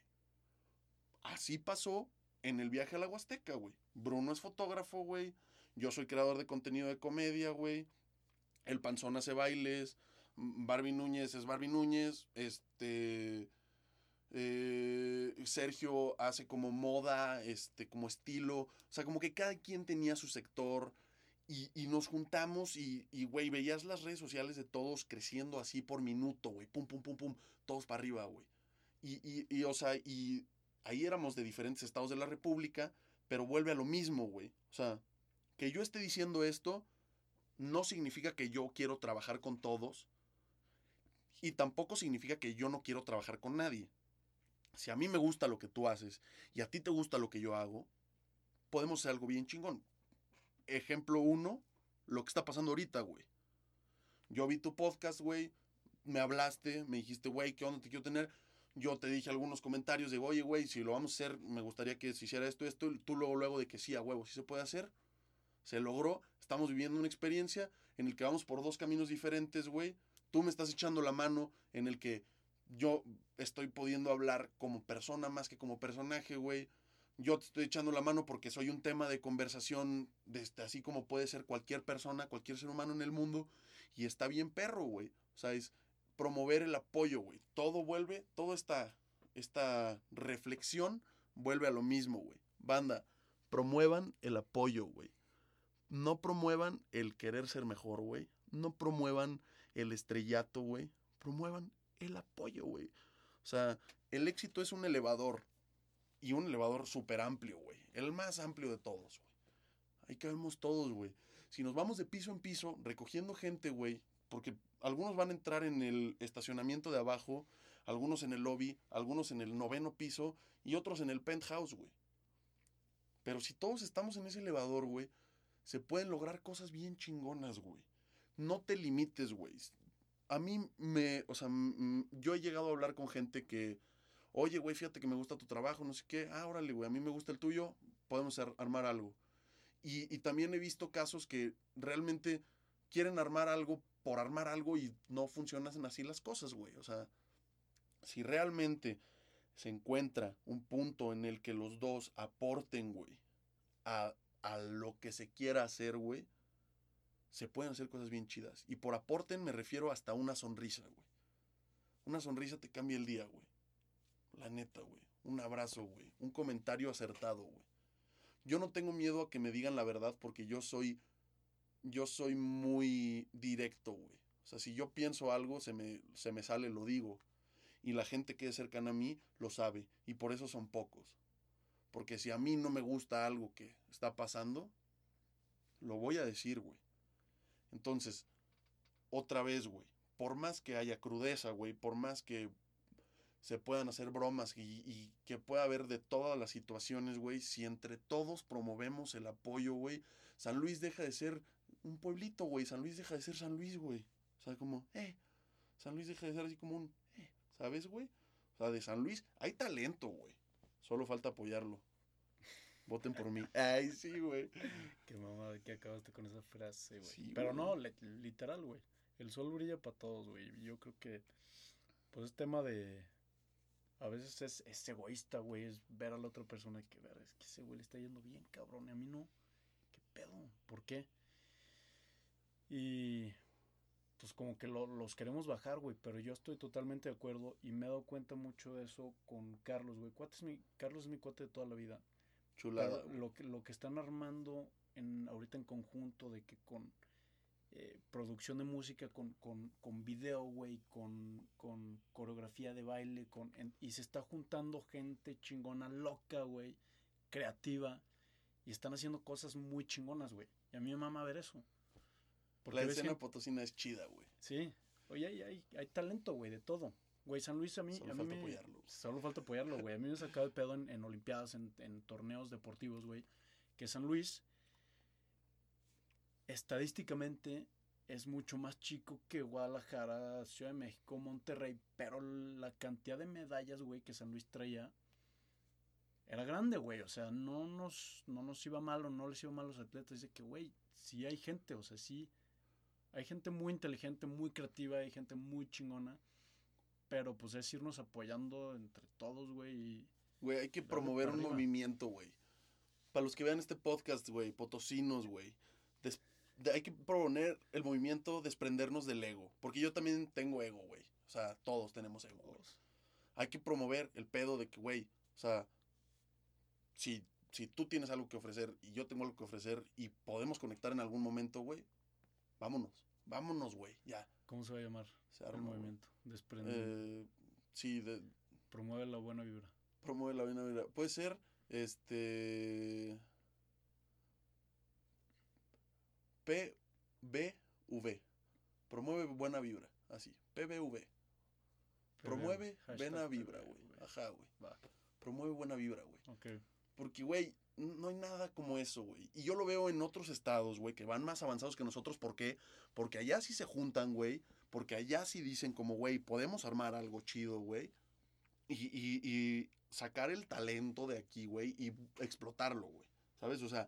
Así pasó en el viaje a la Huasteca, güey. Bruno es fotógrafo, güey. Yo soy creador de contenido de comedia, güey. El Panzón hace bailes. Barbie Núñez es Barbie Núñez. Este. Eh, Sergio hace como moda, este, como estilo. O sea, como que cada quien tenía su sector. Y, nos juntamos y, güey, veías las redes sociales de todos creciendo así por minuto, güey. Pum, pum, pum, pum. Todos para arriba, güey. Y, y, y, o sea, y ahí éramos de diferentes estados de la República, pero vuelve a lo mismo, güey. O sea, que yo esté diciendo esto no significa que yo quiero trabajar con todos. Y tampoco significa que yo no quiero trabajar con nadie. Si a mí me gusta lo que tú haces y a ti te gusta lo que yo hago, podemos hacer algo bien chingón ejemplo uno, lo que está pasando ahorita, güey. Yo vi tu podcast, güey, me hablaste, me dijiste, güey, ¿qué onda te quiero tener? Yo te dije algunos comentarios, de, oye, güey, si lo vamos a hacer, me gustaría que se hiciera esto, esto, tú luego, luego de que sí, a huevo, sí se puede hacer. Se logró, estamos viviendo una experiencia en el que vamos por dos caminos diferentes, güey. Tú me estás echando la mano en el que yo estoy pudiendo hablar como persona más que como personaje, güey yo te estoy echando la mano porque soy un tema de conversación, de este, así como puede ser cualquier persona, cualquier ser humano en el mundo, y está bien perro, güey. O sea, es promover el apoyo, güey. Todo vuelve, toda esta, esta reflexión vuelve a lo mismo, güey. Banda, promuevan el apoyo, güey. No promuevan el querer ser mejor, güey. No promuevan el estrellato, güey. Promuevan el apoyo, güey. O sea, el éxito es un elevador y un elevador súper amplio, güey. El más amplio de todos, güey. Ahí cabemos todos, güey. Si nos vamos de piso en piso, recogiendo gente, güey, porque algunos van a entrar en el estacionamiento de abajo, algunos en el lobby, algunos en el noveno piso y otros en el penthouse, güey. Pero si todos estamos en ese elevador, güey, se pueden lograr cosas bien chingonas, güey. No te limites, güey. A mí me, o sea, yo he llegado a hablar con gente que Oye, güey, fíjate que me gusta tu trabajo, no sé qué. Ah, órale, güey, a mí me gusta el tuyo, podemos armar algo. Y, también he visto casos que realmente quieren armar algo por armar algo y no funcionan así las cosas, güey. O sea, si realmente se encuentra un punto en el que los dos aporten, güey, a, a lo que se quiera hacer, güey, se pueden hacer cosas bien chidas. Y por aporten me refiero hasta una sonrisa, güey. Una sonrisa te cambia el día, güey. La neta, güey. Un abrazo, güey. Un comentario acertado, güey. Yo no tengo miedo a que me digan la verdad porque yo soy yo soy muy directo, güey. O sea, si yo pienso algo, se me, se me sale, lo digo. Y la gente que es cercana a mí lo sabe. Y por eso son pocos. Porque si a mí no me gusta algo que está pasando, lo voy a decir, güey. Entonces, otra vez, güey. Por más que haya crudeza, güey. Por más que se puedan hacer bromas y, que pueda haber de todas las situaciones, güey. Si entre todos promovemos el apoyo, güey. San Luis deja de ser un pueblito, güey. San Luis deja de ser San Luis, güey. O sea, como, eh. San Luis deja de ser así como un, eh. ¿Sabes, güey? O sea, de San Luis hay talento, güey. Solo falta apoyarlo. Voten por mí. Ay, sí, güey. Qué mamada que acabaste con esa frase, güey. Sí, Pero no, literal, güey. El sol brilla para todos, güey. Yo creo que, pues es tema de... A veces es, es egoísta, güey. Es ver a la otra persona que ver. Es que ese güey le está yendo bien, cabrón. Y a mí no. ¿Qué pedo? ¿Por qué? Y pues como que lo, los queremos bajar, güey, pero yo estoy totalmente de acuerdo y me he dado cuenta mucho de eso con Carlos, güey. Es mi, Carlos es mi cuate de toda la vida. Chulada. lo que, lo que están armando en, ahorita en conjunto de que con eh, producción de música, con, con, con video, güey, con, con coreografía de baile, con, y se está juntando gente chingona, loca, güey, creativa, y están haciendo cosas muy chingonas, güey. Y a mí me mama ver eso. Porque la escena potosina es chida, güey. Sí. Oye, hay, hay, hay talento, güey, de todo. Güey, San Luis a mí... Solo a falta apoyarlo. Solo falta apoyarlo, güey. A mí me ha sacado el pedo en, en Olimpiadas, en, en, torneos deportivos, güey. Que San Luis, estadísticamente, es mucho más chico que Guadalajara, Ciudad de México, Monterrey. Pero la cantidad de medallas, güey, que San Luis traía era grande, güey. O sea, no nos, no nos iba mal o no les iba mal a los atletas. Dice que, güey, sí hay gente, o sea, sí hay gente muy inteligente, muy creativa, hay gente muy chingona. Pero pues es irnos apoyando entre todos, güey. Güey, hay que promover un movimiento, güey. Para los que vean este podcast, güey, potosinos, güey. Hay que proponer el movimiento desprendernos del ego. Porque yo también tengo ego, güey. O sea, todos tenemos ego. Hay que promover el pedo de que, güey, o sea, si, si tú tienes algo que ofrecer y yo tengo algo que ofrecer y podemos conectar en algún momento, güey, vámonos. Vámonos, güey, ya. ¿Cómo se va a llamar el movimiento? Desprende. Eh, sí, de, promueve la buena vibra. Promueve la buena vibra. Puede ser, este... PBV. Promueve buena vibra. Así. PBV. Promueve buena vibra, güey. Ajá, güey. Promueve buena vibra, güey. Ok. Porque, güey, no hay nada como eso, güey. Y yo lo veo en otros estados, güey, que van más avanzados que nosotros. ¿Por qué? Porque allá sí se juntan, güey. Porque allá sí dicen como, güey, podemos armar algo chido, güey. Y, y, sacar el talento de aquí, güey, y explotarlo, güey. ¿Sabes? O sea,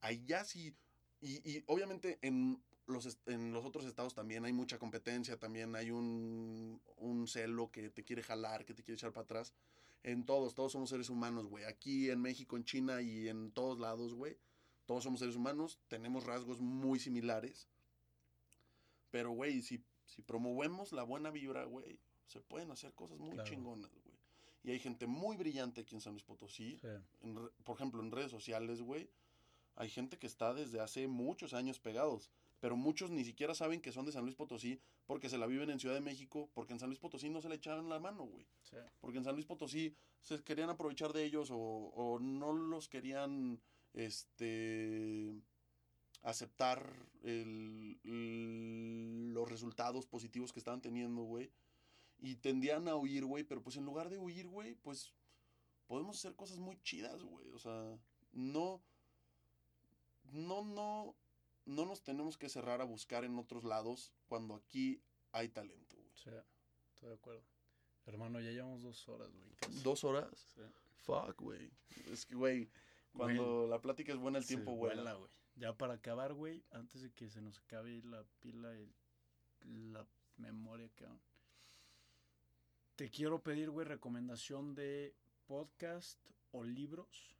allá sí... Y, y obviamente en los, en los otros estados también hay mucha competencia, también hay un, un celo que te quiere jalar, que te quiere echar para atrás en todos, todos somos seres humanos, güey. Aquí en México, en China y en todos lados, güey. Todos somos seres humanos, tenemos rasgos muy similares. Pero, güey, si, si promovemos la buena vibra, güey, se pueden hacer cosas muy chingonas, güey. Y hay gente muy brillante aquí en San Luis Potosí. por ejemplo, en redes sociales, güey. Hay gente que está desde hace muchos años pegados pero muchos ni siquiera saben que son de San Luis Potosí porque se la viven en Ciudad de México, porque en San Luis Potosí no se le echaban la mano, güey. Porque en San Luis Potosí se querían aprovechar de ellos o, no los querían este aceptar los resultados positivos que estaban teniendo, güey. Y tendían a huir, güey, pero pues en lugar de huir, güey, pues podemos hacer cosas muy chidas, güey. O sea, no, no, no, no nos tenemos que cerrar a buscar en otros lados cuando aquí hay talento, güey. Sí, estoy de acuerdo. Hermano, ya llevamos dos horas, güey. ¿Dos horas? Sí. Fuck, güey. Es que, güey, Cuando la plática es buena, el tiempo vuela. güey. Ya para acabar, güey, antes de que se nos acabe la pila y la memoria, cabrón. Te quiero pedir, güey, recomendación de podcast o libros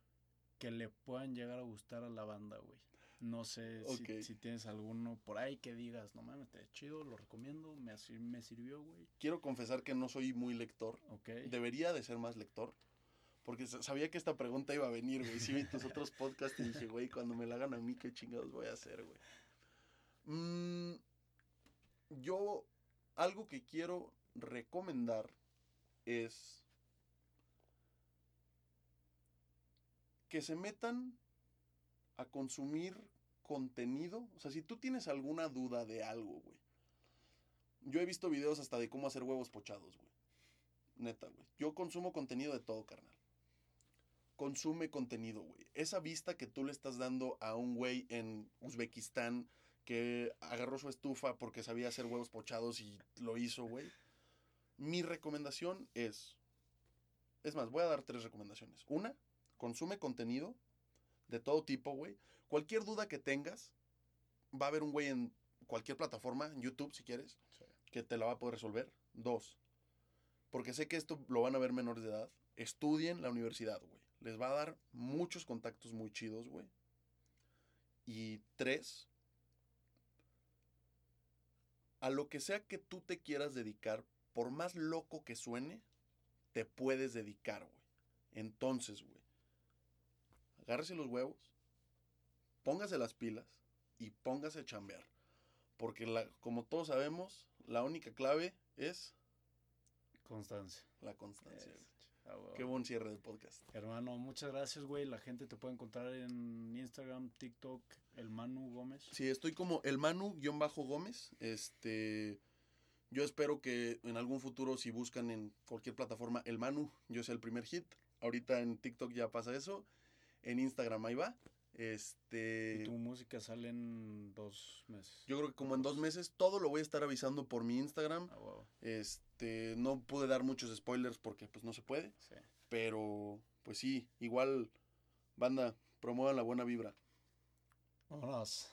que le puedan llegar a gustar a la banda, güey. No sé si- tienes alguno por ahí que digas, no mames, está chido, lo recomiendo, me, me sirvió, güey. Quiero confesar que no soy muy lector. Debería de ser más lector. Porque sa- sabía que esta pregunta iba a venir, güey. Sí vi tus otros podcasts y dije, güey, cuando me la hagan a mí, ¿qué chingados voy a hacer, güey? Mm, yo, algo que quiero recomendar es que se metan a consumir contenido. O sea, si tú tienes alguna duda de algo, güey. Yo he visto videos hasta de cómo hacer huevos pochados, güey. Neta, güey. Yo consumo contenido de todo, carnal. Consume contenido, güey. Esa vista que tú le estás dando a un güey en Uzbekistán que agarró su estufa porque sabía hacer huevos pochados y lo hizo, güey. Mi recomendación es... Es más, voy a dar tres recomendaciones. Una, consume contenido de todo tipo, güey. Cualquier duda que tengas, va a haber un güey en cualquier plataforma, en YouTube si quieres, que te la va a poder resolver. Dos, porque sé que esto lo van a ver menores de edad, estudien la universidad, güey. Les va a dar muchos contactos muy chidos, güey. Y tres, a lo que sea que tú te quieras dedicar, por más loco que suene, te puedes dedicar, güey. Entonces, güey, agárrese los huevos, póngase las pilas y póngase a chambear. Porque la, como todos sabemos, la única clave es Constancia. la constancia. Es- ah. Qué buen cierre de podcast. Hermano, muchas gracias, güey. La gente te puede encontrar en Instagram, TikTok, el Manu Gómez. Sí, estoy como el Manu-Gómez. Este. Yo espero que en algún futuro, si buscan en cualquier plataforma el Manu, yo sea el primer hit. Ahorita en TikTok ya pasa eso. En Instagram ahí va. Este. Y tu música sale en dos meses. Yo creo que como en dos meses todo lo voy a estar avisando por mi Instagram. Ah. Este, no pude dar muchos spoilers porque pues no se puede, Sí. pero pues sí, igual banda promuevan la buena vibra. Vámonos.